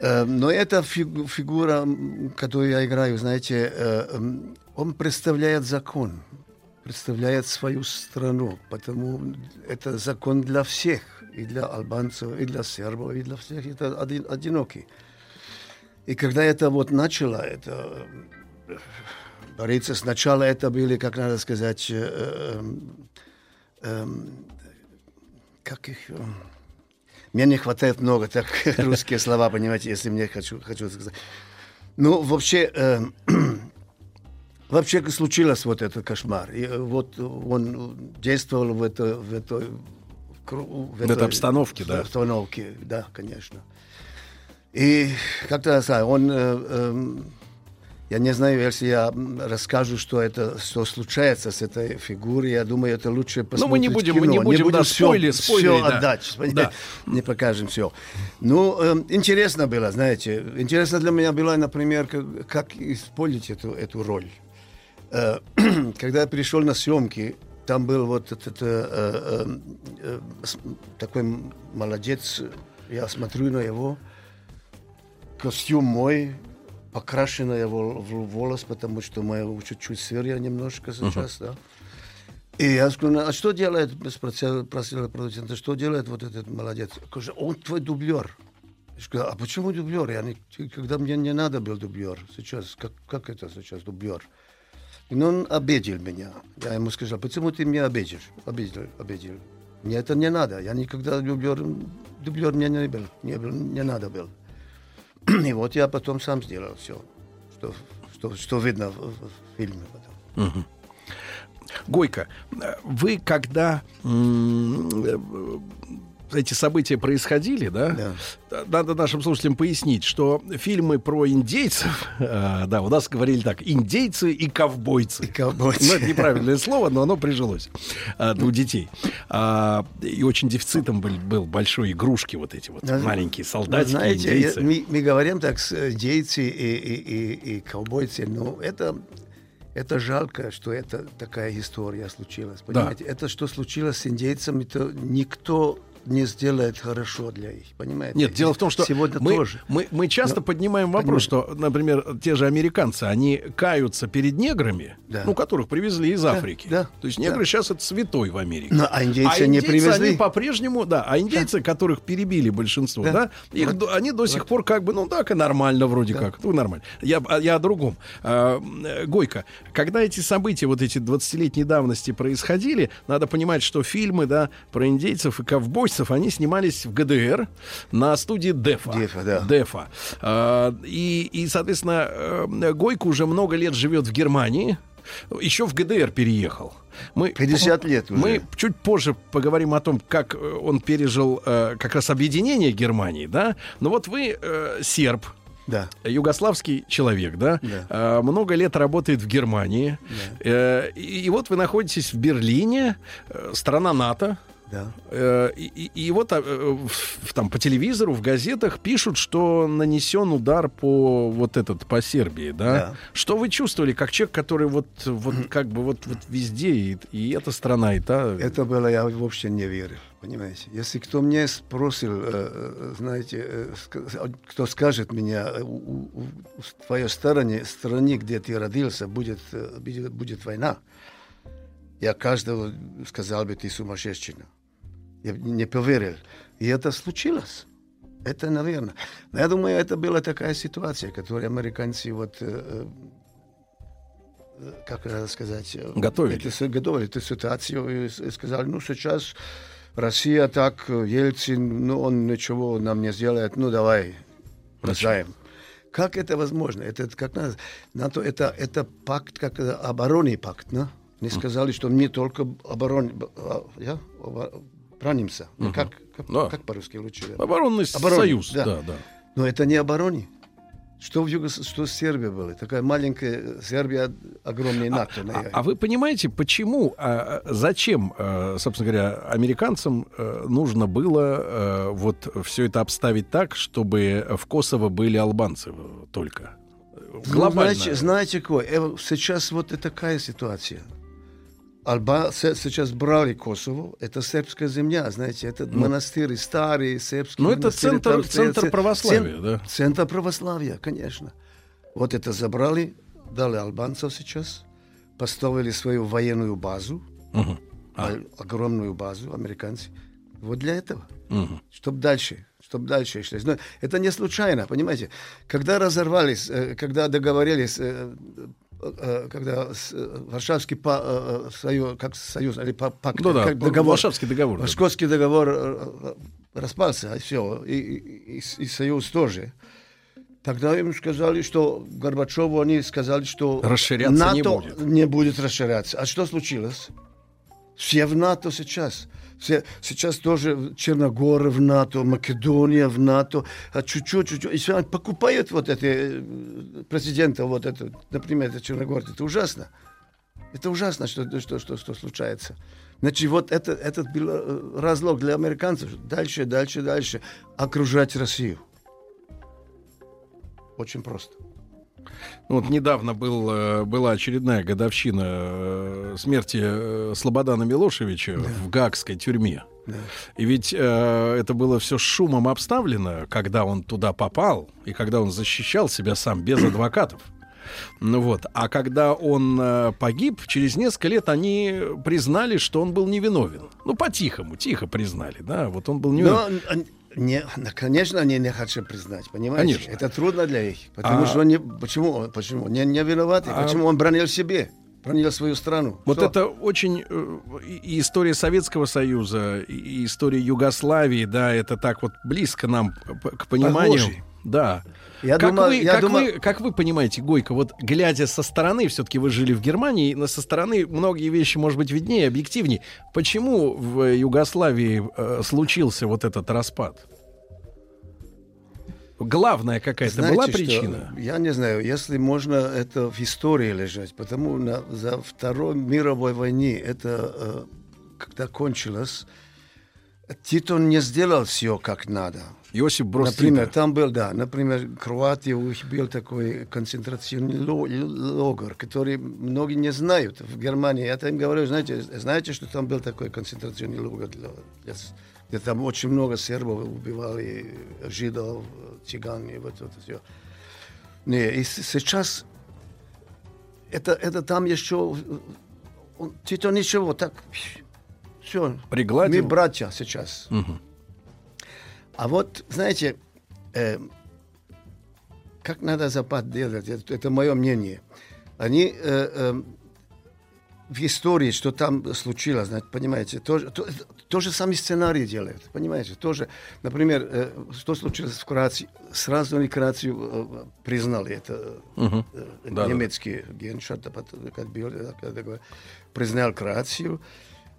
Но эта фигу- фигура, которую я играю, знаете, он представляет закон, представляет свою страну, потому это закон для всех, и для албанцев, и для сербов, и для всех, это один, одинокий. И когда это вот начало, это э, бороться сначала это были, как надо сказать, э, э, как их... э, Мне не хватает много так русские слова, понимаете, если мне хочу, хочу сказать. Ну, вообще, э, вообще случилось вот этот кошмар. И э, вот он действовал в, это, в, этой, кру- в В этой обстановке, да. обстановке, да, конечно. И как-то знаю, он, э, эм, я не знаю, если я расскажу, что это, что случается с этой фигурой, я думаю, это лучше посмотреть Ну, мы не будем- мы не кино. будем, да, всё- спойли- всё спойлерить, да. отдать, Да. не покажем все. Ну, эм, интересно было, знаете, интересно для меня было, например, как, как использовать эту, эту роль. Э, Когда я пришел на съемки, там был вот этот э, э, э, с- такой молодец, я смотрю на его, костюм мой, покрашенный его в волос, потому что мы чуть-чуть сырья немножко сейчас, да. И я сказал, а что делает, спросил, просил продуцента, что делает вот этот молодец? Говорит, он твой дублер. Я сказал, а почему дублер? Я не, когда мне не надо был дублер, сейчас, как, как это сейчас дублер? И он обидел меня. Я ему сказал, почему ты меня обидишь? Обидел, обидел. Мне это не надо. Я никогда дублер, дублер мне не был, не, был, не надо был. И вот я потом сам сделал все, что, что, что видно в, в фильме. потом. Мгм. Гойко, вы когда э, эти события происходили, да? Надо нашим слушателям пояснить, что фильмы про индейцев, э, да, у нас говорили так, индейцы и ковбойцы. ковбойцы. Ну, это неправильное слово, но оно прижилось э, у детей. А, и очень дефицитом был, был большой игрушки вот эти вот Да, маленькие солдатики, знаете, индейцы. я- мы, мы говорим так, с индейцы и, и, и, и ковбойцы, но это, это жалко, что это такая история случилась. Да. Понимаете, это что случилось с индейцами, то никто не сделает хорошо для их, понимаете? Нет, дело в том, что сегодня мы, тоже. мы, мы часто Но- поднимаем вопрос, что, например, те же американцы, они каются перед неграми, Да. ну, которых привезли из Да, Африки. да, То есть негры да. сейчас это святой в Америке. Ну, а индейцы не привезли? они по-прежнему, да, а индейцы, которых перебили большинство, да, Да. их, Вот. они до сих пор как бы, ну, так и нормально вроде Да. как, ну, нормально. Я, а я о другом. А, Гойко, когда эти события, вот эти 20-летней давности происходили, надо понимать, что фильмы, да, про индейцев и ковбойцев, они снимались в ГДР на студии Дефа. Дефа, да. Дефа. А, и, и, соответственно, э, Гойко уже много лет живет в Германии. Еще в ГДР переехал. Мы, 50 лет уже. Мы чуть позже поговорим о том, как э, он пережил э, как раз объединение Германии, да. Но вот вы э, серб, Да. югославский человек, да, Да. Э, много лет работает в Германии, Э, и, и вот вы находитесь в Берлине, страна НАТО. Да. Э, И, и- и вот э, там по телевизору, в газетах пишут, что нанесен удар по вот этот по Сербии, да? Да. Что вы чувствовали, как человек, который вот вот как бы вот вот везде и, и эта страна и та. Это было, я вообще не верил, понимаете. Если кто мне спросил, э, знаете, ска- кто скажет меня, в твоей стороне, стране, где ты родился, будет, будет, будет война, я каждого сказал бы, ты сумасшедший. Я не поверил. И это случилось. Это, наверное. Но я думаю, это была такая ситуация, которую американцы вот э, э, как надо сказать, э, Готовили. Это, с- готовили эту ситуацию и, сказали, ну сейчас Россия так, Ельцин, ну он ничего нам не сделает, ну давай, бросаем. Как это возможно? Это как надо? НАТО это это пакт, как оборонный пакт, да? Не сказали, что мы только оборон, а, я, Ну, Мгм. Как, как, Да. как по-русски лучше? Оборонный союз, да, да. Но это не обороне. Что в Юго... что Сербия была? Такая маленькая Сербия, огромный НАТО. А, а вы понимаете, почему, а, а, зачем, э, собственно говоря, американцам э, нужно было э, вот все это обставить так, чтобы в Косово были албанцы только? Ну, Глобально. знаете, знаете какой? Э, Сейчас вот и такая ситуация. Алба се- сейчас брали Kosovo, это сербская земля, знаете, это Ну. монастыри старые, сербские Ну, это центр- там центр православия, цен- да? Центр православия, конечно. Вот это забрали, дали албанцев сейчас, поставили свою военную базу, Мгм. о- огромную базу, американцы. Вот для этого. Мгм. Чтобы дальше, чтобы дальше шли. Но это не случайно, понимаете? Когда разорвались, э, когда договорились, э, когда с- э, Варшавский па- э, э, союз, как союз, или па- пакт, Ну да, как договор, Варшавский договор, да. Варшавский договор э, э, распался, и все, и, и- и- и союз тоже. Тогда им сказали, что Горбачеву они сказали, что Расширяться НАТО не будет. не будет расширяться. А что случилось? Все в НАТО сейчас. Все, сейчас тоже Черногория в НАТО, Македония в НАТО, а чуть-чуть, чуть-чуть. И покупают вот эти э, президента, вот это, например, это Черногория. Это ужасно. Это ужасно, что, что, что, что случается. Значит, вот это, этот был э, разлог для американцев. Дальше, дальше, дальше. Окружать Россию. Очень просто. Ну, Вот недавно был, э, была очередная годовщина э, смерти э, Слободана Милошевича в Гаагской тюрьме. И ведь э, это было все шумом обставлено, когда он туда попал и когда он защищал себя сам без адвокатов. Ну вот, а когда он э, погиб, через несколько лет они признали, что он был невиновен. Ну, по-тихому, тихо признали, да, вот он был невиновен. Но, не, конечно, они не хотят признать, понимаете? Конечно. Это трудно для них. Потому А- что он не, почему, почему? Не, не виноват. А- Почему он бронил себе? Бронил свою страну. Вот Что? это очень э, и история Советского Союза, и- история Югославии, да, это так вот близко нам п- к пониманию. Похожи. Да. Я как, думаю- вы, я как, думаю- вы, как вы понимаете, Гойко, вот глядя со стороны, все-таки вы жили в Германии, но со стороны многие вещи, может быть, виднее, объективнее. Почему в Югославии э, случился вот этот распад? Главная какая-то Знаете была что? причина? Я не знаю, если можно это в истории лежать, потому на, за Второй мировой войне это э, когда кончилось, Тито не сделал все как надо. Иосиф Брос Например, Тита. там был, да, например, Кроатия, у них был такой концентрационный ло- лагерь, который многие не знают в Германии. Я им говорю, знаете, знаете, что там был такой концентрационный лагерь, для- где там очень много сербов убивали, жидов, цыган и вот это все. Не, и сейчас это, это там еще... он- Тито ничего, так... Все. Пригладил? Мы братья сейчас. Мгм. А вот, знаете, э, как надо Запад делать, это, это мое мнение. Они э, э, в истории, что там случилось, знаете, понимаете, тоже, то, то же самый сценарий делают, понимаете, тоже, например, э, что случилось в Кроации, сразу они Кроацию э, признали, это Мгм. э, Да-да-да. немецкий генштаб, как да, говорят, признал Кроацию.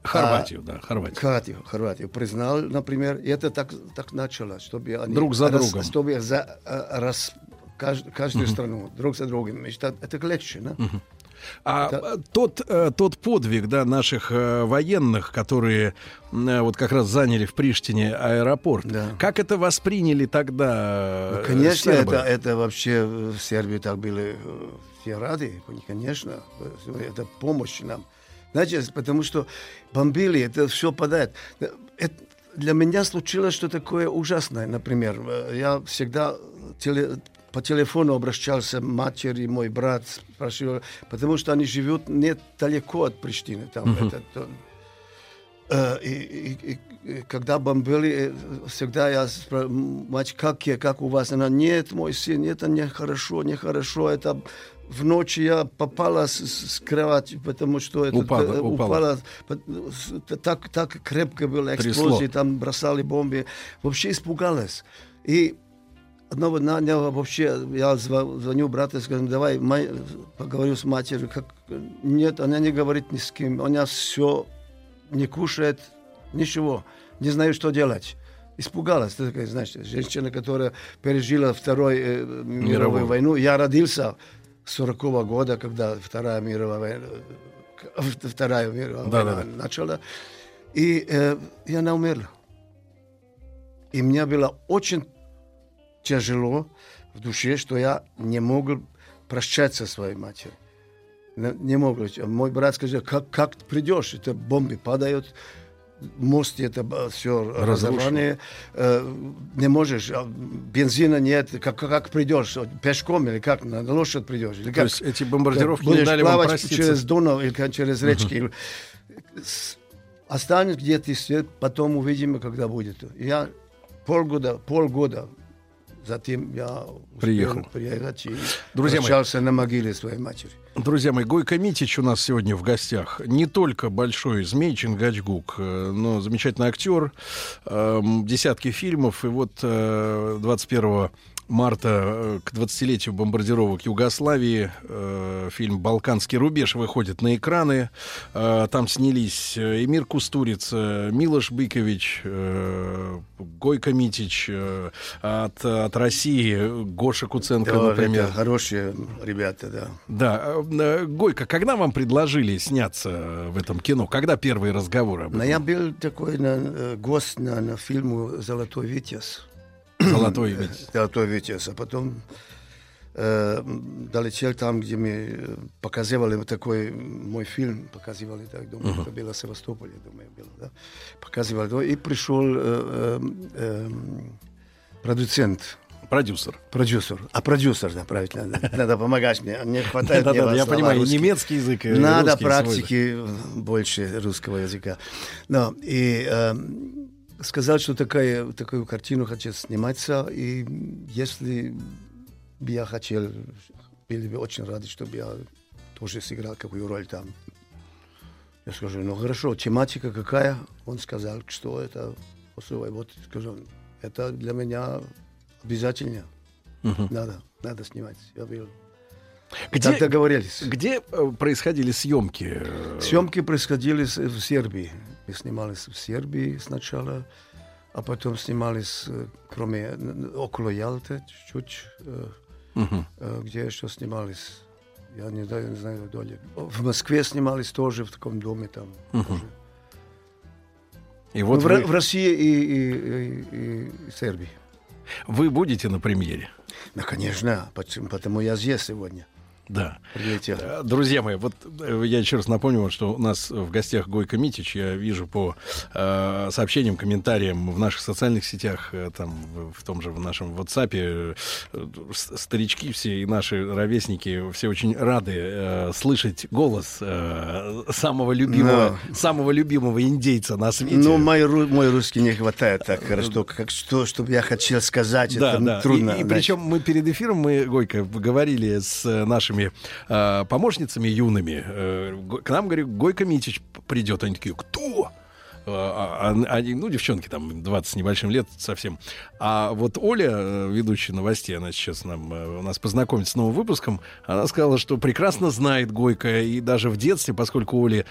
Хорватию, А, да, Хорватию. Хорватию, Хорватию признал, например, и это так, так началось, чтобы они... Друг за рас- другом. Чтобы за, э, раз, кажд- каждую Мгм. страну друг за другом. Это, это легче, да? А э, тот, э, тот подвиг да, наших э, военных, которые вот как раз заняли в Приштине аэропорт, как это восприняли тогда Ну, конечно, сербы? это, это вообще в Сербии так были все рады, конечно, это помощь нам. Знаете, потому что бомбили, это все падает. Э, это- для меня случилось что такое ужасное, например. э, Я всегда теле- по телефону обращался матери, мой брат спрашивал, потому что они живут недалеко от Приштины. Там, Мгм. это, то- Э, и, и- и- когда бомбили, э, всегда я спрашиваю, мать, как, я, как у вас? Она, нет, мой сын, это нехорошо, нехорошо, это в ночь я попала с, с- кровати, потому что это, Упала, э, упала. упала, с- так, так крепко было Трясло. эксплозии, там бросали бомбы. Вообще испугалась. И одного дня вообще я звоню брату и скажу, давай май- поговорю с матерью. Как... Нет, она не говорит ни с кем. Она все не кушает, ничего. Не знаю, что делать. Испугалась. Ты такая, знаешь, женщина, которая пережила Вторую э, мировую Мировую. войну. Я родился с 40 года, когда Вторая мировая война, Вторая мировая Да-да-да. война начала. И, э, и она умерла. И мне было очень тяжело в душе, что я не мог прощаться со своей матерью. Не, не мог. Мой брат сказал, как, как придешь? Это бомбы падают, мост это все Разрушено. разорвание. Э, не можешь, а бензина нет. Как, как придешь? Пешком или как? На лошадь придешь? Или То как? есть эти бомбардировки не дали вам проститься? через Донау или через речки. Останется где-то потом увидим, когда будет. Я полгода, полгода затем я успел Приехал. приехать и Друзья мои. прощался на могиле своей матери. Друзья мои, Гойко Митич у нас сегодня в гостях. Не только большой змей Чингачгук, э, но замечательный актер, эм, десятки фильмов. И вот э, 21 марта э, к 20-летию бомбардировок Югославии э, фильм «Балканский рубеж» выходит на экраны. Э, Там снялись э, Эмир Кустурица, Милош Быкович, э, Гойко Митич, э, от, от России Гоша Куценко, Да, например. это хорошие ребята, да. Да, э, э, Гойка, когда вам предложили сняться э, в этом кино? Когда первые разговоры об Но этом? я был такой на, э, гость на, на фильму «Золотой Витязь». Золотой Витязь. «Золотой Витязь». А потом э, долетел там, где мы э, показывали такой мой фильм, показывали, так, думаю, Мгм. это было в Севастополе, думаю, было, да. Показывали, да, и пришел э, э, э, продуцент. Продюсер. Продюсер. А продюсер, да, правильно. Надо, надо помогать мне. Не хватает мне Да-да-да, я понимаю, и русских. немецкий язык, Надо русский свой, да. практики больше русского языка. Но, и э, сказал, что такая, такую картину хочет сниматься, и если бы я хотел, были бы очень рады, чтобы я тоже сыграл какую роль там. Я скажу, ну хорошо, тематика какая? Он сказал, что это особое. Вот скажу, это для меня обязательно. Мгм. Надо, надо снимать. Я был. Где, Так договорились. Где э, происходили съемки? Съемки происходили в Сербии. Мы снимались в Сербии сначала, а потом снимались, э, кроме, н- около Ялты, чуть-чуть, э, э, где еще снимались. Я не знаю, не знаю доли. В Москве снимались тоже в таком доме там. Мгм. тоже. И вот Ну, в, вы, в России и, и, и- и Сербии. вы будете на премьере? Ну, конечно, почему- потому я здесь сегодня. Да. Прилетел. Э, Друзья мои, вот э, я еще раз напомню, вот, что у нас в гостях Гойко Митич. Я вижу по э, сообщениям, комментариям в наших социальных сетях, э, там в, том же в нашем WhatsApp, э, э, старички все и наши ровесники все очень рады э, слышать голос э, самого любимого, самого любимого индейца на свете. Ну, мой, мой русский не хватает так хорошо, как что, чтобы я хотел сказать, Да, это да. трудно. И, и причем мы перед эфиром, мы, Гойко, говорили с э, нашими э, помощницами юными. Э, к нам, говорю, Гойко Митич придет. Они такие, кто? Э, а- а- Они, ну, девчонки там 20 с небольшим лет совсем. А вот Оля, э, ведущая новостей, она сейчас нам, э, у нас познакомится с новым выпуском, она сказала, что прекрасно знает Гойко и даже в детстве, поскольку Оли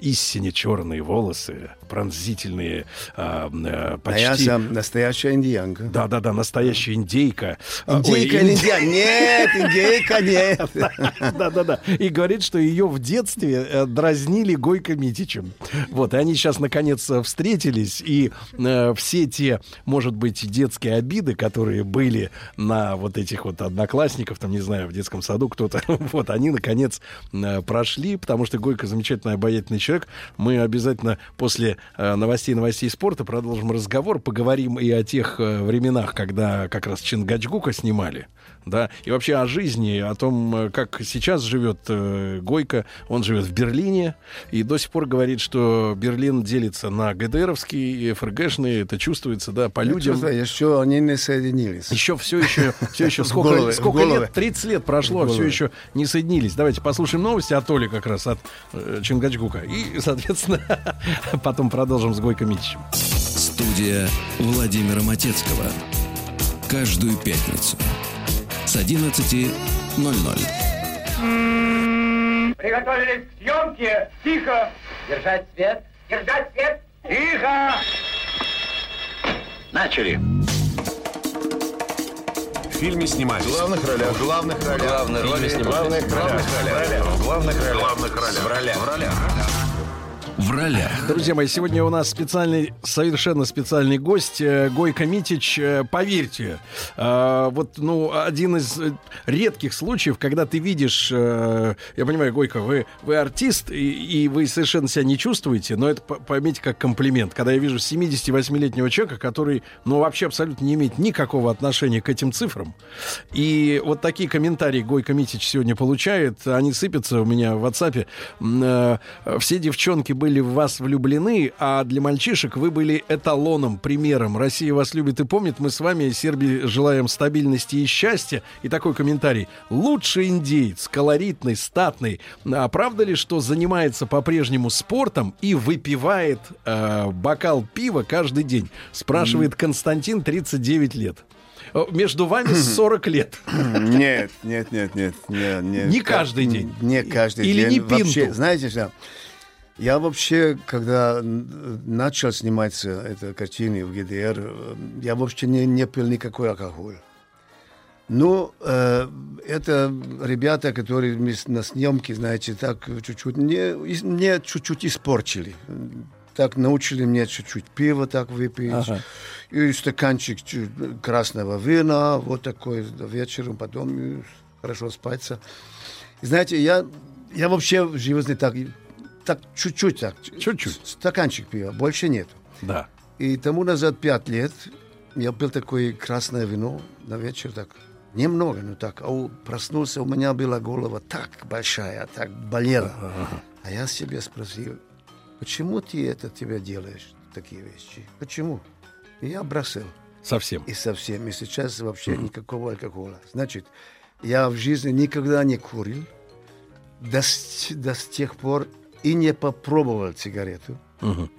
истине черные волосы, пронзительные, а, э, А почти... я сам настоящая индианка. Да, да, да, настоящая индейка. Индейка, ин- индиан. Нет, индейка, нет. Да, да, да. И говорит, что ее в детстве дразнили Гойко Митичем. Вот, и они сейчас наконец э, встретились, и э, все те, может быть, детские обиды, которые были на вот этих вот одноклассников, там, не знаю, в детском саду кто-то, вот, они наконец э, прошли, потому что Гойко замечательный, обаятельный человек. Мы обязательно после э, новостей новостей спорта продолжим разговор, поговорим и о тех э, временах, когда как раз Чингачгука снимали да, и вообще о жизни, о том, э, как сейчас живет э, Гойко. Он живет в Берлине и до сих пор говорит, что Берлин делится на ГДРовский и ФРГшный, это чувствуется, да, по людям. Чувствую, еще они не соединились. Еще все еще, все еще сколько, голове, в сколько лет? 30 лет прошло, а все еще не соединились. Давайте послушаем новости от Оли как раз, от э, Чингачгука. И, соответственно, потом продолжим с Гойко Митичем. Студия Владимира Матецкого. Каждую пятницу с 11.00. Приготовились к съемке. Тихо. Держать свет. Держать свет. Тихо. Начали. В фильме снимались. В главных ролях. В главных ролях. Главные роли снимались. главных ролях. В главных ролях. В главных ролях. В ролях. В ролях. В ролях. Друзья мои, сегодня у нас специальный, совершенно специальный гость э, Гойко Митич. Э, Поверьте, э, вот, ну, один из редких случаев, когда ты видишь, я понимаю, Гойко, вы, вы артист, и, и вы совершенно себя не чувствуете, но это по- поймите как комплимент. Когда я вижу 78-летнего человека, который, ну, вообще абсолютно не имеет никакого отношения к этим цифрам, и вот такие комментарии Гойко Митич сегодня получает, они сыпятся у меня в WhatsApp. Все девчонки были в вас влюблены, а для мальчишек вы были эталоном, примером. Россия вас любит и помнит. Мы с вами, Сербии, желаем стабильности и счастья. И такой комментарий. Лучший индеец, колоритный, статный. А правда ли, что занимается по-прежнему спортом и выпивает э, бокал пива каждый день? Спрашивает Константин, 39 лет. Э, Между вами 40 лет. Нет, нет, нет, нет, нет, нет. Не каждый день? Не каждый Или день. не пинту? Вообще, знаете что? Я вообще, когда начал сниматься эта картины в ГДР, э, я вообще не, не пил никакой алкоголь. Ну, э, это ребята, которые на съемке, знаете, так чуть-чуть, мне, ис- мне чуть-чуть испортили. Так научили мне чуть-чуть пива так выпить. Ага. И стаканчик красного вина, вот такой вечером, потом хорошо спаться. И знаете, я, я вообще в жизни так, так чуть-чуть так. Чуть-чуть. Стаканчик пива, больше нет. Да. И тому назад пять лет я пил такое красное вино на вечер, так немного, ну так. А у- проснулся, у меня была голова так большая, так болела. А я себе спросил, почему ты это тебя делаешь, такие вещи? Почему? И я бросил. Совсем. И совсем. И сейчас вообще никакого алкоголя. Значит, я в жизни никогда не курил. До, до тех пор и не попробовал сигарету. Мгм.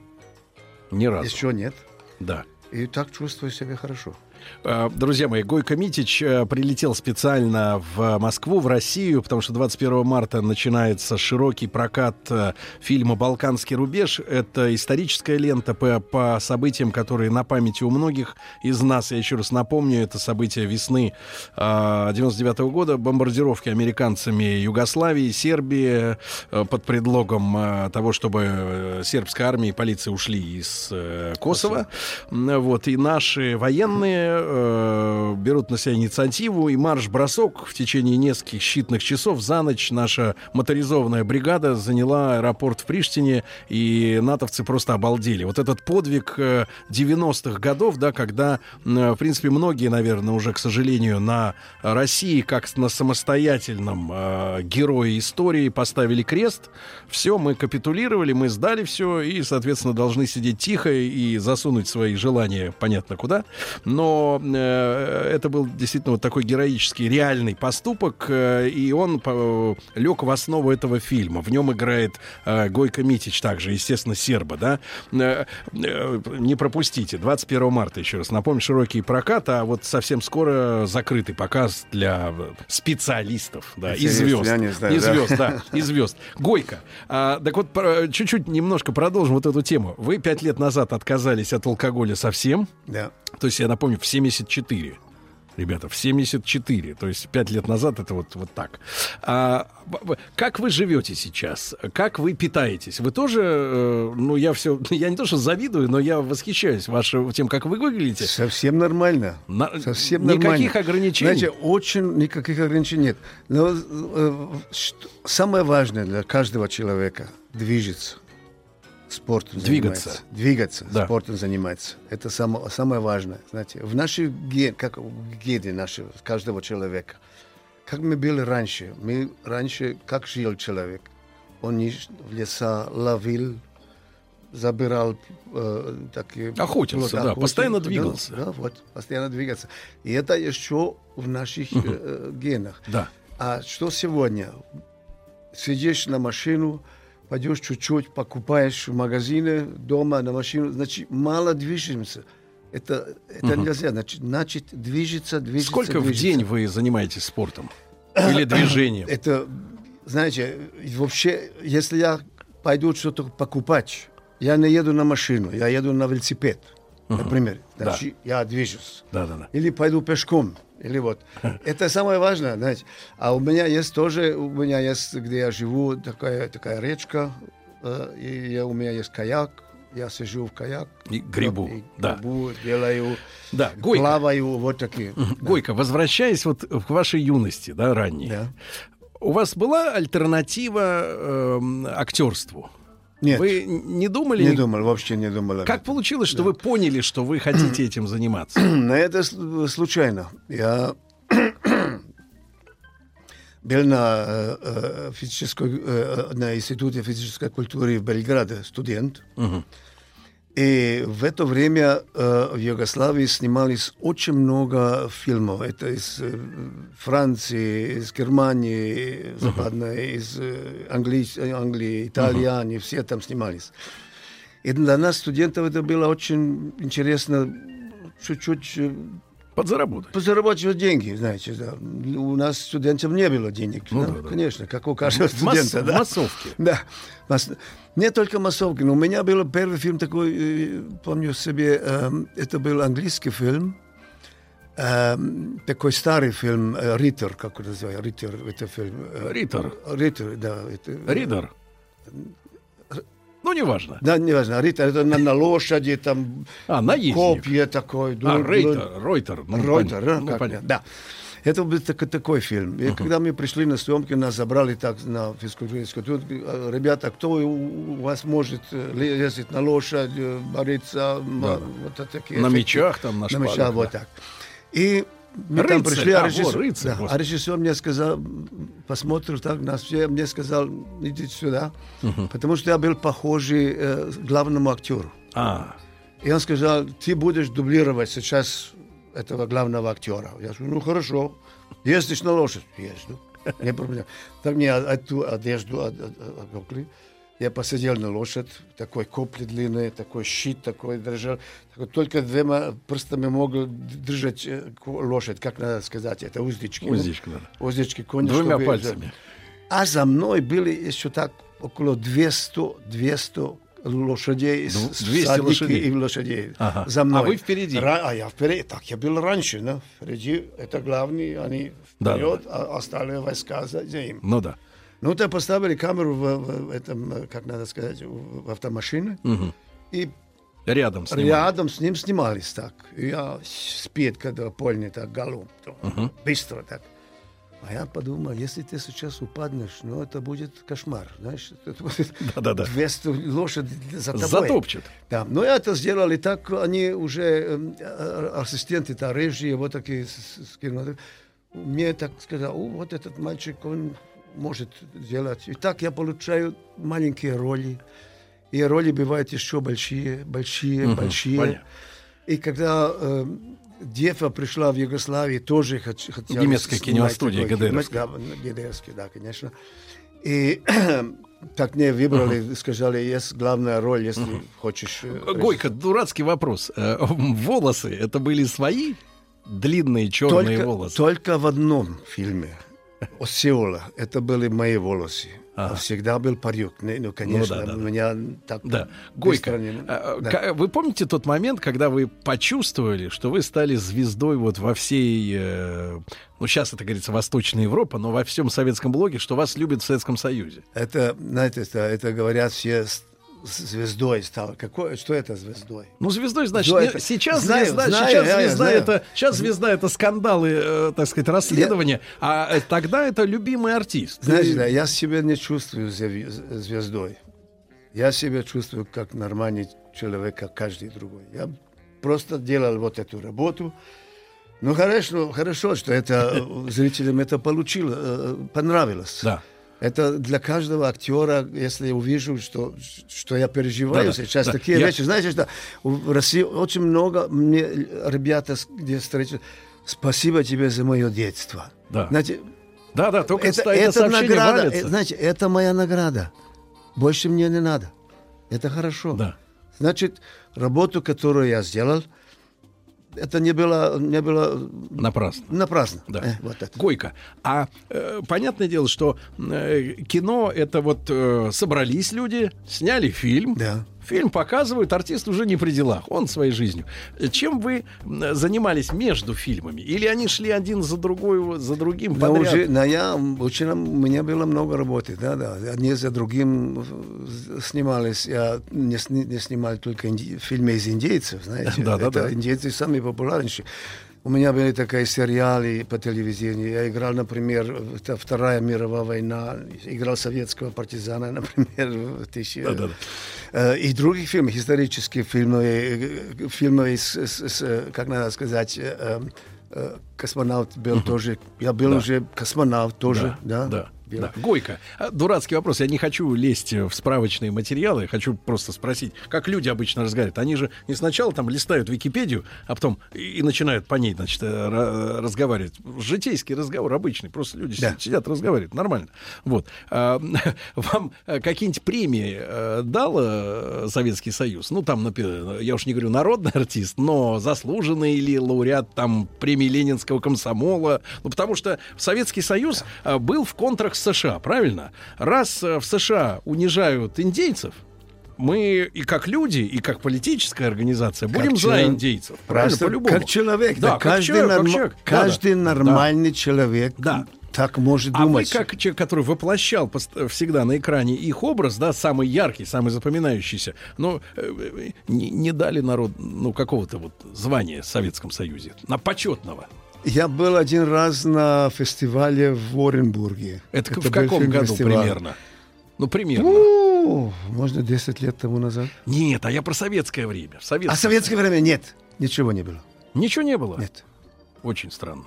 Ни разу. Еще нет. Да. И так чувствую себя хорошо. Э, Друзья мои, Гойко Митич э, прилетел специально в Москву, в Россию, потому что 21 марта начинается широкий прокат э, фильма «Балканский рубеж». Это историческая лента по, по событиям, которые на памяти у многих из нас. Я еще раз напомню, это события весны 99 года, бомбардировки американцами Югославии, Сербии под предлогом того, чтобы сербская армия и полиция ушли из Косово. М, Вот, и наши военные э, берут на себя инициативу, и марш-бросок в течение нескольких считанных часов за ночь наша моторизованная бригада заняла аэропорт в Приштине, и натовцы просто обалдели. Вот этот подвиг э, 90-х годов, да, когда, э, в принципе, многие, наверное, уже, к сожалению, на России, как на самостоятельном э, герое истории, поставили крест. Все, мы капитулировали, мы сдали все, и, соответственно, должны сидеть тихо и засунуть свои желания понятно куда. Но э, это был действительно вот такой героический, реальный поступок, э, и он по- лег в основу этого фильма. В нем играет э, Гойко Митич также, естественно, серба, да. Э, э, не пропустите. 21 марта, еще раз напомню, широкий прокат, а вот совсем скоро закрытый показ для э, специалистов, да, и звезд. я не знаю, и звезд, да, и звезд. Гойко. А, так вот, чуть-чуть немножко продолжим вот эту тему. Вы пять лет назад отказались от алкоголя совсем. Да. То есть, я напомню, в 74. Ребята, в 74, то есть пять лет назад это вот, вот так. А, как вы живете сейчас? Как вы питаетесь? Вы тоже, э, ну я все, я не то что завидую, но я восхищаюсь вашим тем, как вы выглядите. Совсем нормально. Совсем нормально. Никаких ограничений? Знаете, очень никаких ограничений нет. Но э, что- самое важное для каждого человека движется. Спортом Двигаться. занимается. Двигаться, Да. спортом занимается. Это само, самое важное. Знаете, в нашей ген, как гене нашего, каждого человека, как мы были раньше, мы раньше, как жил человек, он в леса ловил, забирал э, такие... Охотился, да, постоянно двигался. Да, вот, постоянно двигаться. И это еще в наших э, генах. Да. А что сегодня? Сидишь на машину, пойдешь чуть-чуть, покупаешь в магазине, дома на машину, значит, мало движемся. Это, это Мгм. нельзя. Значит, значит, движется, движется, Сколько в движется. день вы занимаетесь спортом? Или движением? Это, знаете, вообще, если я пойду что-то покупать, я не еду на машину, я еду на велосипед, Мгм. например. Да. Значит, я движусь. Да, да, да. Или пойду пешком. Или вот. Это самое важное, знаете. А у меня есть тоже, у меня есть, где я живу, такая, такая речка, э, и я- у меня есть каяк, я сижу в каяк. И грибу, и да. грибу, делаю, Да, Гойко. плаваю, вот такие. Гойко, возвращаясь вот к вашей юности, да, ранней. У вас была альтернатива эм, актерству? Нет. Вы не думали? Не думал, вообще не думал. Как получилось, что вы поняли, что вы хотите этим заниматься? Но это сл- случайно. Я был на, э, э, физической, э, на Институте физической культуры в Белграде студент. Мгм. И в это время э, в Югославии снимались очень много фильмов. Это из э, Франции, из Германии, западной, из э, Англии, Англии Италии, все там снимались. И для нас, студентов, это было очень интересно чуть-чуть э, Подзаработать. Позаработать деньги, знаете, да. У нас студентов не было денег. Ну да, да, да. Конечно, как у каждого масс- студента. в да. массовке. Да. Мас- Не только массовки, но у меня был первый фильм такой, э, помню себе, эм, это был английский фильм, эм, такой старый фильм, э, «Риттер», как это называется, «Риттер», это фильм. э, «Риттер»? «Риттер», да. это- Ридер? Ну, неважно. Да, неважно, «Риттер», это на, на лошади, там, А, наездник. копья такой. А, ду- Рейтер, ду- Ройтер. ну, Ройтер, понятно. а? Ну, Как понятно. Да. Это был так- такой фильм. И когда мы пришли на съемки, нас забрали так на физкультуру. Э, Ребята, кто у вас может э, ле- ездить на лошадь, э, бориться? м, Да. Вот такие На эффекты. мечах там, на На шпагах, мечах, да. вот так. И мы там Рыцарь, пришли, а, а режиссер, рыцарь, да, а режиссер мне сказал, посмотрел так нас все, мне сказал, идите сюда, Мгм. потому что я был похожий э, главному актеру. А, И он сказал, ты будешь дублировать сейчас этого главного актера. Я говорю, ну хорошо. Ездишь на лошадь? Езжу. Не проблема. Так мне эту одежду од- од- одокли. Я посадил на лошадь, такой копли длинные, такой щит такой держал. Только двумя прстами могу д- держать э, лошадь, как надо сказать, это уздечки. ну. Уздечки, да. Уздечки коня. Двумя чтобы- пальцами. А за мной были еще так около 200, 200 лошадей, с- Дв- с 200 всадники лошадей. и лошадей Ага. за мной. А вы впереди? Ра- а я впереди. Так я был раньше, да? Впереди это главные, они Да, вперед, а остальные войска за ним. ну да. Ну, то поставили камеру в, в этом, э, как надо сказать, в, автомашине. Мгм. И Рядом с ним. рядом с ним снимались так. И я спит, когда польный так галоп. Мгм. Быстро так. А я подумал, если ты сейчас упаднешь, ну, это будет кошмар, знаешь. Это будет Да-да-да. 200 лошадей за тобой. Затопчет. Да, но это сделали так, они уже, эм, э, ассистенты, то режии, вот такие скинули. Мне так сказал, «О, вот этот мальчик, он может делать. И так я получаю маленькие роли. И роли бывают еще большие, большие, Мгм, большие. понятно. И когда э, Дефа пришла в Югославию, тоже хот- хотела Немецкая киностудия такой- ГДРовская. Да, конечно. И так мне выбрали, сказали, есть главная роль, если хочешь... э, Гойко, дурацкий вопрос. Э, Волосы, это были свои длинные черные только, волосы? Только в одном фильме. О Сеула. Это были мои волосы. А Ага. всегда был парик. Ну, конечно, да, да, да. у меня так Да. Гойко, не- а, да. ка- вы помните тот момент, когда вы почувствовали, что вы стали звездой вот во всей, э, ну сейчас это говорится Восточная Европа, но во всем советском блоге, что вас любят в Советском Союзе? Это, знаете, это, это говорят все звездой стал. Какой, что это звездой? Ну, звездой, значит, Звездой не- это- сейчас Знаю, звезда, знаю, сейчас я- я звезда знаю. это, сейчас звезда это скандалы, э, так сказать, расследования, а э, тогда это любимый артист. Знаете, И- да, я себя не чувствую зв- звездой. Я себя чувствую как нормальный человек, как каждый другой. Я просто делал вот эту работу. Ну, хорошо, хорошо, что это э, зрителям это получило, э, понравилось. Да. Это для каждого актера, если я увижу, что, что я переживаю Да-да, сейчас да. такие Я- вещи. Знаете, что в России очень много мне ребята, где встречаются, спасибо тебе за мое детство. Да. Знаете, Да, да, только это, это награда. валится. э, Знаете, это моя награда. Больше мне не надо. Это хорошо. Да. Значит, работу, которую я сделал, это не было, не было Напрасно. напрасно. Да. Э, вот это. Гойко. А э, понятное дело, что э, кино это вот э, собрались люди, сняли фильм. Да. Фильм показывают, артист уже не при делах, он своей жизнью. Чем вы занимались между фильмами? Или они шли один за другой, за другим подряд? уже, на я, очень, у меня было много работы, да, да. Одни за другим э, снимались. Я не, сни- не снимал только инди- фильмы из индейцев, знаете. Да, да, да. Индейцы самые популярнейшие. У меня были такие сериалы по телевидению. Я играл, например, Вторая мировая война, играл советского партизана, например, в тысячи... Да-да-да. Э, И других фильмов, исторические фильмы, э, фильмы с, с- с, э, как надо сказать, э, э, космонавт был тоже. Я был Да. уже космонавт тоже, да? Да. Был. Да. Гойко, а, дурацкий вопрос. Я не хочу лезть в справочные материалы. Хочу просто спросить, как люди обычно разговаривают. Они же не сначала там листают Википедию, а потом и, начинают по ней, значит, э, ра- разговаривать. Житейский разговор обычный. Просто люди Да. сидят, разговаривают. Нормально. Вот. А, вам э, какие-нибудь премии э, дал Советский Союз? Ну, там, я уж не говорю народный артист, но заслуженный или лауреат там премии Ленинского комсомола. Ну, потому что Советский Союз был в контрах с США, правильно? Раз э, в США унижают индейцев, мы и как люди, и как политическая организация будем Как за индейцев. Правильно, по-любому. как человек. Да, да, как каждый человек, как норма- человек. Да, каждый да. нормальный человек Да. так может А вы, думать. как человек, который воплощал всегда на экране их образ, да, самый яркий, самый запоминающийся, но э, э, не, не дали народ, ну, какого-то вот звания в Советском Союзе, на почетного. Я был один раз на фестивале в Оренбурге. Это, Это в каком году фильм-фестиваль. примерно? Ну, примерно. У, Можно 10 лет тому назад. Нет, а я про советское время. Советское, А советское время нет. Ничего не было. Ничего не было? Нет. Очень странно.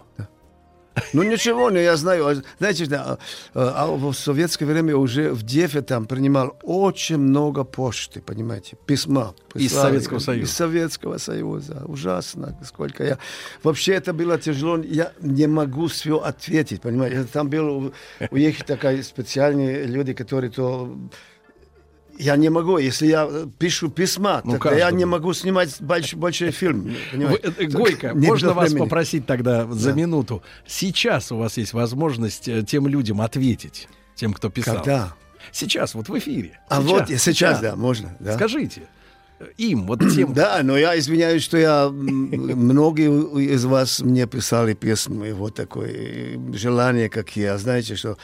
Ну ничего, но я знаю. А, Знаете, да, а, а в советское время уже в Дефе там принимал очень много почты, понимаете, письма. Из. Советского Союза. Из Советского Союза. Ужасно, сколько я... Вообще это было тяжело. Я не могу все ответить, понимаете. Там был у, у них такая специальные люди, которые то... Я не могу, если я э, пишу письма, Ну, тогда я не могу снимать больше, больше фильм. Вы, понимаете. э, Гойко, Не можно вас времени. попросить тогда за Да. минуту? Сейчас у вас есть возможность э, тем людям ответить, тем, кто писал. Когда? Сейчас, вот в эфире. А вот и сейчас, да, можно. Да. Скажите э, им, вот тем... Да, но я извиняюсь, что я многие из вас мне писали письма, и вот такое э, желание, как я, знаете, что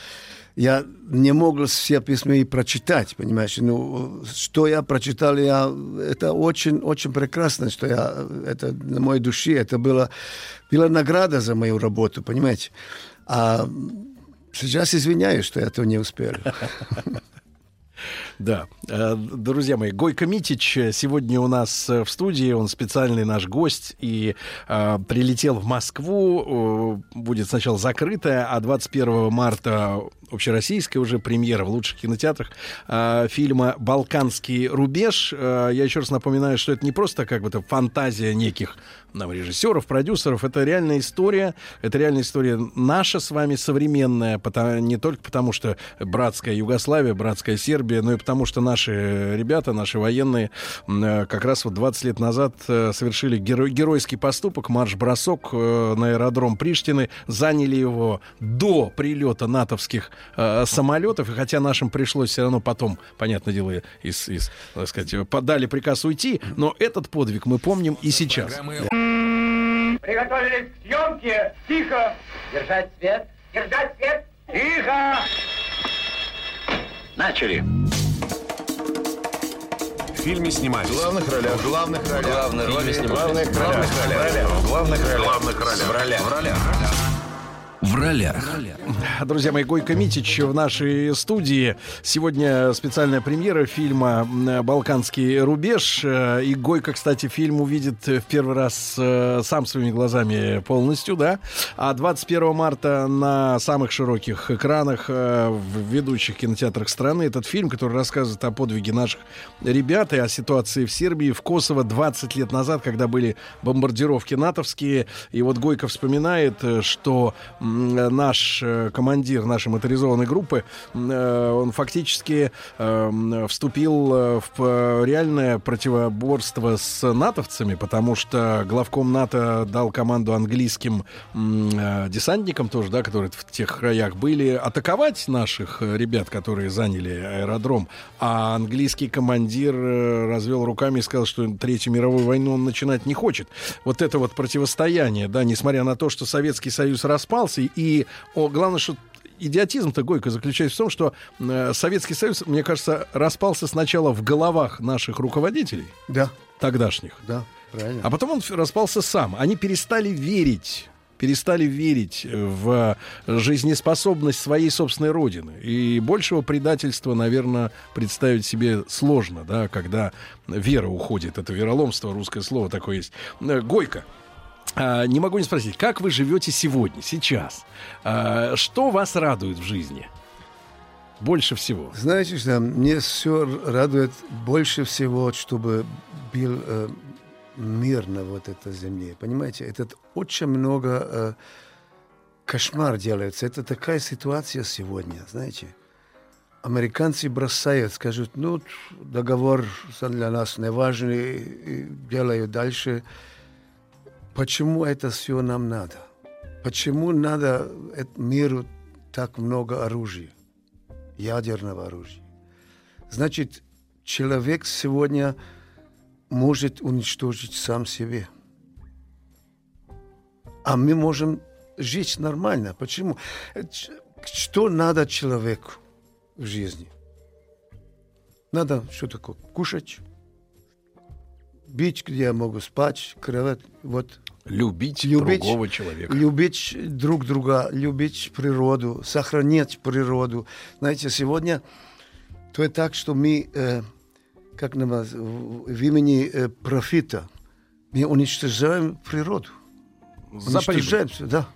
я не мог все письма и прочитать, понимаешь? Ну, что я прочитал, я, это очень, очень прекрасно, что я, это на моей душе, это было, была награда за мою работу, понимаете? А сейчас извиняюсь, что я этого не успел. Да. Э, Друзья мои, Гойко Митич э, сегодня у нас э, в студии, он специальный наш гость. И э, прилетел в Москву, будет сначала закрытая, а 21 марта общероссийская уже премьера в лучших кинотеатрах э, фильма «Балканский рубеж». Э, я еще раз напоминаю, что это не просто как бы то фантазия неких нам, режиссеров, продюсеров, это реальная история, это реальная история наша с вами современная, потому, не только потому, что братская Югославия, братская Сербия, но и потому, что наши ребята, наши военные э, как раз вот 20 лет назад э, совершили геро- геройский поступок, марш-бросок э, на аэродром Приштины, заняли его до прилета натовских самолетов, и хотя нашим пришлось все равно потом, понятное дело, из, из, так сказать, подали приказ уйти, но этот подвиг мы помним и сейчас. Приготовились к съемке. Тихо. Держать свет. Держать свет. Тихо. Начали. В фильме снимались. В главных ролях. В главных ролях. Главные роли снимались. В главных ролях. В главных ролях. В главных ролях. В ролях. В ролях. В ролях. Друзья мои, Гойко Митич в нашей студии. Сегодня специальная премьера фильма «Балканский рубеж». И Гойко, кстати, фильм увидит в первый раз э, сам своими глазами полностью, да. А 21 марта на самых широких экранах э, в ведущих кинотеатрах страны этот фильм, который рассказывает о подвиге наших ребят и о ситуации в Сербии, в Косово 20 лет назад, когда были бомбардировки натовские. И вот Гойко вспоминает, э, что наш э, командир нашей моторизованной группы, э, он фактически э, вступил в реальное противоборство с натовцами, потому что главком НАТО дал команду английским десантникам тоже, да, которые в тех краях были, атаковать наших ребят, которые заняли аэродром. А английский командир развел руками и сказал, что Третью мировую войну он начинать не хочет. Вот это вот противостояние, да, несмотря на то, что Советский Союз распался, и о, главное, что идиотизм-то, Гойко, заключается в том, что э, Советский Союз, мне кажется, распался сначала в головах наших руководителей. Да. Тогдашних. Да, правильно. А потом он распался сам. Они перестали верить перестали верить в жизнеспособность своей собственной родины. И большего предательства, наверное, представить себе сложно, да, когда вера уходит. Это вероломство, русское слово такое есть. Э, Гойко, а, не могу не спросить, как вы живете сегодня, сейчас? А, что вас радует в жизни? Больше всего. Знаете, что мне все радует больше всего, чтобы был э, мир на вот этой земле. Понимаете, это очень много э, кошмар делается. Это такая ситуация сегодня, знаете. Американцы бросают, скажут, ну, договор для нас не важный, делают дальше. Почему это все нам надо? Почему надо миру так много оружия, ядерного оружия? Значит, человек сегодня может уничтожить сам себе. А мы можем жить нормально. Почему? Что надо человеку в жизни? Надо что такое? Кушать, бить, где я могу спать, кровать. Вот Любить, любить другого человека. Любить друг друга, любить природу, сохранять природу. Знаете, сегодня то и так, что мы, э, как называется, в имени э, профита, мы уничтожаем природу. За уничтожаем да.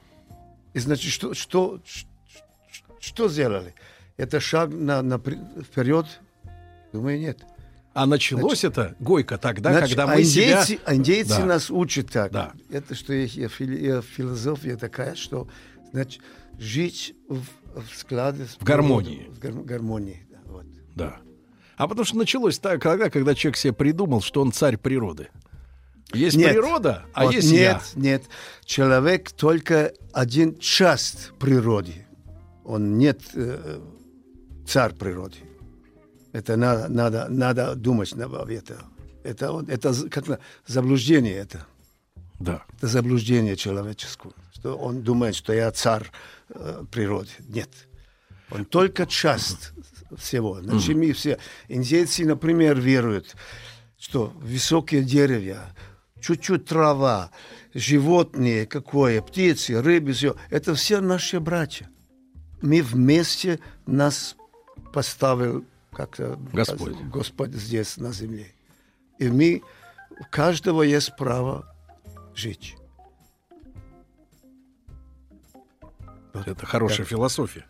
И значит, что, что, что сделали? Это шаг на, на, вперед? Думаю, нет. А началось значит, это, Гойко, тогда, значит, когда мы индейцы, себя... Индейцы да. нас учат так. Да. Это что есть философия такая, что значит, жить в, в складе... В гармонии. В гар, гармонии, да, вот. Да. А потому что началось так, когда, когда человек себе придумал, что он царь природы. Есть нет. природа, а вот есть нет, я. Нет, нет. Человек только один часть природы. Он нет э, царь природы. Это надо, надо, надо думать об этом. Это, это как заблуждение это. Да. Это заблуждение человеческое. Что он думает, что я царь э, природы. Нет. Он только часть всего. Значит, мы все. Индейцы, например, веруют, что высокие деревья, чуть-чуть трава, животные какое, птицы, рыбы, все. Это все наши братья. Мы вместе нас поставил как Господь. Господь здесь на земле. И мы, у каждого есть право жить. Вот. Это хорошая да. философия.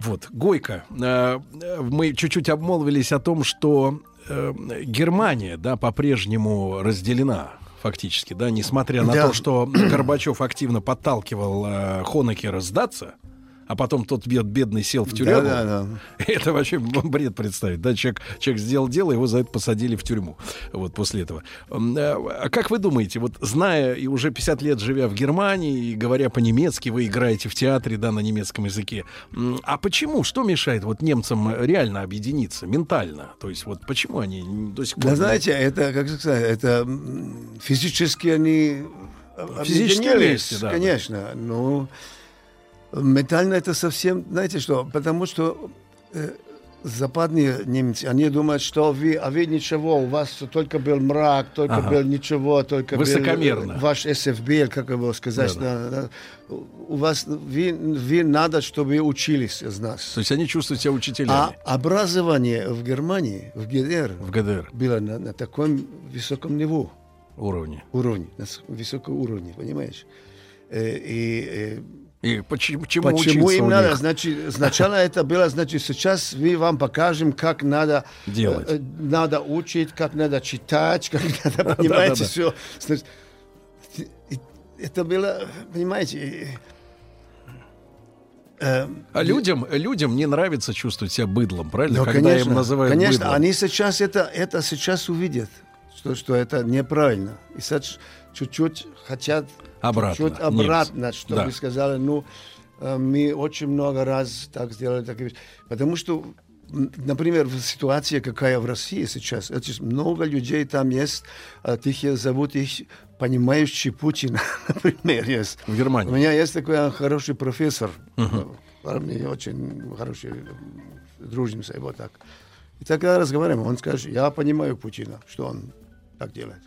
Вот, Гойко, э, мы чуть-чуть обмолвились о том, что э, Германия, да, по-прежнему разделена фактически, да, несмотря на да. то, что Горбачев активно подталкивал э, Хонекера сдаться, а потом тот бед, бедный сел в тюрьму. Да, да, да. Это вообще бред представить. Да, человек, человек сделал дело, его за это посадили в тюрьму. Вот после этого. Э, а как вы думаете, вот зная и уже 50 лет живя в Германии и говоря по-немецки, вы играете в театре, да, на немецком языке. А почему? Что мешает вот немцам реально объединиться ментально? То есть вот почему они до сих пор... Да, знаете, это, как сказать, это физически они Физически вместе, да. Конечно. Ну, Ментально это совсем, знаете что, потому что э, западные немцы, они думают, что вы, а вы ничего, у вас только был мрак, только Ага. был ничего, только Высокомерно. был ваш СФБ, как его сказать, да, да. у вас, вы, вы надо, чтобы учились из нас. То есть они чувствуют себя учителями. А образование в Германии, в ГДР, В ГДР. было на, на таком высоком niveau, уровне. уровне, на высоком уровне, понимаешь? Э, И, э, И почему, чему Почему им надо? Значит, сначала это было, значит, сейчас мы вам покажем, как надо Делать. э, надо учить, как надо читать, как надо, понимаете, все. Значит, это было, понимаете, э, э, А людям, людям не нравится чувствовать себя быдлом, правильно? ну, Когда конечно, им называют конечно, быдлом. они сейчас это, это сейчас увидят, что, что это неправильно. И сейчас чуть-чуть хотят Обратно, чуть обратно, немцы. чтобы Да. сказали, ну, э, мы очень много раз так сделали, так и. Потому что, например, в ситуации, какая в России сейчас, это много людей там есть, а их зовут их понимающий Путин, например, есть. В Германии. У меня есть такой хороший профессор, Мгм. э, мне очень хороший, э, дружимся его так. И тогда разговариваем, он скажет, я понимаю Путина, что он так делает.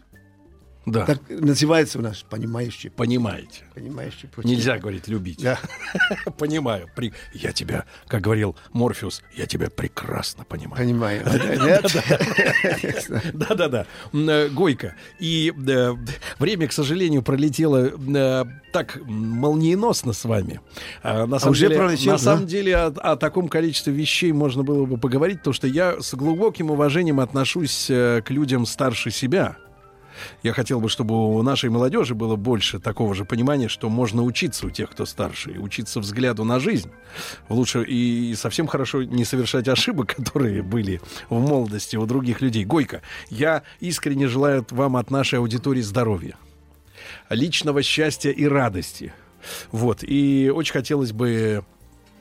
Да. Так называется у нас понимающий. Путин». Понимаете. Понимающий Путин. Нельзя говорить любить. Да. Понимаю. При- Я тебя, как говорил Морфеус, я тебя прекрасно понимаю. Понимаю. Да-да-да. Э, Гойко. И э, время, к сожалению, пролетело э, так молниеносно с вами. А, на самом деле, на самом деле о, таком количестве вещей можно было бы поговорить, потому что я с глубоким уважением отношусь к людям старше себя. Я хотел бы, чтобы у нашей молодежи было больше такого же понимания, что можно учиться у тех, кто старше, и учиться взгляду на жизнь. Лучше и совсем хорошо не совершать ошибок, которые были в молодости у других людей. Гойко, я искренне желаю вам от нашей аудитории здоровья, личного счастья и радости. Вот. И очень хотелось бы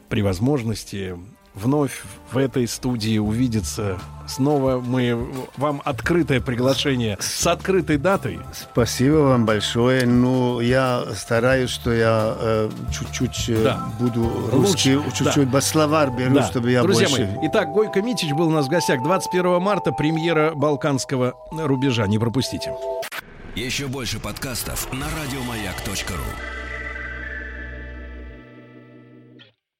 при возможности вновь в этой студии увидеться снова. Мы вам открытое приглашение с открытой датой. Спасибо вам большое. Ну, я стараюсь, что я э, чуть-чуть э, Да. буду русский, Лучше, чуть-чуть да. словарь беру, Да. чтобы я Друзья больше... мои, итак, Гойко Митич был у нас в гостях 21 марта, премьера Балканского рубежа. Не пропустите. Еще больше подкастов на радиомаяк.ру.